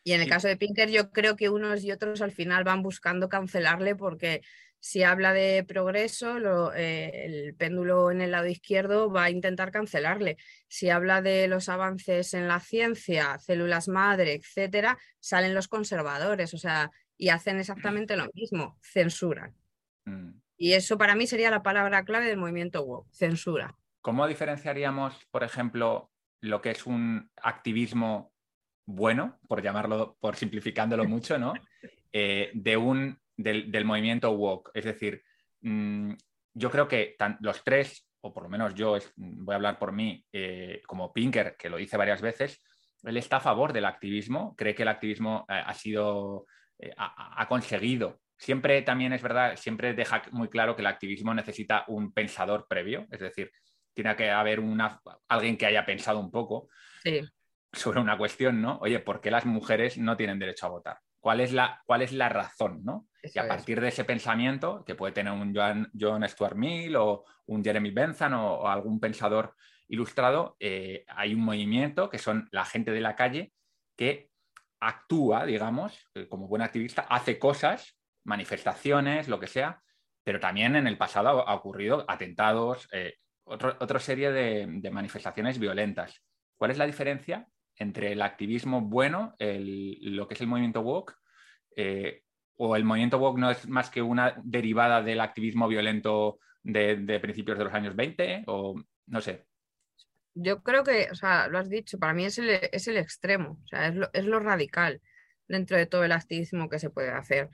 Y en el caso de Pinker, yo creo que unos y otros al final van buscando cancelarle porque si habla de progreso, eh, el péndulo en el lado izquierdo va a intentar cancelarle. Si habla de los avances en la ciencia, células madre, etcétera, salen los conservadores, o sea, y hacen exactamente lo mismo, censuran. Mm. Y eso para mí sería la palabra clave del movimiento WOW, censura.
¿Cómo diferenciaríamos, por ejemplo, lo que es un activismo bueno, por llamarlo, por simplificándolo mucho, ¿no? Eh, de un del, movimiento woke. Es decir, mm, yo creo que los tres, o por lo menos yo voy a hablar por mí, eh, como Pinker, que lo dice varias veces, él está a favor del activismo, cree que el activismo eh, ha sido, eh, ha, conseguido. Siempre también es verdad, siempre deja muy claro que el activismo necesita un pensador previo, es decir, tiene que haber una, alguien que haya pensado un poco sobre una cuestión, ¿no? Oye, ¿por qué las mujeres no tienen derecho a votar? ¿Cuál es la, cuál es la razón, ¿no? y a partir de ese pensamiento, que puede tener un John, Stuart Mill o un Jeremy Bentham o, algún pensador ilustrado, eh, hay un movimiento que son la gente de la calle que actúa, digamos, eh, como buen activista, hace cosas, manifestaciones, lo que sea, pero también en el pasado ha ocurrido atentados, eh, otra serie de, manifestaciones violentas. ¿Cuál es la diferencia entre el activismo bueno, lo que es el movimiento woke, o el movimiento woke no es más que una derivada del activismo violento de, principios de los años 20 o no sé.
Yo creo que, o sea, lo has dicho, para mí es el, es el extremo, o sea, es lo, es lo radical dentro de todo el activismo que se puede hacer.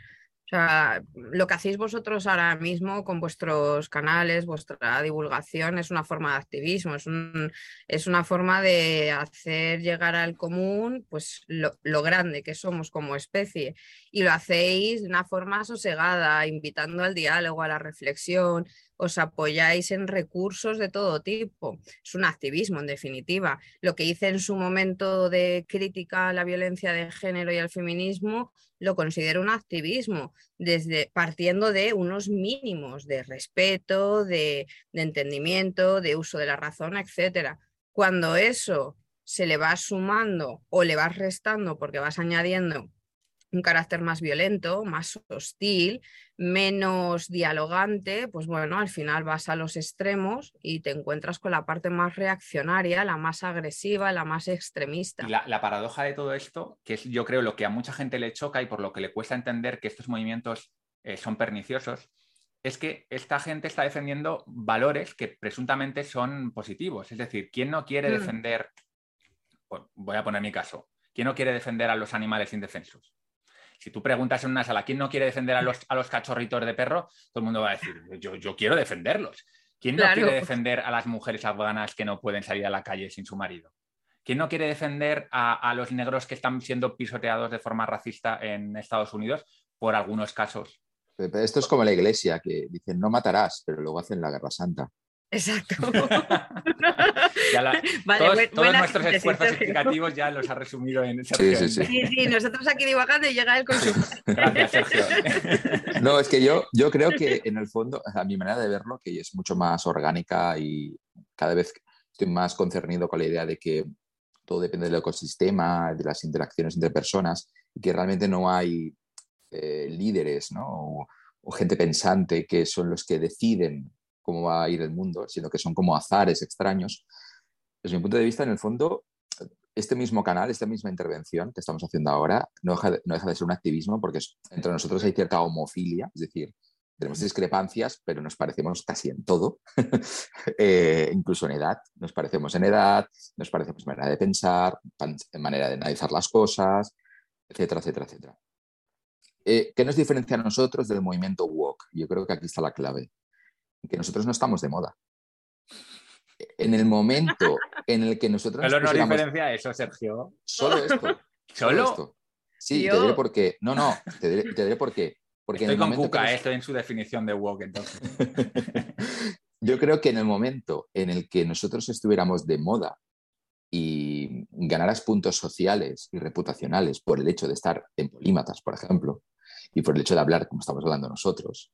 O sea, lo que hacéis vosotros ahora mismo con vuestros canales, vuestra divulgación, es una forma de activismo, es, una forma de hacer llegar al común pues, lo, lo, grande que somos como especie. Y lo hacéis de una forma sosegada, invitando al diálogo, a la reflexión, os apoyáis en recursos de todo tipo. Es un activismo, en definitiva. Lo que hice en su momento de crítica a la violencia de género y al feminismo, lo considero un activismo, desde, partiendo de unos mínimos de respeto, de, de entendimiento, de uso de la razón, etc. Cuando eso se le va sumando o le vas restando porque vas añadiendo un carácter más violento, más hostil, menos dialogante, pues bueno, al final vas a los extremos y te encuentras con la parte más reaccionaria, la más agresiva, la más extremista.
la, paradoja de todo esto, que es yo creo lo que a mucha gente le choca y por lo que le cuesta entender que estos movimientos eh, son perniciosos, es que esta gente está defendiendo valores que presuntamente son positivos. Es decir, ¿quién no quiere mm. defender, voy a poner mi caso, ¿quién no quiere defender a los animales indefensos? Si tú preguntas en una sala quién no quiere defender a los, a los cachorritos de perro, todo el mundo va a decir, yo, yo quiero defenderlos. ¿Quién no quiere defender a las mujeres afganas que no pueden salir a la calle sin su marido? ¿Quién no quiere defender a, los negros que están siendo pisoteados de forma racista en Estados Unidos? por algunos casos.
Esto es como la iglesia, que dicen no matarás, pero luego hacen la guerra santa.
Exacto.
todos, nuestros esfuerzos explicativos ya los ha resumido en
Sí, sí, sí.
sí, sí nosotros aquí divagando y llega él con su...
Gracias, Sergio.
No, es que yo, yo creo que en el fondo, a mi manera de verlo, que es mucho más orgánica y cada vez estoy más concernido con la idea de que todo depende del ecosistema, de las interacciones entre personas, y que realmente no hay eh, líderes ¿no? o, o gente pensante que son los que deciden cómo va a ir el mundo, sino que son como azares extraños. Desde mi punto de vista, en el fondo, este mismo canal, esta misma intervención que estamos haciendo ahora, no deja de, no deja de ser un activismo porque entre nosotros hay cierta homofilia, es decir, tenemos discrepancias, pero nos parecemos casi en todo, eh, incluso en edad. Nos parecemos en edad, nos parecemos en manera de pensar, en manera de analizar las cosas, etcétera, etcétera, etcétera. Eh, ¿Qué nos diferencia a nosotros del movimiento woke? Yo creo que aquí está la clave que nosotros no estamos de moda. En el momento en el que nosotros...
Pero no diferencia eso, Sergio.
Solo esto.
¿Solo?
Sí, te diré por qué. No, no, te diré, por qué. Porque
estoy con Cuca, estoy en su definición de woke, entonces.
Yo creo que en el momento en el que nosotros estuviéramos de moda y ganaras puntos sociales y reputacionales por el hecho de estar en polímatas, por ejemplo, y por el hecho de hablar como estamos hablando nosotros,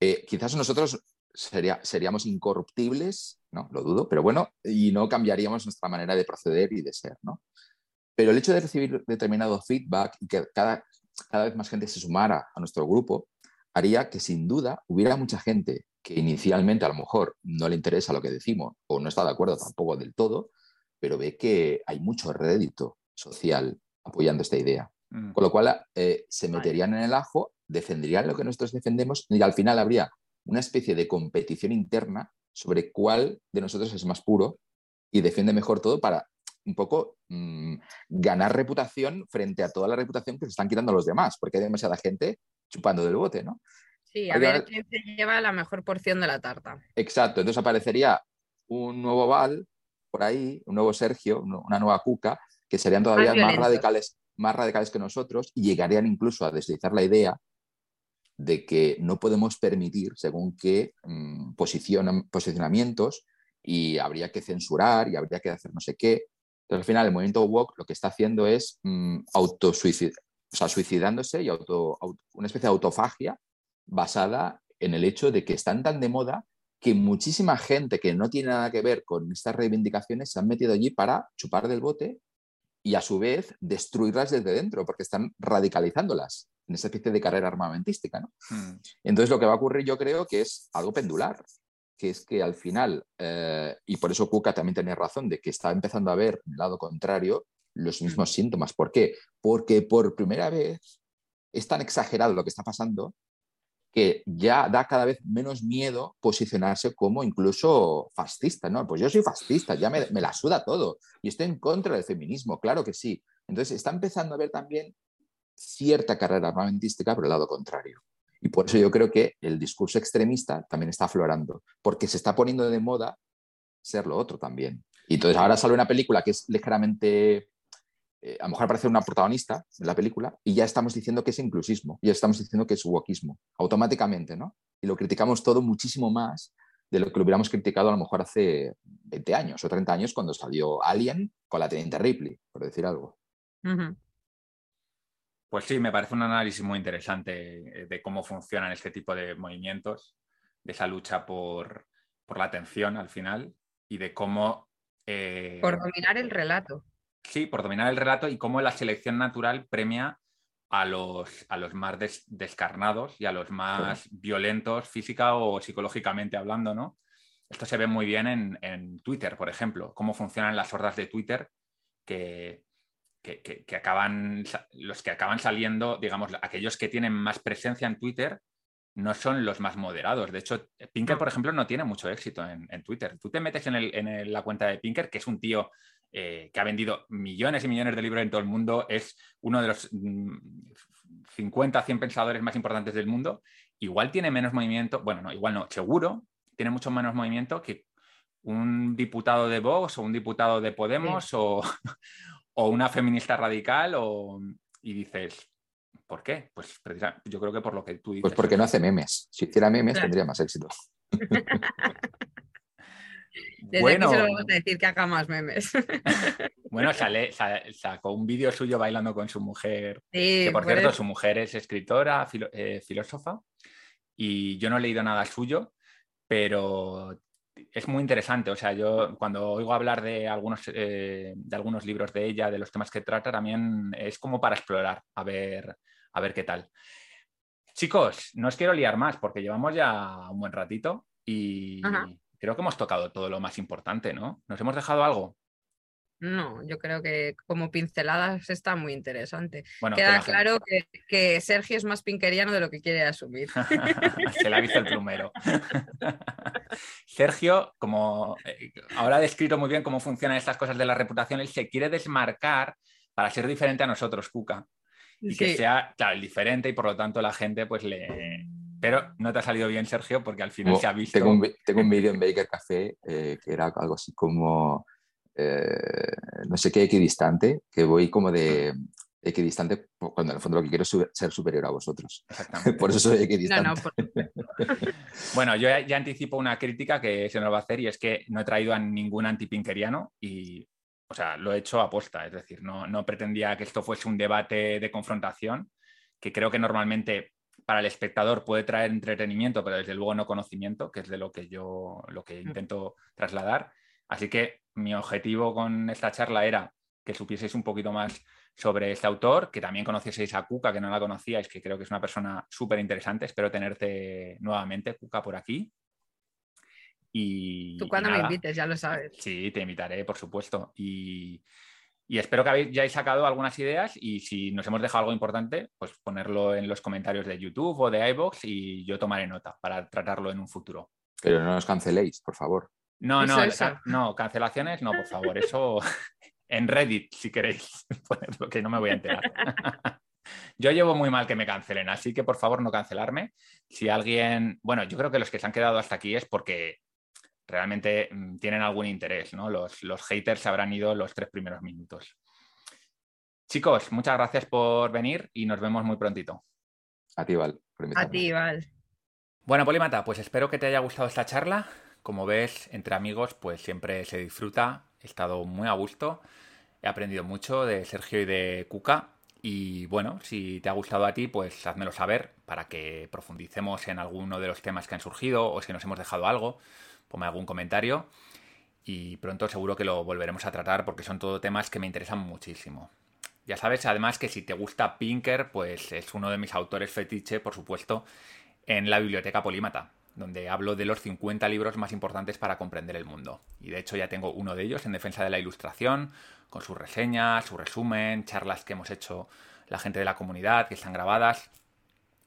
eh, quizás nosotros seríamos incorruptibles, ¿no? Lo dudo, pero bueno, y no cambiaríamos nuestra manera de proceder y de ser, ¿no? Pero el hecho de recibir determinado feedback y que cada, cada vez más gente se sumara a nuestro grupo, haría que sin duda hubiera mucha gente que inicialmente a lo mejor no le interesa lo que decimos o no está de acuerdo tampoco del todo, pero ve que hay mucho rédito social apoyando esta idea. Mm. Con lo cual eh, se meterían en el ajo, defenderían lo que nosotros defendemos y al final habría una especie de competición interna sobre cuál de nosotros es más puro y defiende mejor todo para un poco mm, ganar reputación frente a toda la reputación que se están quitando los demás, porque hay demasiada gente chupando del bote, ¿no?
Sí, a ver quién se lleva la mejor porción de la tarta.
Exacto, entonces aparecería un nuevo Val por ahí, un nuevo Sergio, una nueva Cuca, que serían todavía más radicales, más radicales que nosotros y llegarían incluso a deslizar la idea de que no podemos permitir según qué mm, posicionamientos y habría que censurar y habría que hacer no sé qué. Entonces, al final, el movimiento woke lo que está haciendo es mm, auto suicidándose y auto, una especie de autofagia basada en el hecho de que están tan de moda que muchísima gente que no tiene nada que ver con estas reivindicaciones se han metido allí para chupar del bote y a su vez destruirlas desde dentro, porque están radicalizándolas en esa especie de carrera armamentística. ¿no? Hmm. Entonces lo que va a ocurrir yo creo que es algo pendular, que es que al final, eh, y por eso Cuca también tenía razón de que está empezando a ver el lado contrario los mismos hmm. síntomas. ¿Por qué? Porque por primera vez es tan exagerado lo que está pasando que ya da cada vez menos miedo posicionarse como incluso fascista, ¿no? Pues yo soy fascista, ya me, la suda todo y estoy en contra del feminismo, claro que sí. Entonces está empezando a ver también cierta carrera armamentística por el lado contrario. Y por eso yo creo que el discurso extremista también está aflorando, porque se está poniendo de moda ser lo otro también. Y entonces ahora sale una película que es ligeramente eh, a lo mejor aparece una protagonista en la película y ya estamos diciendo que es inclusismo, ya estamos diciendo que es wokismo, automáticamente, ¿no? Y lo criticamos todo muchísimo más de lo que lo hubiéramos criticado a lo mejor hace 20 años o 30 años cuando salió Alien con la teniente Ripley, por decir algo.
Pues sí, me parece un análisis muy interesante eh, de cómo funcionan este tipo de movimientos, de esa lucha por, la atención al final y de cómo...
Eh, por dominar el relato.
Sí, por dominar el relato y cómo la selección natural premia a los, a los más descarnados y a los más violentos física o psicológicamente hablando, ¿no? Esto se ve muy bien en, Twitter, por ejemplo, cómo funcionan las hordas de Twitter que, que, acaban, los que acaban saliendo, digamos, aquellos que tienen más presencia en Twitter no son los más moderados. De hecho, Pinker, por ejemplo, no tiene mucho éxito en, Twitter. Tú te metes en, en, la cuenta de Pinker, que es un tío eh, que ha vendido millones y millones de libros en todo el mundo, es uno de los 50, mm, 100 pensadores más importantes del mundo, igual tiene menos movimiento, bueno, no, igual no, seguro tiene mucho menos movimiento que un diputado de Vox o un diputado de Podemos o, una feminista radical o, y dices, ¿Por qué? Pues yo creo que por lo que tú dices.
Pues porque no hace memes. Si hiciera memes tendría más éxito.
Desde bueno, se lo vamos a decir que haga más memes.
bueno, sale, sacó un vídeo suyo bailando con su mujer. que por cierto, su mujer es escritora, eh, filósofa. Y yo no he leído nada suyo, pero es muy interesante. O sea, yo cuando oigo hablar de algunos, eh, de algunos libros de ella, de los temas que trata, también es como para explorar, a ver, a ver qué tal. Chicos, no os quiero liar más porque llevamos ya un buen ratito y creo que hemos tocado todo lo más importante, ¿no? ¿Nos hemos dejado algo?
No, yo creo que como pinceladas está muy interesante. Queda claro que, Sergio es más pinkeriano de lo que quiere asumir.
Se le ha visto el plumero. Sergio, como eh, ahora ha descrito muy bien cómo funcionan estas cosas de la reputación, él se quiere desmarcar para ser diferente a nosotros, Cuca. Y que sea, claro, el diferente y por lo tanto la gente pues le, pero no te ha salido bien, Sergio, porque al final se ha visto.
Tengo un, vídeo en Baker Café eh, que era algo así como eh, no sé qué equidistante, que voy como de equidistante cuando en el fondo lo que quiero es ser superior a vosotros. por eso soy equidistante.
bueno, yo ya, anticipo una crítica que se nos va a hacer y es que no he traído a ningún antipinkeriano y, o sea, lo he hecho a posta, es decir, no, no pretendía que esto fuese un debate de confrontación, que creo que normalmente para el espectador puede traer entretenimiento, pero desde luego no conocimiento, que es de lo que yo lo que mm. intento trasladar. Así que mi objetivo con esta charla era que supieseis un poquito más sobre este autor, que también conocieseis a Cuca, que no la conocíais, que creo que es una persona súper interesante. Espero tenerte nuevamente, Cuca, por aquí. Y,
Tú cuando me invites, ya lo sabes.
Sí, te invitaré, por supuesto. Y, y espero que hayáis sacado algunas ideas y si nos hemos dejado algo importante, pues ponerlo en los comentarios de YouTube o de iBox y yo tomaré nota para tratarlo en un futuro.
Pero no nos canceléis, por favor.
No, no, no, cancelaciones no, por favor. Eso en Reddit, si queréis ponerlo, que no me voy a enterar. Yo llevo muy mal que me cancelen, así que por favor no cancelarme. Si alguien, bueno, yo creo que los que se han quedado hasta aquí es porque realmente mm, tienen algún interés, ¿no? Los, los haters se habrán ido los tres primeros minutos. Chicos, muchas gracias por venir y nos vemos muy prontito.
A ti, Val.
A ti, Val.
Bueno, Polimata, pues espero que te haya gustado esta charla. Como ves, entre amigos, pues siempre se disfruta. He estado muy a gusto. He aprendido mucho de Sergio y de Cuca. Y bueno, si te ha gustado a ti, pues házmelo saber para que profundicemos en alguno de los temas que han surgido o si nos hemos dejado algo ponme algún comentario y pronto seguro que lo volveremos a tratar porque son todo temas que me interesan muchísimo. Ya sabes, además que si te gusta Pinker, pues es uno de mis autores fetiche, por supuesto, en la biblioteca Polímata, donde hablo de los 50 libros más importantes para comprender el mundo. Y de hecho ya tengo uno de ellos en defensa de la ilustración, con sus reseñas, su resumen, charlas que hemos hecho la gente de la comunidad, que están grabadas,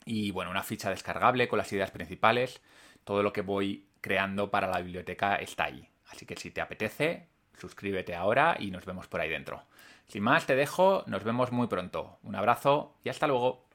y bueno, una ficha descargable con las ideas principales, todo lo que voy creando para la biblioteca está ahí. Así que si te apetece, suscríbete ahora y nos vemos por ahí dentro. Sin más, te dejo, nos vemos muy pronto. Un abrazo y hasta luego.